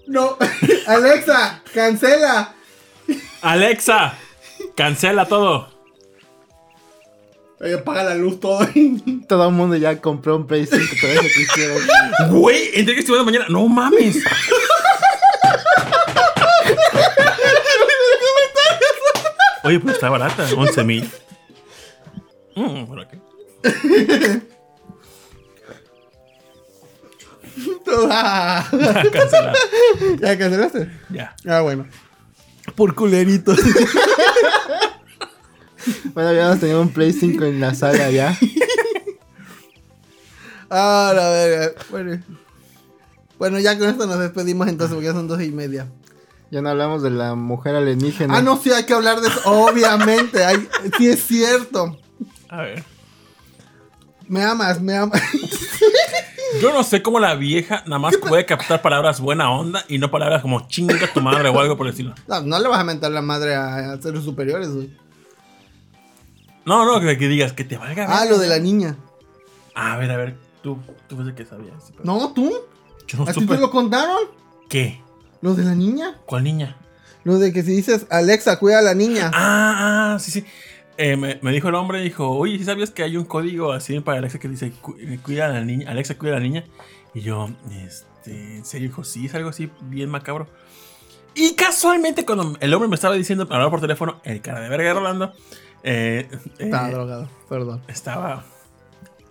Speaker 3: No. Alexa, cancela.
Speaker 2: Alexa, cancela todo.
Speaker 3: Oye, apaga la luz todo.
Speaker 1: Todo el mundo ya compró un Play 5, todo eso que hicieron.
Speaker 2: Güey, entre que estuve mañana. No mames. Oye, pues está barata, 11 mil. Mm, bueno, ok.
Speaker 3: Ah,
Speaker 2: Cancela.
Speaker 3: ¿Ya cancelaste?
Speaker 2: Ya.
Speaker 3: Ah, bueno. Por culerito.
Speaker 1: Bueno, ya hemos tenido un Play 5 en la sala ya.
Speaker 3: Ah, la verga. Bueno. Bueno, ya con esto nos despedimos entonces porque ya son dos y media.
Speaker 1: Ya no hablamos de la mujer alienígena.
Speaker 3: Ah, no, sí, hay que hablar de eso. Obviamente, hay, sí es cierto.
Speaker 2: A ver.
Speaker 3: Me amas, me amas.
Speaker 2: Yo no sé cómo la vieja nada más puede captar palabras buena onda y no palabras como chinga tu madre o algo por el estilo.
Speaker 3: No, no le vas a mentar la madre a, a seres superiores, güey.
Speaker 2: No, no, que, que digas que te valga.
Speaker 3: Ah, lo de la niña.
Speaker 2: A ver, a ver, tú, tú ves que sabías. pero
Speaker 3: No, tú.
Speaker 2: Yo no
Speaker 3: ¿A ti te lo contaron?
Speaker 2: ¿Qué?
Speaker 3: Lo de la niña.
Speaker 2: ¿Cuál niña?
Speaker 3: Lo de que si dices, Alexa, cuida a la niña.
Speaker 2: Ah, ah, sí, sí. Eh, me, me dijo el hombre, dijo, oye, ¿sí sabías que hay un código así para Alexa que dice, "Cu- eh, cuida a la niña, Alexa, cuida a la niña? Y yo, este, en serio, dijo, sí, es algo así bien macabro. Y casualmente cuando el hombre me estaba diciendo, hablaba por teléfono, el cara de verga de Rolando, eh, eh,
Speaker 3: Estaba drogado, perdón.
Speaker 2: estaba...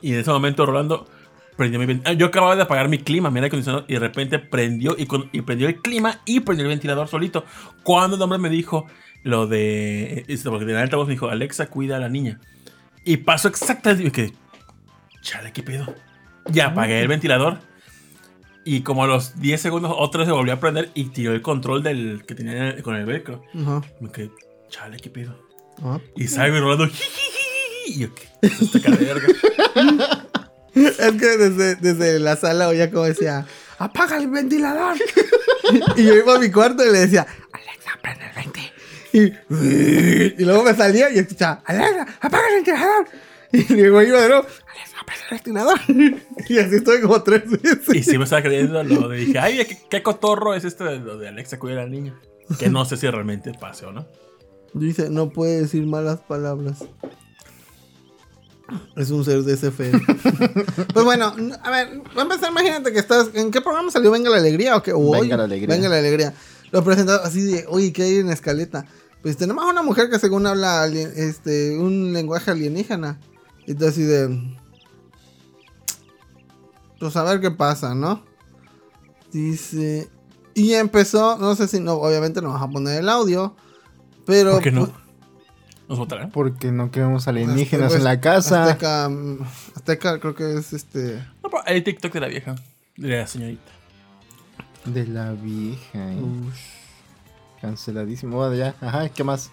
Speaker 2: Y en ese momento Rolando prendió mi ven- ah, Yo acababa de apagar mi clima, mi aire acondicionado, y de repente prendió y, con- y prendió el clima y prendió el ventilador solito. Cuando el hombre me dijo lo de. esto, Porque de la alta voz me dijo, Alexa, cuida a la niña. Y pasó exactamente. Y que. Chale, ¿qué pedo? Ya apagué el ventilador. Y como a los 10 segundos, otra vez se volvió a prender y tiró el control del que tenía con el velcro.
Speaker 3: Ajá.
Speaker 2: Me quedé, chale, ¿qué pedo?
Speaker 3: Ajá.
Speaker 2: Y salgo y Rolando. Y yo, ¿qué?
Speaker 3: Es que desde, desde la sala oía como decía, apaga el ventilador. y yo iba a mi cuarto y le decía, Alexa, prende el venti. Y, y luego me salía y escuchaba, Alexa, apaga el ventilador. Y luego iba de nuevo, Alexa, prende el ventilador. y así estoy como tres
Speaker 2: Y
Speaker 3: veces.
Speaker 2: sí me estaba creyendo lo de dije, ay, ¿qué, qué cotorro es este de lo de Alexa cuida a la niña? Que no sé si realmente pase o no.
Speaker 3: Dice, no puede decir malas palabras. Es un ser de ese fe. pues bueno, a ver, va a empezar, imagínate que estás. ¿En qué programa salió Venga la Alegría o qué? O
Speaker 1: Venga
Speaker 3: hoy,
Speaker 1: la Alegría.
Speaker 3: Venga la Alegría. Lo presentado así de, oye, ¿qué hay en escaleta? Pues tenemos a una mujer que según habla alien- este, un lenguaje alienígena. Y tú así de. Pues a ver qué pasa, ¿no? Dice. Y empezó, no sé si no, obviamente no vas a poner el audio. Pero.
Speaker 2: ¿Por qué no?
Speaker 3: pues,
Speaker 2: ¿Nos votarán?
Speaker 1: Porque no queremos alienígenas
Speaker 3: Azteca-
Speaker 1: en la casa.
Speaker 3: Azteca, Azteca creo que es este.
Speaker 2: No, pero hay TikTok de la vieja. De la señorita.
Speaker 1: De la vieja. ¿eh? Canceladísimo. Bueno, ya. Ajá, ¿qué más?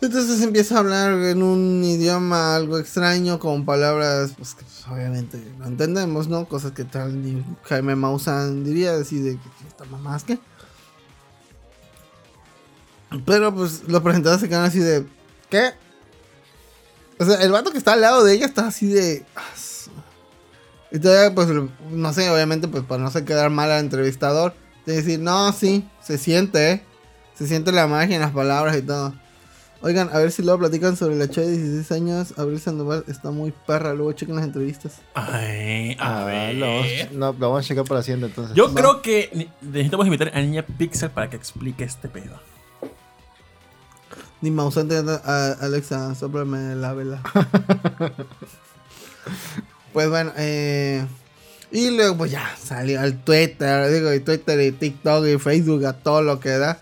Speaker 3: Entonces empieza a hablar en un idioma algo extraño con palabras pues, que obviamente no entendemos, ¿no? Cosas que tal ni Jaime Maussan diría así de que esta mamá es que. Pero pues los presentadores se quedan así de ¿qué? O sea, el vato que está al lado de ella está así de "Ah, su-". y todavía pues no sé, obviamente pues para no se quedar mal al entrevistador, de decir, "No, sí, se siente, ¿eh? Se siente la magia en las palabras y todo." Oigan, a ver si luego platican sobre la chava de 16 años. Abril Sandoval está muy perra. Luego chequen las entrevistas.
Speaker 2: Ay, a
Speaker 1: Ah,
Speaker 2: ver.
Speaker 1: lo vamos, no, lo vamos a checar para siguiente entonces.
Speaker 2: Yo
Speaker 3: Va.
Speaker 2: creo que necesitamos invitar a Niña Pixel para que explique este pedo.
Speaker 3: Ni Mausante, Alexa, soplame la vela. pues bueno, eh. Y luego, pues ya salió al Twitter, digo, y Twitter y TikTok y Facebook, a todo lo que da.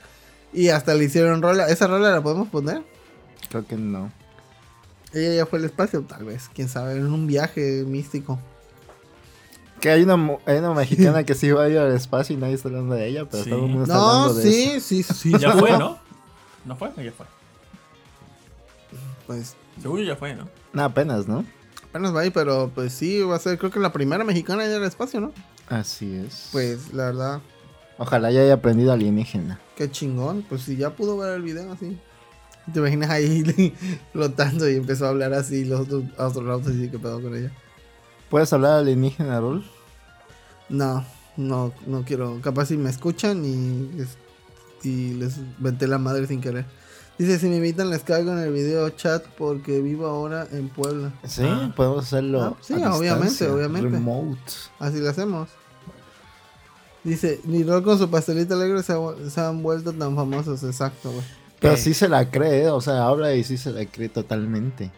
Speaker 3: Y hasta le hicieron rola. ¿Esa rola la podemos poner?
Speaker 1: Creo que no.
Speaker 3: Ella ya fue al espacio, tal vez, quién sabe, en un viaje místico.
Speaker 1: Que hay una, hay una mexicana que sí va a ir al espacio y nadie está hablando de ella, pero
Speaker 2: Sí.
Speaker 1: todo el mundo está
Speaker 3: No,
Speaker 1: hablando de
Speaker 3: sí,
Speaker 1: eso.
Speaker 3: sí, sí.
Speaker 2: Ya fue, ¿no? ¿No fue? Ya fue.
Speaker 3: Pues
Speaker 2: Según yo ya fue, ¿no?
Speaker 1: No, apenas, ¿no?
Speaker 3: apenas va ahí, pero pues sí, va a ser, creo que la primera mexicana ya al espacio, ¿no?
Speaker 1: Así es.
Speaker 3: Pues la verdad,
Speaker 1: Ojalá ya haya aprendido alienígena.
Speaker 3: qué chingón. Pues si ya pudo ver el video así. Te imaginas ahí flotando y empezó a hablar así, los otros astronautas así, ¿qué pedo con ella?
Speaker 1: ¿Puedes hablar alienígena, Rol?
Speaker 3: No, no, no quiero. Capaz si me escuchan y, es- y les venté la madre sin querer. Dice, si me invitan les caigo en el video chat porque vivo ahora en Puebla.
Speaker 1: Sí,
Speaker 2: Ah.
Speaker 1: podemos hacerlo.
Speaker 3: Ah, sí,
Speaker 1: a
Speaker 3: obviamente, obviamente.
Speaker 1: Remote.
Speaker 3: Así lo hacemos. Dice, ni Rol con su pastelito alegre se, ha- se han vuelto tan famosos. Exacto, güey.
Speaker 1: Pero sí se la cree, ¿eh? o sea, habla y sí se la cree totalmente.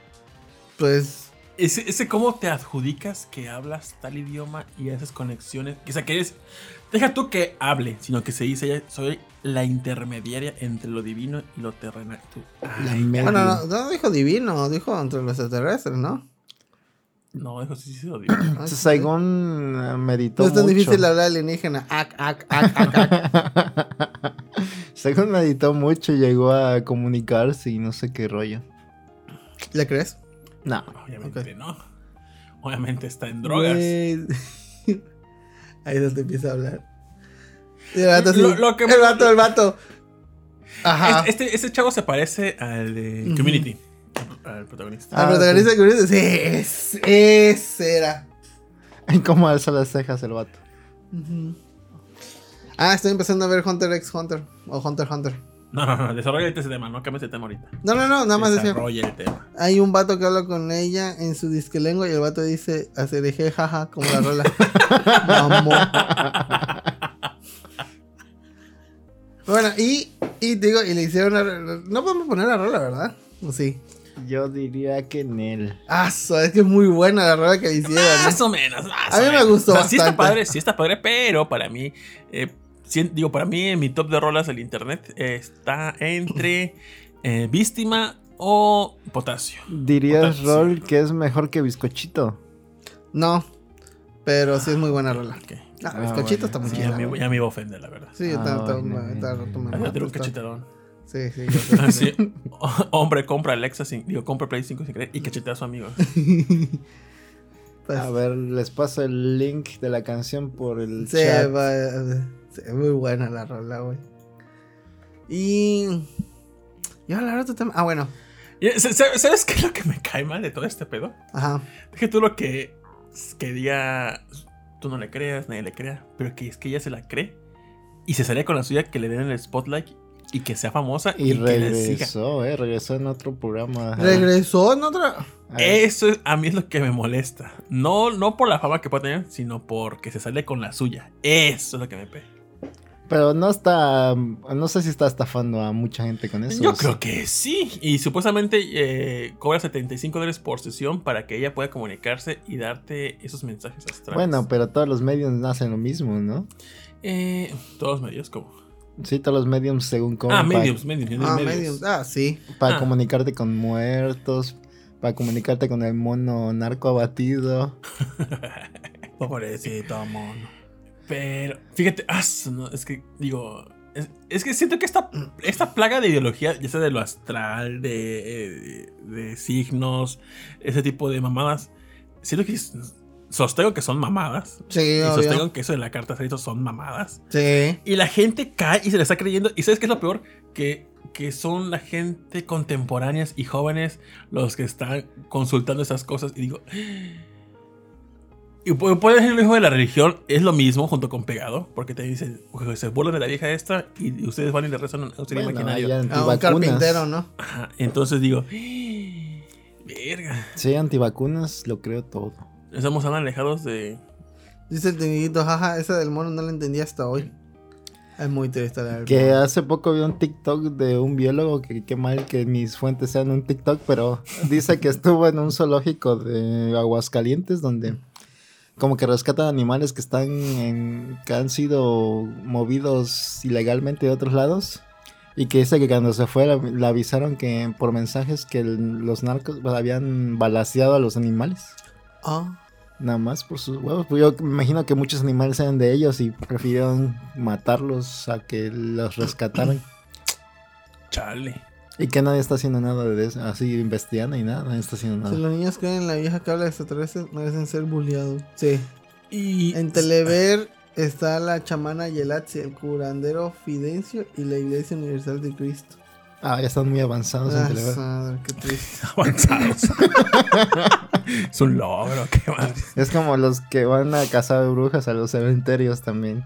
Speaker 3: Pues
Speaker 2: Ese, ese cómo te adjudicas que hablas tal idioma y haces conexiones. O sea, que eres. Deja tú que hable, sino que se dice, soy la intermediaria entre lo divino y lo terrenal. Tú,
Speaker 1: La
Speaker 2: ay,
Speaker 3: Bueno, no, no dijo divino, dijo entre los extraterrestres, ¿no?
Speaker 2: No, eso sí se lo digo.
Speaker 3: Sí.
Speaker 1: Saigon eh, meditó
Speaker 3: No es tan
Speaker 1: mucho.
Speaker 3: difícil hablar alienígena. Ac, ac, ac, ac, ac.
Speaker 1: Según meditó mucho, llegó a comunicarse y no sé qué rollo.
Speaker 3: ¿Le crees?
Speaker 1: No.
Speaker 2: Obviamente no. Obviamente está en drogas.
Speaker 3: Ahí es donde empieza a hablar. Y el vato así,
Speaker 2: Lo- lo que-
Speaker 3: el vato, el vato. Ajá.
Speaker 2: Este, este, este chavo se parece al de. Community. Al protagonista.
Speaker 3: Al
Speaker 1: Ah,
Speaker 3: protagonista
Speaker 1: sí.
Speaker 3: ahorita- sí, es, ese era.
Speaker 1: ¿Cómo alza las cejas el vato?
Speaker 3: Ah, estoy empezando a ver Hunter x Hunter. O Hunter x Hunter.
Speaker 2: No, no, no. Desarrolla ese tema. No cambies el tema ahorita.
Speaker 3: No, no, no, nada más decía.
Speaker 2: Desarrolla el tema.
Speaker 3: Hay un vato que habla con ella en su disque lengua y el vato dice acereje jaja como la rola. Mamón. Bueno, y, y digo, y le hicieron una, No podemos poner la rola, ¿verdad? ¿O sí?
Speaker 1: Yo diría que en él.
Speaker 3: Ah, es que es muy buena la rola que le hicieron. ¿eh?
Speaker 2: Más o menos. más
Speaker 3: A mí me gustó
Speaker 2: O sea, Sí está
Speaker 3: bastante.
Speaker 2: padre, sí está padre, pero para mí, eh, sí, digo, para mí en mi top de rolas del internet eh, está entre eh, Víctima o Potasio.
Speaker 1: ¿Dirías,
Speaker 2: Potasio.
Speaker 1: Rol, que es mejor que bizcochito?
Speaker 3: No, pero sí es muy buena rola.
Speaker 2: Ok.
Speaker 3: Ah,
Speaker 1: Ah,
Speaker 3: bizcochito
Speaker 1: bueno.
Speaker 3: está muy
Speaker 2: Sí,
Speaker 3: chida.
Speaker 2: ya, me, ya me iba a ofender, la verdad.
Speaker 3: Sí,
Speaker 1: Ah,
Speaker 3: está, está, está está-
Speaker 2: cachetadón.
Speaker 3: Sí, sí, yo
Speaker 2: hombre compra Alexa sin, digo, compra Play 5 sin querer y cachetea a su amigo.
Speaker 3: Pues,
Speaker 1: A ver, les paso el link de la canción por el
Speaker 3: Sí,
Speaker 1: chat.
Speaker 3: va, sí, es muy buena la rola, güey. Y. Y ahora hablar de otro tema. Ah, bueno.
Speaker 2: ¿sabes, ¿Sabes qué es lo que me cae mal de todo este pedo?
Speaker 3: Ajá.
Speaker 2: Es que tú lo que, que diga, tú no le creas, nadie le crea, pero que es que ella se la cree y se salía con la suya que le den el spotlight y que sea famosa y,
Speaker 1: Y
Speaker 2: que le siga.
Speaker 1: regresó, eh, regresó en otro programa.
Speaker 3: Regresó en otra.
Speaker 2: Eso es- a mí es lo que me molesta. No, no por la fama que puede tener, sino porque se sale con la suya. Eso es lo que me pega.
Speaker 1: Pero no está, no sé si está estafando a mucha gente con eso.
Speaker 2: Yo creo que sí. Y supuestamente eh, cobra 75 dólares por sesión para que ella pueda comunicarse y darte esos mensajes astrales.
Speaker 1: Bueno, pero todos los medios hacen lo mismo, ¿no?
Speaker 2: Eh, todos los medios, como.
Speaker 1: Sí, todos los mediums según cómo.
Speaker 2: Ah, mediums, mediums, mediums.
Speaker 3: Ah,
Speaker 2: mediums.
Speaker 3: medium. Ah, sí.
Speaker 1: Para
Speaker 2: Ah.
Speaker 1: comunicarte con muertos, para comunicarte con el mono narco abatido.
Speaker 2: Pobrecito mono. Pero, fíjate, ah, no, es que, digo, es, es que siento que esta, esta plaga de ideología, ya sea de lo astral, de, eh, de signos, ese tipo de mamadas, siento que es- sostengo que son mamadas.
Speaker 3: Sí,
Speaker 2: Y
Speaker 3: obvio.
Speaker 2: sostengo que eso de la carta astral son mamadas.
Speaker 3: Sí.
Speaker 2: Y la gente cae y se le está creyendo. ¿Y sabes qué es lo peor? Que, que son la gente contemporáneas y jóvenes los que están consultando esas cosas. Y digo. Y pu- puede ser el hijo de la religión, es lo mismo junto con pegado, porque te dicen, "Oye, se burlan de la vieja esta y ustedes van y le rezan a un ser
Speaker 1: Bueno,
Speaker 2: imaginario.
Speaker 3: A un
Speaker 1: antivacunas.
Speaker 3: carpintero, ¿no?
Speaker 2: Ajá, Entonces digo, verga,
Speaker 1: Sí, antivacunas, lo creo todo.
Speaker 2: Estamos tan alejados de.
Speaker 3: Dice el tinidito, jaja, esa del mono no la entendí hasta hoy. Es muy triste la del
Speaker 1: Que hace poco vi un TikTok de un biólogo, que qué mal que mis fuentes sean un TikTok, pero dice que estuvo en un zoológico de Aguascalientes donde como que rescatan animales que están en, que han sido movidos ilegalmente de otros lados y que dice que cuando se fue la- le avisaron que por mensajes que el- los narcos habían balaseado a los animales.
Speaker 3: Ah,
Speaker 1: Nada más por sus huevos. Pues yo me imagino que muchos animales eran de ellos y prefirieron matarlos a que los rescataran.
Speaker 2: Chale.
Speaker 1: y que nadie está haciendo nada de eso, así investigando y nada, nadie está haciendo
Speaker 3: si
Speaker 1: nada.
Speaker 3: los niños creen en la vieja que habla de extraterrestres, merecen ser bulleados. Sí.
Speaker 2: Y.
Speaker 3: En Telever está la chamana Yelatzi, el curandero Fidencio y la Iglesia Universal de Cristo.
Speaker 1: Ah, ya están muy avanzados en
Speaker 3: Ah,
Speaker 1: Telever.
Speaker 3: madre, qué triste.
Speaker 2: avanzados. es un logro, qué madre.
Speaker 1: Es como los que van a cazar brujas a los cementerios también.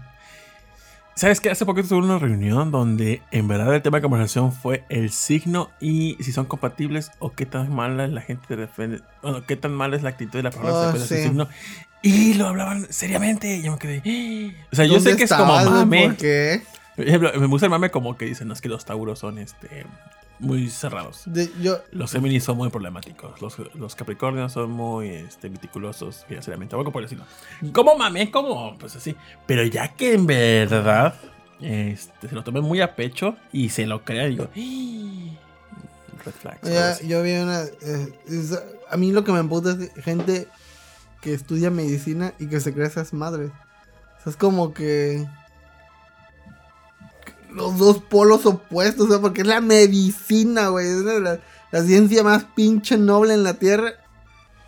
Speaker 2: ¿Sabes qué? Hace poquito tuve una reunión donde en verdad el tema de conversación fue el signo y si son compatibles o qué tan mala es la gente defende. Bueno, qué tan mala es la actitud de la persona que
Speaker 3: Oh,
Speaker 2: depende de
Speaker 3: sí.
Speaker 2: ese signo. Y lo hablaban seriamente. Y yo me quedé. O sea, yo
Speaker 3: ¿Dónde
Speaker 2: sé que es como mame.
Speaker 3: ¿Por qué?
Speaker 2: Por ejemplo, me gusta el mame como que dicen, no, es que los tauros son este muy cerrados.
Speaker 3: De- yo,
Speaker 2: Los Géminis son muy problemáticos. Los, los Capricornios son muy este, meticulosos financieramente. Algo por decirlo. Como mame, como pues así. Pero ya que en verdad este, se lo tomé muy a pecho y se lo crea, digo. Red flags.
Speaker 3: ya- yo vi una. eh, es- a mí lo que me emputa es gente que estudia medicina y que se cree esas madres. O sea, es como que. Los dos polos opuestos, o sea, porque es la medicina, güey. Es la, la ciencia más pinche noble en la Tierra.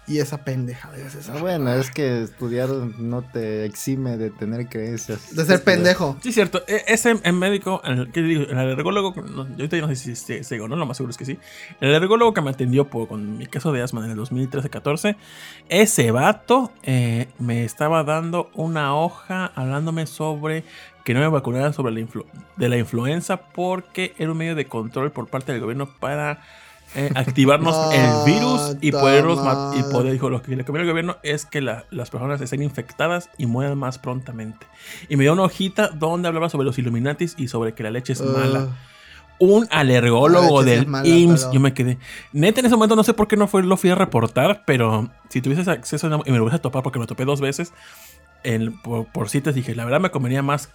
Speaker 3: Y esa pendeja a veces.
Speaker 1: Ah, Bueno, es que estudiar no te exime de tener creencias.
Speaker 3: De ser pendejo.
Speaker 2: Sí, cierto. E- Ese en médico, el, ¿qué digo? el alergólogo, no, yo ahorita no sé si si- sigo, ¿no? Lo más seguro es que sí. El alergólogo que me atendió por, con mi caso de asma en el 2013-14, ese vato eh, me estaba dando una hoja hablándome sobre que no me vacunaran sobre la influ- de la influenza porque era un medio de control por parte del gobierno para eh, activarnos
Speaker 3: Ah,
Speaker 2: el virus y poderlos y poder dijo lo que le conviene al gobierno es que la- las personas estén infectadas y mueran más prontamente. Y me dio una hojita donde hablaba sobre los Illuminatis y sobre que la leche es
Speaker 3: Ah.
Speaker 2: mala. Un alergólogo del
Speaker 3: mala,
Speaker 2: IMSS
Speaker 3: pero-
Speaker 2: yo me quedé. Neta en ese momento no sé por qué no fue lo fui a reportar pero si tuvieses acceso a- y me lo hubiese topado porque me topé dos veces en- por, por citas dije la verdad me convenía más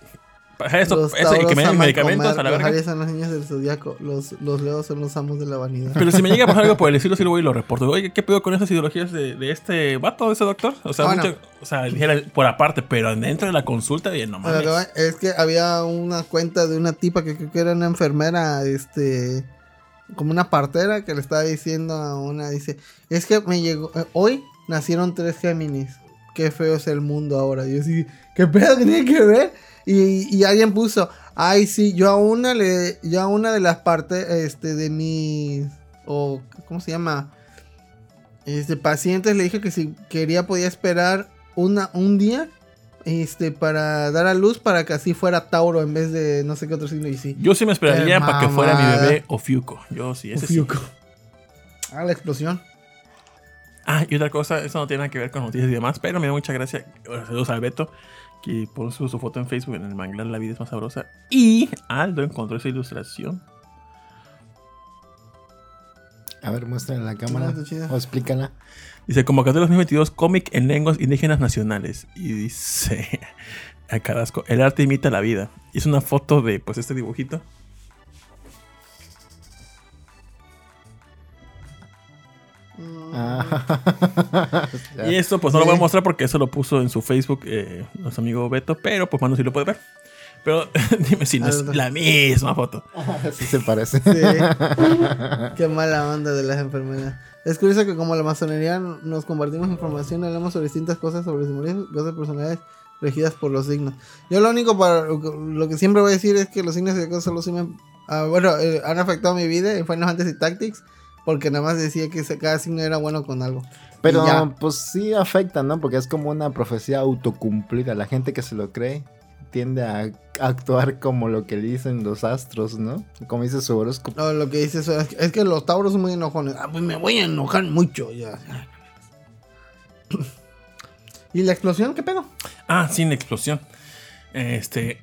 Speaker 2: eso,
Speaker 3: Los
Speaker 2: eso y que me den medicamentos
Speaker 3: comer,
Speaker 2: a la
Speaker 3: los
Speaker 2: verga
Speaker 3: son los niños del zodiaco. Los, los leos son los amos de la vanidad.
Speaker 2: Pero si me llega a pasar algo por el estilo, sí lo voy y lo reporto. Oye, ¿qué pedo con esas ideologías de, de este vato, de ese doctor? O sea,
Speaker 3: Bueno.
Speaker 2: mucho- o sea, dijera por aparte, pero dentro de la consulta, bien, no mames.
Speaker 3: es que había una cuenta de una tipa que creo que era una enfermera, este, como una partera que le estaba diciendo a una, dice, es que me llegó, eh, hoy nacieron tres Géminis, qué feo es el mundo ahora. Y yo así, ¿qué pedo que tiene que ver? Y, y alguien puso, ay sí, yo a una le, yo a una de las partes, este, de mis, o, ¿cómo se llama? Este, pacientes le dije que si quería podía esperar una, un día este, para dar a luz para que así fuera Tauro en vez de no sé qué otro signo. Y sí.
Speaker 2: Yo sí me esperaría para que fuera mi bebé Ofiuco. Yo sí, ese sí.
Speaker 3: Ofiuco. Ah, la explosión.
Speaker 2: Ah, y otra cosa, eso no tiene nada que ver con noticias y demás, pero me da mucha gracia. Saludos al Beto, que puso su foto en Facebook en el manglar La vida es más sabrosa. Y Aldo encontró esa ilustración.
Speaker 1: A ver, muéstrala en la cámara. O explícala.
Speaker 2: Dice, convocatoria 2022, cómic en lenguas indígenas nacionales. Y dice, a Carrasco, el arte imita la vida. Y es una foto de, pues, este dibujito.
Speaker 1: Ah.
Speaker 2: Y esto, pues, no lo voy a
Speaker 3: Sí.
Speaker 2: mostrar porque eso lo puso en su Facebook eh, nuestro amigo Beto. Pero, pues, bueno, sí lo puede ver. Pero, dime si no es
Speaker 3: Ah,
Speaker 2: la misma foto.
Speaker 1: sí se parece.
Speaker 3: Sí. Qué mala onda de las enfermeras. Es curioso que como la masonería nos compartimos información, hablamos sobre distintas cosas, sobre simbolismos, cosas personales regidas por los signos. Yo lo único para lo que, siempre voy a decir es que los signos y cosas solo sirven, ah, bueno, eh, han afectado mi vida en Final Fantasy Tactics, porque nada más decía que cada signo era bueno con algo.
Speaker 1: Pero pues sí afecta, ¿no? Porque es como una profecía autocumplida. La gente que se lo cree tiende a actuar como lo que dicen los astros, ¿no? Como dice su horóscopo.
Speaker 3: No, lo que dice eso es, que- es que los tauros son muy enojones. Ah, pues me voy a enojar mucho. Ya. ¿Y la explosión? ¿Qué pedo?
Speaker 2: Ah, sin explosión. Este.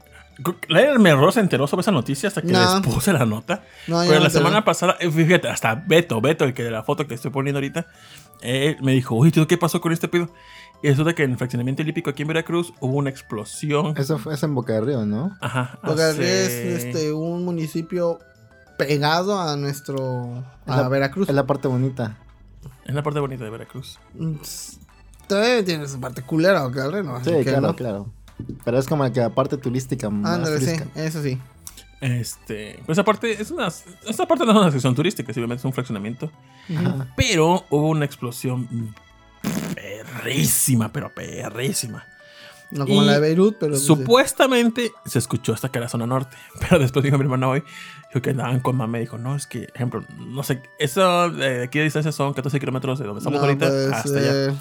Speaker 2: Lair me error se enteró sobre esa noticia hasta que
Speaker 3: No.
Speaker 2: les puse la nota.
Speaker 3: No,
Speaker 2: Pero
Speaker 3: no
Speaker 2: la semana pasada, eh, fíjate, hasta Beto, Beto, el que de la foto que te estoy poniendo ahorita, él me dijo, oye, ¿tú ¿qué pasó con este pedo? Y resulta que en el fraccionamiento olímpico aquí en Veracruz hubo una explosión.
Speaker 1: Eso fue es en Boca del Río, ¿no?
Speaker 2: Ajá.
Speaker 3: Porque
Speaker 2: hace-
Speaker 3: es este, un municipio pegado a nuestro.
Speaker 1: Es
Speaker 3: a
Speaker 1: la-
Speaker 3: Veracruz.
Speaker 1: Es la parte bonita.
Speaker 2: Es la parte bonita de Veracruz.
Speaker 3: Mm, Todavía tiene su parte culera, ¿ok? ¿no? Así
Speaker 1: Sí,
Speaker 3: que
Speaker 1: claro,
Speaker 3: no.
Speaker 1: claro. Pero es como la que la parte turística más
Speaker 3: Ándale, sí, eso sí.
Speaker 2: Este, pues aparte, es una, esta parte no es una sección turística, simplemente es un fraccionamiento.
Speaker 1: Ajá.
Speaker 2: Pero hubo una explosión perrísima, pero perrísima.
Speaker 3: No como
Speaker 2: Y
Speaker 3: la de Beirut, pero.
Speaker 2: Supuestamente se escuchó hasta que la zona norte. Pero después dijo mi hermana hoy, dijo que andaban con mamá. Dijo, no, es que, ejemplo, no sé, eso de aquí de distancia son 14 kilómetros de donde estamos
Speaker 3: No,
Speaker 2: ahorita
Speaker 3: puede
Speaker 2: hasta allá.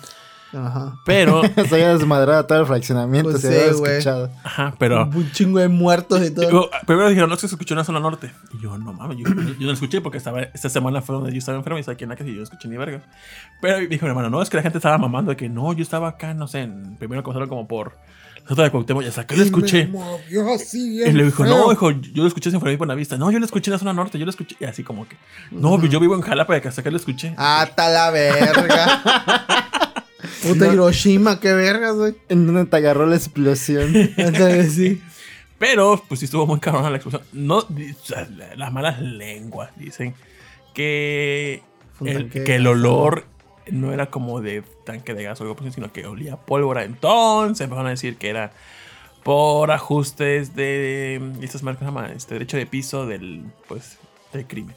Speaker 3: Ajá.
Speaker 2: Pero,
Speaker 1: Se había desmadrado todo el fraccionamiento,
Speaker 3: Pues
Speaker 1: se
Speaker 3: sí,
Speaker 1: había escuchado.
Speaker 2: ajá, pero.
Speaker 3: Un chingo de muertos y todo.
Speaker 2: Digo, primero dijeron, no, es que se escuchó en la zona norte. Y yo, no mames, yo, yo- yo no lo escuché porque estaba, esta semana fue donde yo estaba enfermo y estaba aquí en la casa y yo no escuché ni verga. Pero dijo mi hermano, no, es que la gente estaba mamando de que no, yo estaba acá, no sé, en, primero comenzaron como por zona de Cuauhtémoc y hasta que lo escuché.
Speaker 3: Y me movió así bien
Speaker 2: Y le dijo,
Speaker 3: feo.
Speaker 2: no, hijo, yo lo escuché en Buena Buenavista. No, yo lo escuché en la zona norte, yo lo escuché. Y así como que, no, yo vivo en Jalapa y que hasta que lo escuché.
Speaker 3: Ah, está la verga. Puta Hiroshima, qué vergas, güey.
Speaker 1: ¿En dónde te agarró la explosión?
Speaker 3: Entonces, sí.
Speaker 2: Pero, pues sí estuvo muy cabrona la explosión. No, las malas lenguas dicen que el, que el olor no era como de tanque de gas o algo así, sino que olía pólvora. Entonces empezaron a decir que era por ajustes de estas marcas, ¿cómo se llama? Este derecho de piso del, pues, del crimen.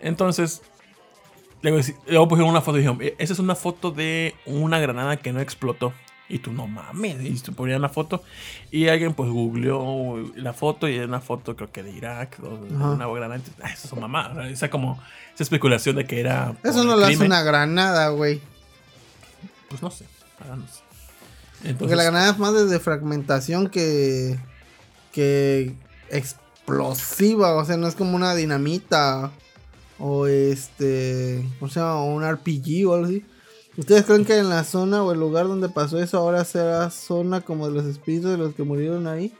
Speaker 2: Entonces, luego, pusieron una foto y dijeron, "Eh, esa es una foto de una granada que no explotó. Y tú, no mames, y tú ponían la foto. Y alguien pues googleó la foto y era una foto creo que de Irak, o de
Speaker 3: Ajá.
Speaker 2: una granada. Ah, eso son mamadas. ¿verdad? Esa como, esa especulación de que era...
Speaker 3: Eso no lo hace una granada, güey.
Speaker 2: Pues no sé, ahora no sé.
Speaker 3: Porque la granada es más de fragmentación que. que explosiva. O sea, no es como una dinamita. O este. ¿Cómo se llama? O un RPG o algo así. ¿Ustedes creen que en la zona o el lugar donde pasó eso ahora será zona como de los espíritus de los que murieron ahí?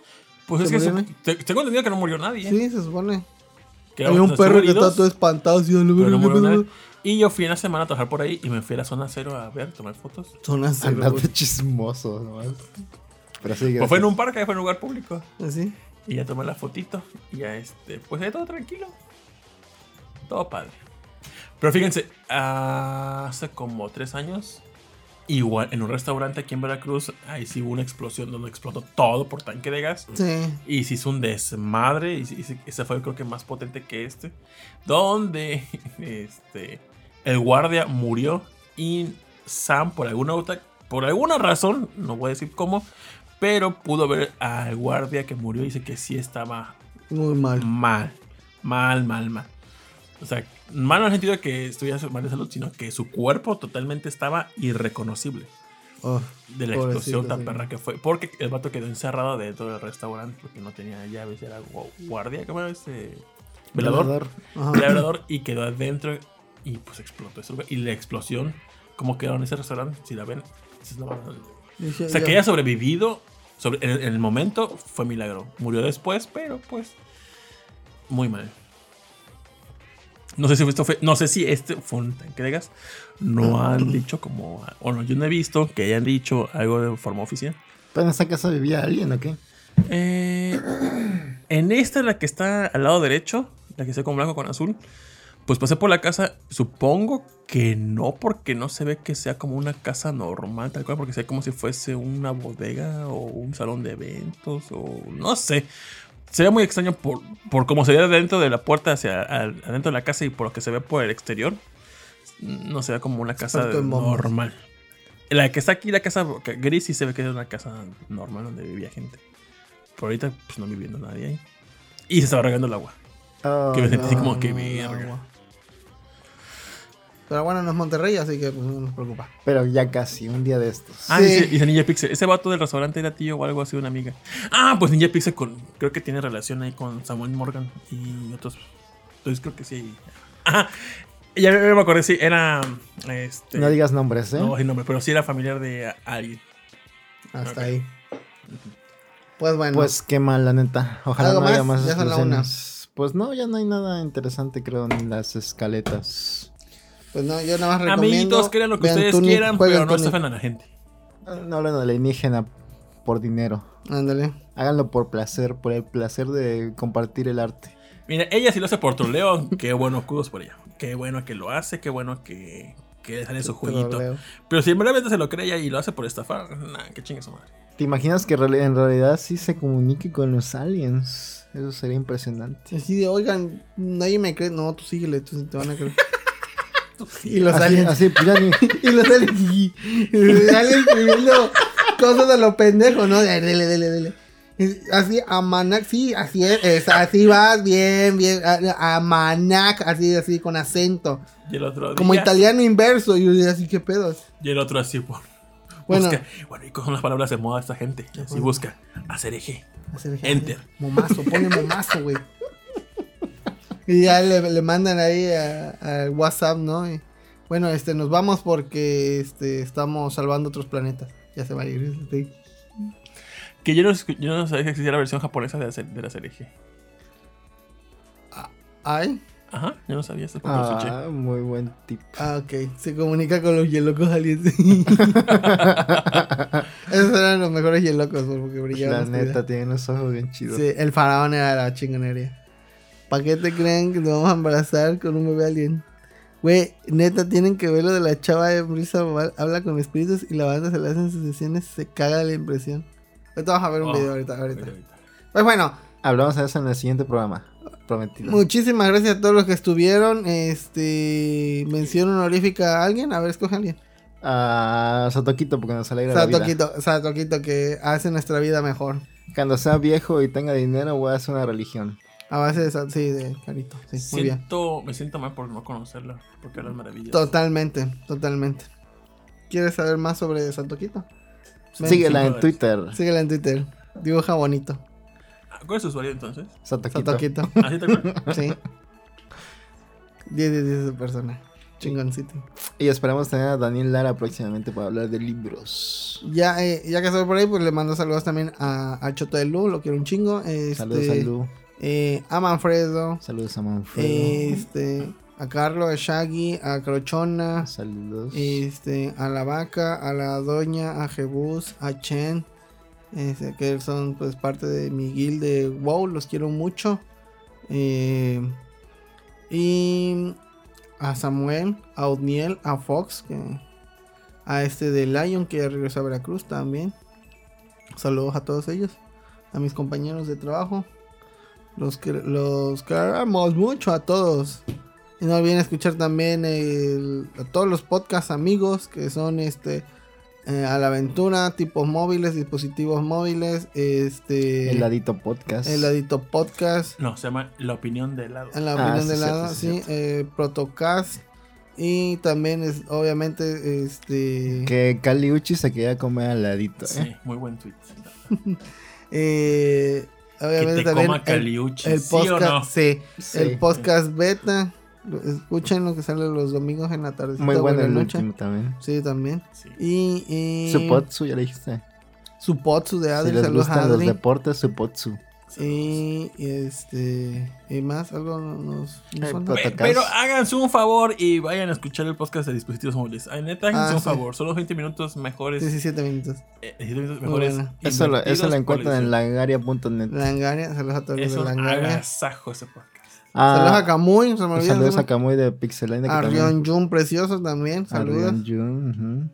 Speaker 2: pues es
Speaker 3: ¿se
Speaker 2: que se- te- tengo entendido que no murió nadie.
Speaker 3: Sí, se supone.
Speaker 2: Que
Speaker 3: Hay un perro que está todo espantado.
Speaker 2: Y yo fui en la semana a trabajar por ahí y me fui a la zona cero a ver, tomar fotos.
Speaker 3: Zona cero,
Speaker 1: Andate chismoso, nomás. Pero sí,
Speaker 2: Pues fue en un parque, fue en un lugar público.
Speaker 3: Así.
Speaker 2: Y ya tomé la fotito. Y ya este, pues ahí todo tranquilo. Todo padre. Pero fíjense, hace como tres años, igual en un restaurante aquí en Veracruz, ahí sí hubo una explosión donde explotó todo por tanque de gas.
Speaker 3: Sí.
Speaker 2: Y se hizo un desmadre. Y, se- y se- ese fue creo que más potente que este. Donde este, el guardia murió. Y Sam, por alguna, otra- por alguna razón, no voy a decir cómo, pero pudo ver al guardia que murió y dice que sí estaba
Speaker 3: Muy mal.
Speaker 2: mal. Mal, mal, mal. O sea, mal en el sentido de que estuviera mal de salud, sino que su cuerpo totalmente estaba irreconocible
Speaker 3: Oh,
Speaker 2: de la explosión tan
Speaker 3: sí.
Speaker 2: perra que fue. Porque el vato quedó encerrado dentro del restaurante porque no tenía llaves, era gu- guardia, ¿cómo era este? Velador.
Speaker 3: Ajá.
Speaker 2: Velador y quedó adentro y pues explotó ese. Y la explosión, ¿cómo quedó en ese restaurante? Si la ven, es la- o sea, que haya sobrevivido sobre, en, en el momento fue milagro. Murió después, pero pues muy mal. No sé si esto fue, no sé si este fue un tanque de gas. No han dicho como, o no, yo no he visto que hayan dicho algo de forma oficial.
Speaker 1: ¿Pero en esa casa vivía alguien o qué?
Speaker 2: Eh, en esta, la que está al lado derecho, la que está con blanco con azul, pues pasé por la casa. Supongo que no, porque no se ve que sea como una casa normal, tal cual, porque se ve como si fuese una bodega o un salón de eventos o no sé. Se ve muy extraño por, por cómo se ve dentro de la puerta hacia al- adentro de la casa y por lo que se ve por el exterior. No se ve como una casa normal. La que está aquí, la casa gris, sí se ve que es una casa normal donde vivía gente. Por ahorita, pues no viviendo nadie ahí. Y se estaba regando el agua.
Speaker 1: Oh,
Speaker 2: Que me sentí así como que
Speaker 3: no,
Speaker 2: verga.
Speaker 3: agua. Pero bueno, no es Monterrey, así que pues, no nos preocupa.
Speaker 1: Pero ya casi, un día de estos.
Speaker 2: Ah,
Speaker 3: Sí.
Speaker 2: dice, Ninja Pixel. Ese vato del restaurante era tío o algo así, una amiga. Ah, pues Ninja Pixel con, creo que tiene relación ahí con Samuel Morgan y otros. Entonces creo que sí. Ah, ya me me acordé, sí, era. Este,
Speaker 1: No digas nombres, ¿eh?
Speaker 2: No voy a decir nombre, pero sí era familiar de alguien.
Speaker 3: Hasta ahí. Pues bueno.
Speaker 1: Pues qué mal, la neta. Ojalá
Speaker 3: ¿Algo
Speaker 1: no haya
Speaker 3: más?
Speaker 1: más
Speaker 3: Ya son la
Speaker 1: explosiones. Pues no, ya no hay nada interesante, creo, en las escaletas.
Speaker 3: Pues no, yo nada más recomiendo.
Speaker 2: Amiguitos, crean lo que ustedes
Speaker 3: Tunic,
Speaker 2: quieran, pero no estafen a la gente.
Speaker 1: No hablen de alienígena por dinero.
Speaker 3: Ándale.
Speaker 1: Háganlo por placer, por el placer de compartir el arte.
Speaker 2: Mira, ella sí lo hace por troleo. Qué bueno, kudos por ella. Qué bueno que lo hace, qué bueno que, que le sale su jueguito.
Speaker 3: Troleo.
Speaker 2: Pero si realmente se lo cree ella y lo hace por estafar, nah, qué chingue su madre.
Speaker 1: ¿Te imaginas que en realidad sí se comunique con los aliens? Eso sería impresionante.
Speaker 3: Así de, oigan, nadie me cree. No, tú síguele, tú te van a creer. y los
Speaker 1: Así,
Speaker 3: aliens.
Speaker 1: así, pues ya ni-
Speaker 3: Y los aliens. y los aliens escribiendo cosas a lo pendejo, ¿no? Dele, dele, dele, Así, Amanac, sí, así es, es, así vas, bien, bien, a- Amanac, así, así, con acento.
Speaker 2: Y el otro
Speaker 3: Como
Speaker 2: día-
Speaker 3: italiano inverso, y yo decía, así, ¿qué pedos?
Speaker 2: Y el otro así, por.
Speaker 3: Bueno.
Speaker 2: Busca. Bueno, y con las palabras de moda esta gente. Así busca. Hacer eje. Enter.
Speaker 3: Momazo, pone momazo, güey. Y ya le, le mandan ahí a- al WhatsApp, ¿no? Y, bueno, este, nos vamos porque este, estamos salvando otros planetas. Ya se va a ir. este.
Speaker 2: Que yo no, yo no sabía que existía la versión japonesa de, hacer, de la serie G.
Speaker 3: Ay.
Speaker 2: Ajá, yo no sabía esto porque lo.
Speaker 1: Ah, muy buen tip.
Speaker 3: Ah, ok. Se comunica con los hielocos aliens. Esos eran los mejores hielocos porque brillaban.
Speaker 1: La
Speaker 3: los
Speaker 1: neta, tiene unos ojos bien chidos.
Speaker 3: Sí, el faraón era la chingonería. ¿Para qué te creen que nos vamos a embarazar con un bebé alien? Güey, neta, tienen que ver lo de la chava de Brisa habla con espíritus y la banda se le hacen sus sesiones, se caga de la impresión. Ahorita vamos a ver un
Speaker 2: Oh,
Speaker 3: video ahorita, ahorita.
Speaker 2: ahorita.
Speaker 3: Pues bueno,
Speaker 1: Hablamos de eso en el siguiente programa. Prometido.
Speaker 3: muchísimas gracias a todos los que estuvieron. Este, mención honorífica a alguien. A ver, escoge a alguien.
Speaker 1: A Satoquito porque nos alegra la vida.
Speaker 3: Satoquito, Satoquito que hace nuestra vida mejor.
Speaker 1: Cuando sea viejo y tenga dinero voy a hacer una religión.
Speaker 3: A base de, sa- sí, de carito. Sí, muy bien.
Speaker 2: Siento, me siento mal por no conocerla, porque eran maravillas.
Speaker 3: Totalmente, totalmente. ¿Quieres saber más sobre Satoquito? Ven,
Speaker 1: Síguela en. Twitter.
Speaker 3: Síguela en Twitter. Dibuja bonito.
Speaker 2: Ah, ¿Cuál es su usuario entonces?
Speaker 1: Satoquito.
Speaker 3: Satoquito.
Speaker 2: ¿Así te acuerdas?
Speaker 3: Sí. 10 de 10 de persona. Chingoncito.
Speaker 1: Y esperamos tener a Daniel Lara próximamente para hablar de libros.
Speaker 3: Ya, eh, ya que estoy por ahí, pues le mando saludos también a, a Choto de Lu, lo quiero un chingo. Este,
Speaker 1: Saludos a Lu.
Speaker 3: Eh, a Manfredo.
Speaker 1: Saludos a Manfredo.
Speaker 3: Este, a Carlos, a Shaggy, a Crochona.
Speaker 1: Saludos.
Speaker 3: Este, a la vaca, a la doña, a Jebus, a Chen, este, que son pues parte de mi guild de WoW, los quiero mucho. Eh, y a Samuel, a Odniel, a Fox, que, a este de Lion que ya regresó a Veracruz también. Saludos a todos ellos, a mis compañeros de trabajo. Los que los queremos mucho a todos. Y no olviden escuchar también el- a todos los podcast amigos que son este eh, a la aventura, tipos móviles, dispositivos móviles, este
Speaker 1: El Ladito Podcast.
Speaker 3: el Ladito Podcast,
Speaker 2: No, se llama La Opinión de Helado.
Speaker 3: en la
Speaker 1: Ah,
Speaker 3: opinión
Speaker 1: sí,
Speaker 3: de lado,
Speaker 1: sí,
Speaker 3: sí, eh, Protocast y también es obviamente este
Speaker 1: Que Cali Uchi se quería comer al ladito,
Speaker 2: Sí,
Speaker 1: ¿eh?
Speaker 2: muy buen tweet.
Speaker 3: eh,
Speaker 2: Que
Speaker 3: obviamente
Speaker 2: te
Speaker 3: también
Speaker 2: coma
Speaker 3: el,
Speaker 2: Caliuchi,
Speaker 3: el
Speaker 2: ¿sí o
Speaker 3: podcast,
Speaker 2: no?
Speaker 3: sí,
Speaker 1: Sí.
Speaker 3: el podcast beta, escuchen lo que sale los domingos en la tarde.
Speaker 1: Muy bueno el
Speaker 3: noche.
Speaker 1: último también.
Speaker 3: Sí, también.
Speaker 2: Sí.
Speaker 3: Y, y
Speaker 1: Supotsu, ya le dijiste.
Speaker 3: Supotsu de Adri,
Speaker 1: si les
Speaker 3: saludos a
Speaker 1: gustan los deportes, Supotsu.
Speaker 3: Y, y este y más algo nos, nos
Speaker 1: Eh,
Speaker 2: Pero háganse un favor y vayan a escuchar el podcast de dispositivos móviles. Ay, neta, háganse
Speaker 3: Ah,
Speaker 2: un
Speaker 3: sí.
Speaker 2: favor. Son los 20 minutos mejores.
Speaker 3: 17 minutos.
Speaker 2: eh, 17 minutos mejores.
Speaker 1: Eso lo, eso lo encuentran en langaria.net.
Speaker 3: Langaria, saludos a todos los de Langaria.
Speaker 2: agasajo ese podcast.
Speaker 3: saludos a
Speaker 1: Ah,
Speaker 3: Camuy, se me olvidó.
Speaker 1: saludos a Kamui de Pixelania.
Speaker 3: A Rion Jun, precioso también.
Speaker 1: a
Speaker 3: Saludos.
Speaker 1: Rion Jun.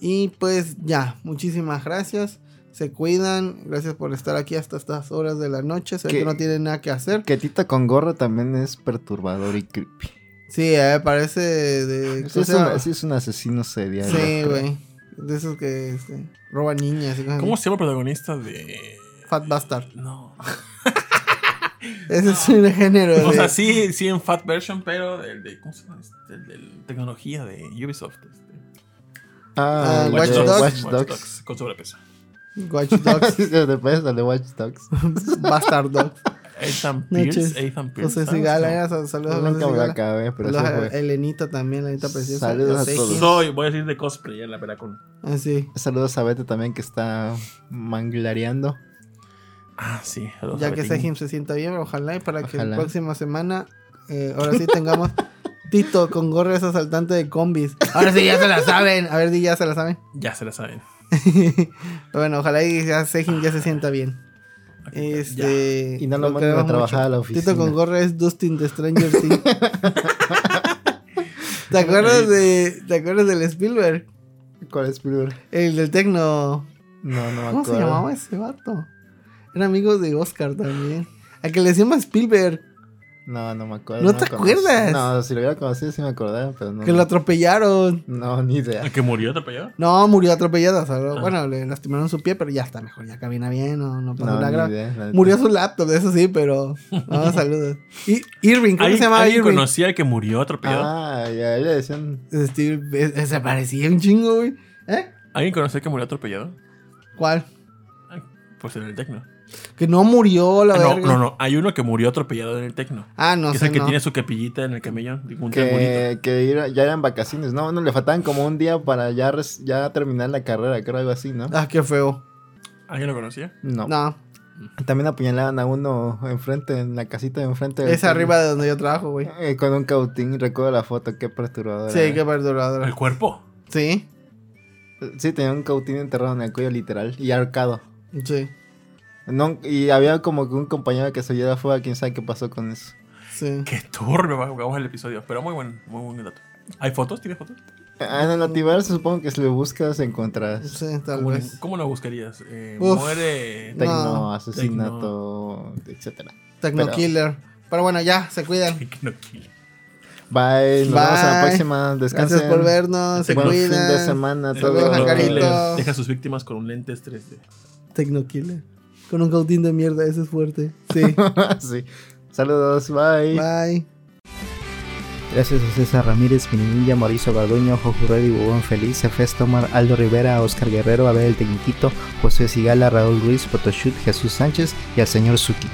Speaker 3: Y pues ya, muchísimas gracias. Se cuidan. Gracias por estar aquí hasta estas horas de la noche. Sé que no tienen nada que hacer.
Speaker 1: Que Tita con gorro también es perturbador y creepy.
Speaker 3: Sí, eh, parece de.
Speaker 1: Sí, es, es un asesino serial.
Speaker 3: Sí, güey. De esos que este, roban niñas. y cosas
Speaker 2: ¿Cómo
Speaker 3: así.
Speaker 2: se llama el protagonista de.?
Speaker 3: Fat Bastard.
Speaker 2: No.
Speaker 3: Ese es un género de.
Speaker 2: O sea, sí, sí en Fat Version, pero el de. ¿Cómo se llama? Este, El de tecnología de Ubisoft. Este.
Speaker 1: Ah,
Speaker 3: Watch Dogs.
Speaker 1: Watch Dogs.
Speaker 2: Con sobrepeso.
Speaker 3: Watch Dogs.
Speaker 1: Después de Watch Dogs.
Speaker 3: Bastard Dogs.
Speaker 2: Ethan. Pierce. Ethan Pierce.
Speaker 3: José eh, sal- saludos a
Speaker 1: Nunca me acabé, pero eso fue.
Speaker 3: Elenita también, Elenita preciosa.
Speaker 1: Saludos a todos.
Speaker 2: Soy, voy a decir de cosplay en la Veracruz.
Speaker 3: Así.
Speaker 1: Saludos a Bete también que está manglareando.
Speaker 2: Ah, sí. saludos
Speaker 3: Ya
Speaker 2: a
Speaker 3: que. Sejim se sienta bien, ojalá y para que la próxima semana, eh, ahora sí tengamos Tito con gorra de asaltante de combis. Ahora sí ya se la saben. A ver, di ya se la saben.
Speaker 2: Ya se la saben.
Speaker 3: bueno, ojalá y ya Sejim ya se sienta bien. Este,
Speaker 1: Y no lo manden
Speaker 3: queremos
Speaker 1: a trabajar
Speaker 3: mucho.
Speaker 1: a la oficina.
Speaker 3: Tito con gorra es Dustin de Stranger Things. ¿Te acuerdas de ¿Te acuerdas del Spielberg?
Speaker 1: ¿Cuál Spielberg?
Speaker 3: El del Tecno.
Speaker 1: No, no me
Speaker 3: ¿Cómo
Speaker 1: acuerdo.
Speaker 3: se llamaba ese vato? Era amigo de Oscar también. A que le decíamos Spielberg.
Speaker 1: No, no me acuerdo.
Speaker 3: ¿No te
Speaker 1: conocí.
Speaker 3: acuerdas?
Speaker 1: No, si lo hubiera conocido sí me acordaba, pero no.
Speaker 3: Que lo atropellaron.
Speaker 1: No, ni idea.
Speaker 2: ¿El que murió atropellado?
Speaker 3: No, murió atropellado. o sea,
Speaker 2: Ah.
Speaker 3: Bueno, le lastimaron su pie, pero ya está mejor. Ya camina bien, no, no pasó
Speaker 1: No,
Speaker 3: nada grave. Murió su laptop, eso sí, pero. No, saludos. Y Irving, ¿cómo se
Speaker 2: ¿Alguien,
Speaker 3: llamaba
Speaker 2: ¿alguien
Speaker 3: Irving?
Speaker 2: conocía al que murió atropellado?
Speaker 1: Ah, ya le decían.
Speaker 3: Steve, eh, se parecía un chingo, güey. ¿Eh?
Speaker 2: ¿Alguien conocía que murió atropellado?
Speaker 3: ¿Cuál?
Speaker 2: Ay, pues en el Tecno.
Speaker 3: Que no murió la
Speaker 2: Ah, no,
Speaker 3: verga.
Speaker 2: no, no. Hay uno que murió atropellado en el Tecno.
Speaker 3: Ah, no
Speaker 2: que es
Speaker 3: sé,
Speaker 2: el que
Speaker 3: no.
Speaker 2: tiene su capillita en el camellón. Un.
Speaker 1: Que, que ya eran vacaciones. No, no, le faltaban como un día para ya, res- ya terminar la carrera, creo algo así, ¿no?
Speaker 3: Ah, qué feo.
Speaker 2: ¿Alguien lo conocía?
Speaker 1: No.
Speaker 3: No,
Speaker 1: También apuñalaban a uno enfrente, en la casita de enfrente. del
Speaker 3: es arriba de donde yo trabajo, güey.
Speaker 1: Eh, con un cautín, recuerdo la foto, qué perturbadora.
Speaker 3: Sí, qué
Speaker 2: ¿El
Speaker 3: perturbador.
Speaker 2: cuerpo?
Speaker 3: Sí,
Speaker 1: Sí, tenía un cautín enterrado en el cuello literal y ahorcado.
Speaker 3: sí,
Speaker 1: No, y había como que un compañero que se llevaba fuera, quién sabe qué pasó con eso.
Speaker 3: sí.
Speaker 2: Qué turbio, vamos el episodio. Pero muy buen, muy buen dato. ¿Hay fotos? ¿Tienes fotos?
Speaker 1: Ah, en el Lativerse supongo que si lo buscas encontrarás.
Speaker 3: Sí, tal
Speaker 2: ¿Cómo,
Speaker 3: vez.
Speaker 2: cómo lo buscarías? Eh,
Speaker 3: Uf.
Speaker 2: muere.
Speaker 1: Tecno,
Speaker 3: No.
Speaker 1: asesinato, etcétera.
Speaker 3: Tecno
Speaker 1: Pero-
Speaker 3: Killer. Pero bueno, ya, se cuidan.
Speaker 2: Que no kill.
Speaker 1: Bye, nos vemos a la próxima. Descansen.
Speaker 3: Gracias por vernos. Se
Speaker 1: Buen fin de
Speaker 3: cuidan.
Speaker 1: semana.
Speaker 3: Jacarito.
Speaker 2: Deja- sus víctimas con un lentes 3D.
Speaker 3: Tecno Killer. Con un cautín de mierda, ese es fuerte. Sí.
Speaker 1: sí. Saludos, bye.
Speaker 3: Bye.
Speaker 1: Gracias a César Ramírez, Minimilla, Mauricio Garduño, Jojo Reddy, Bubón Feliz, Efes Tomar, Aldo Rivera, Oscar Guerrero, Abel El Tecniquito, José Sigala, Raúl Ruiz, Photoshoot, Jesús Sánchez y al señor Suki.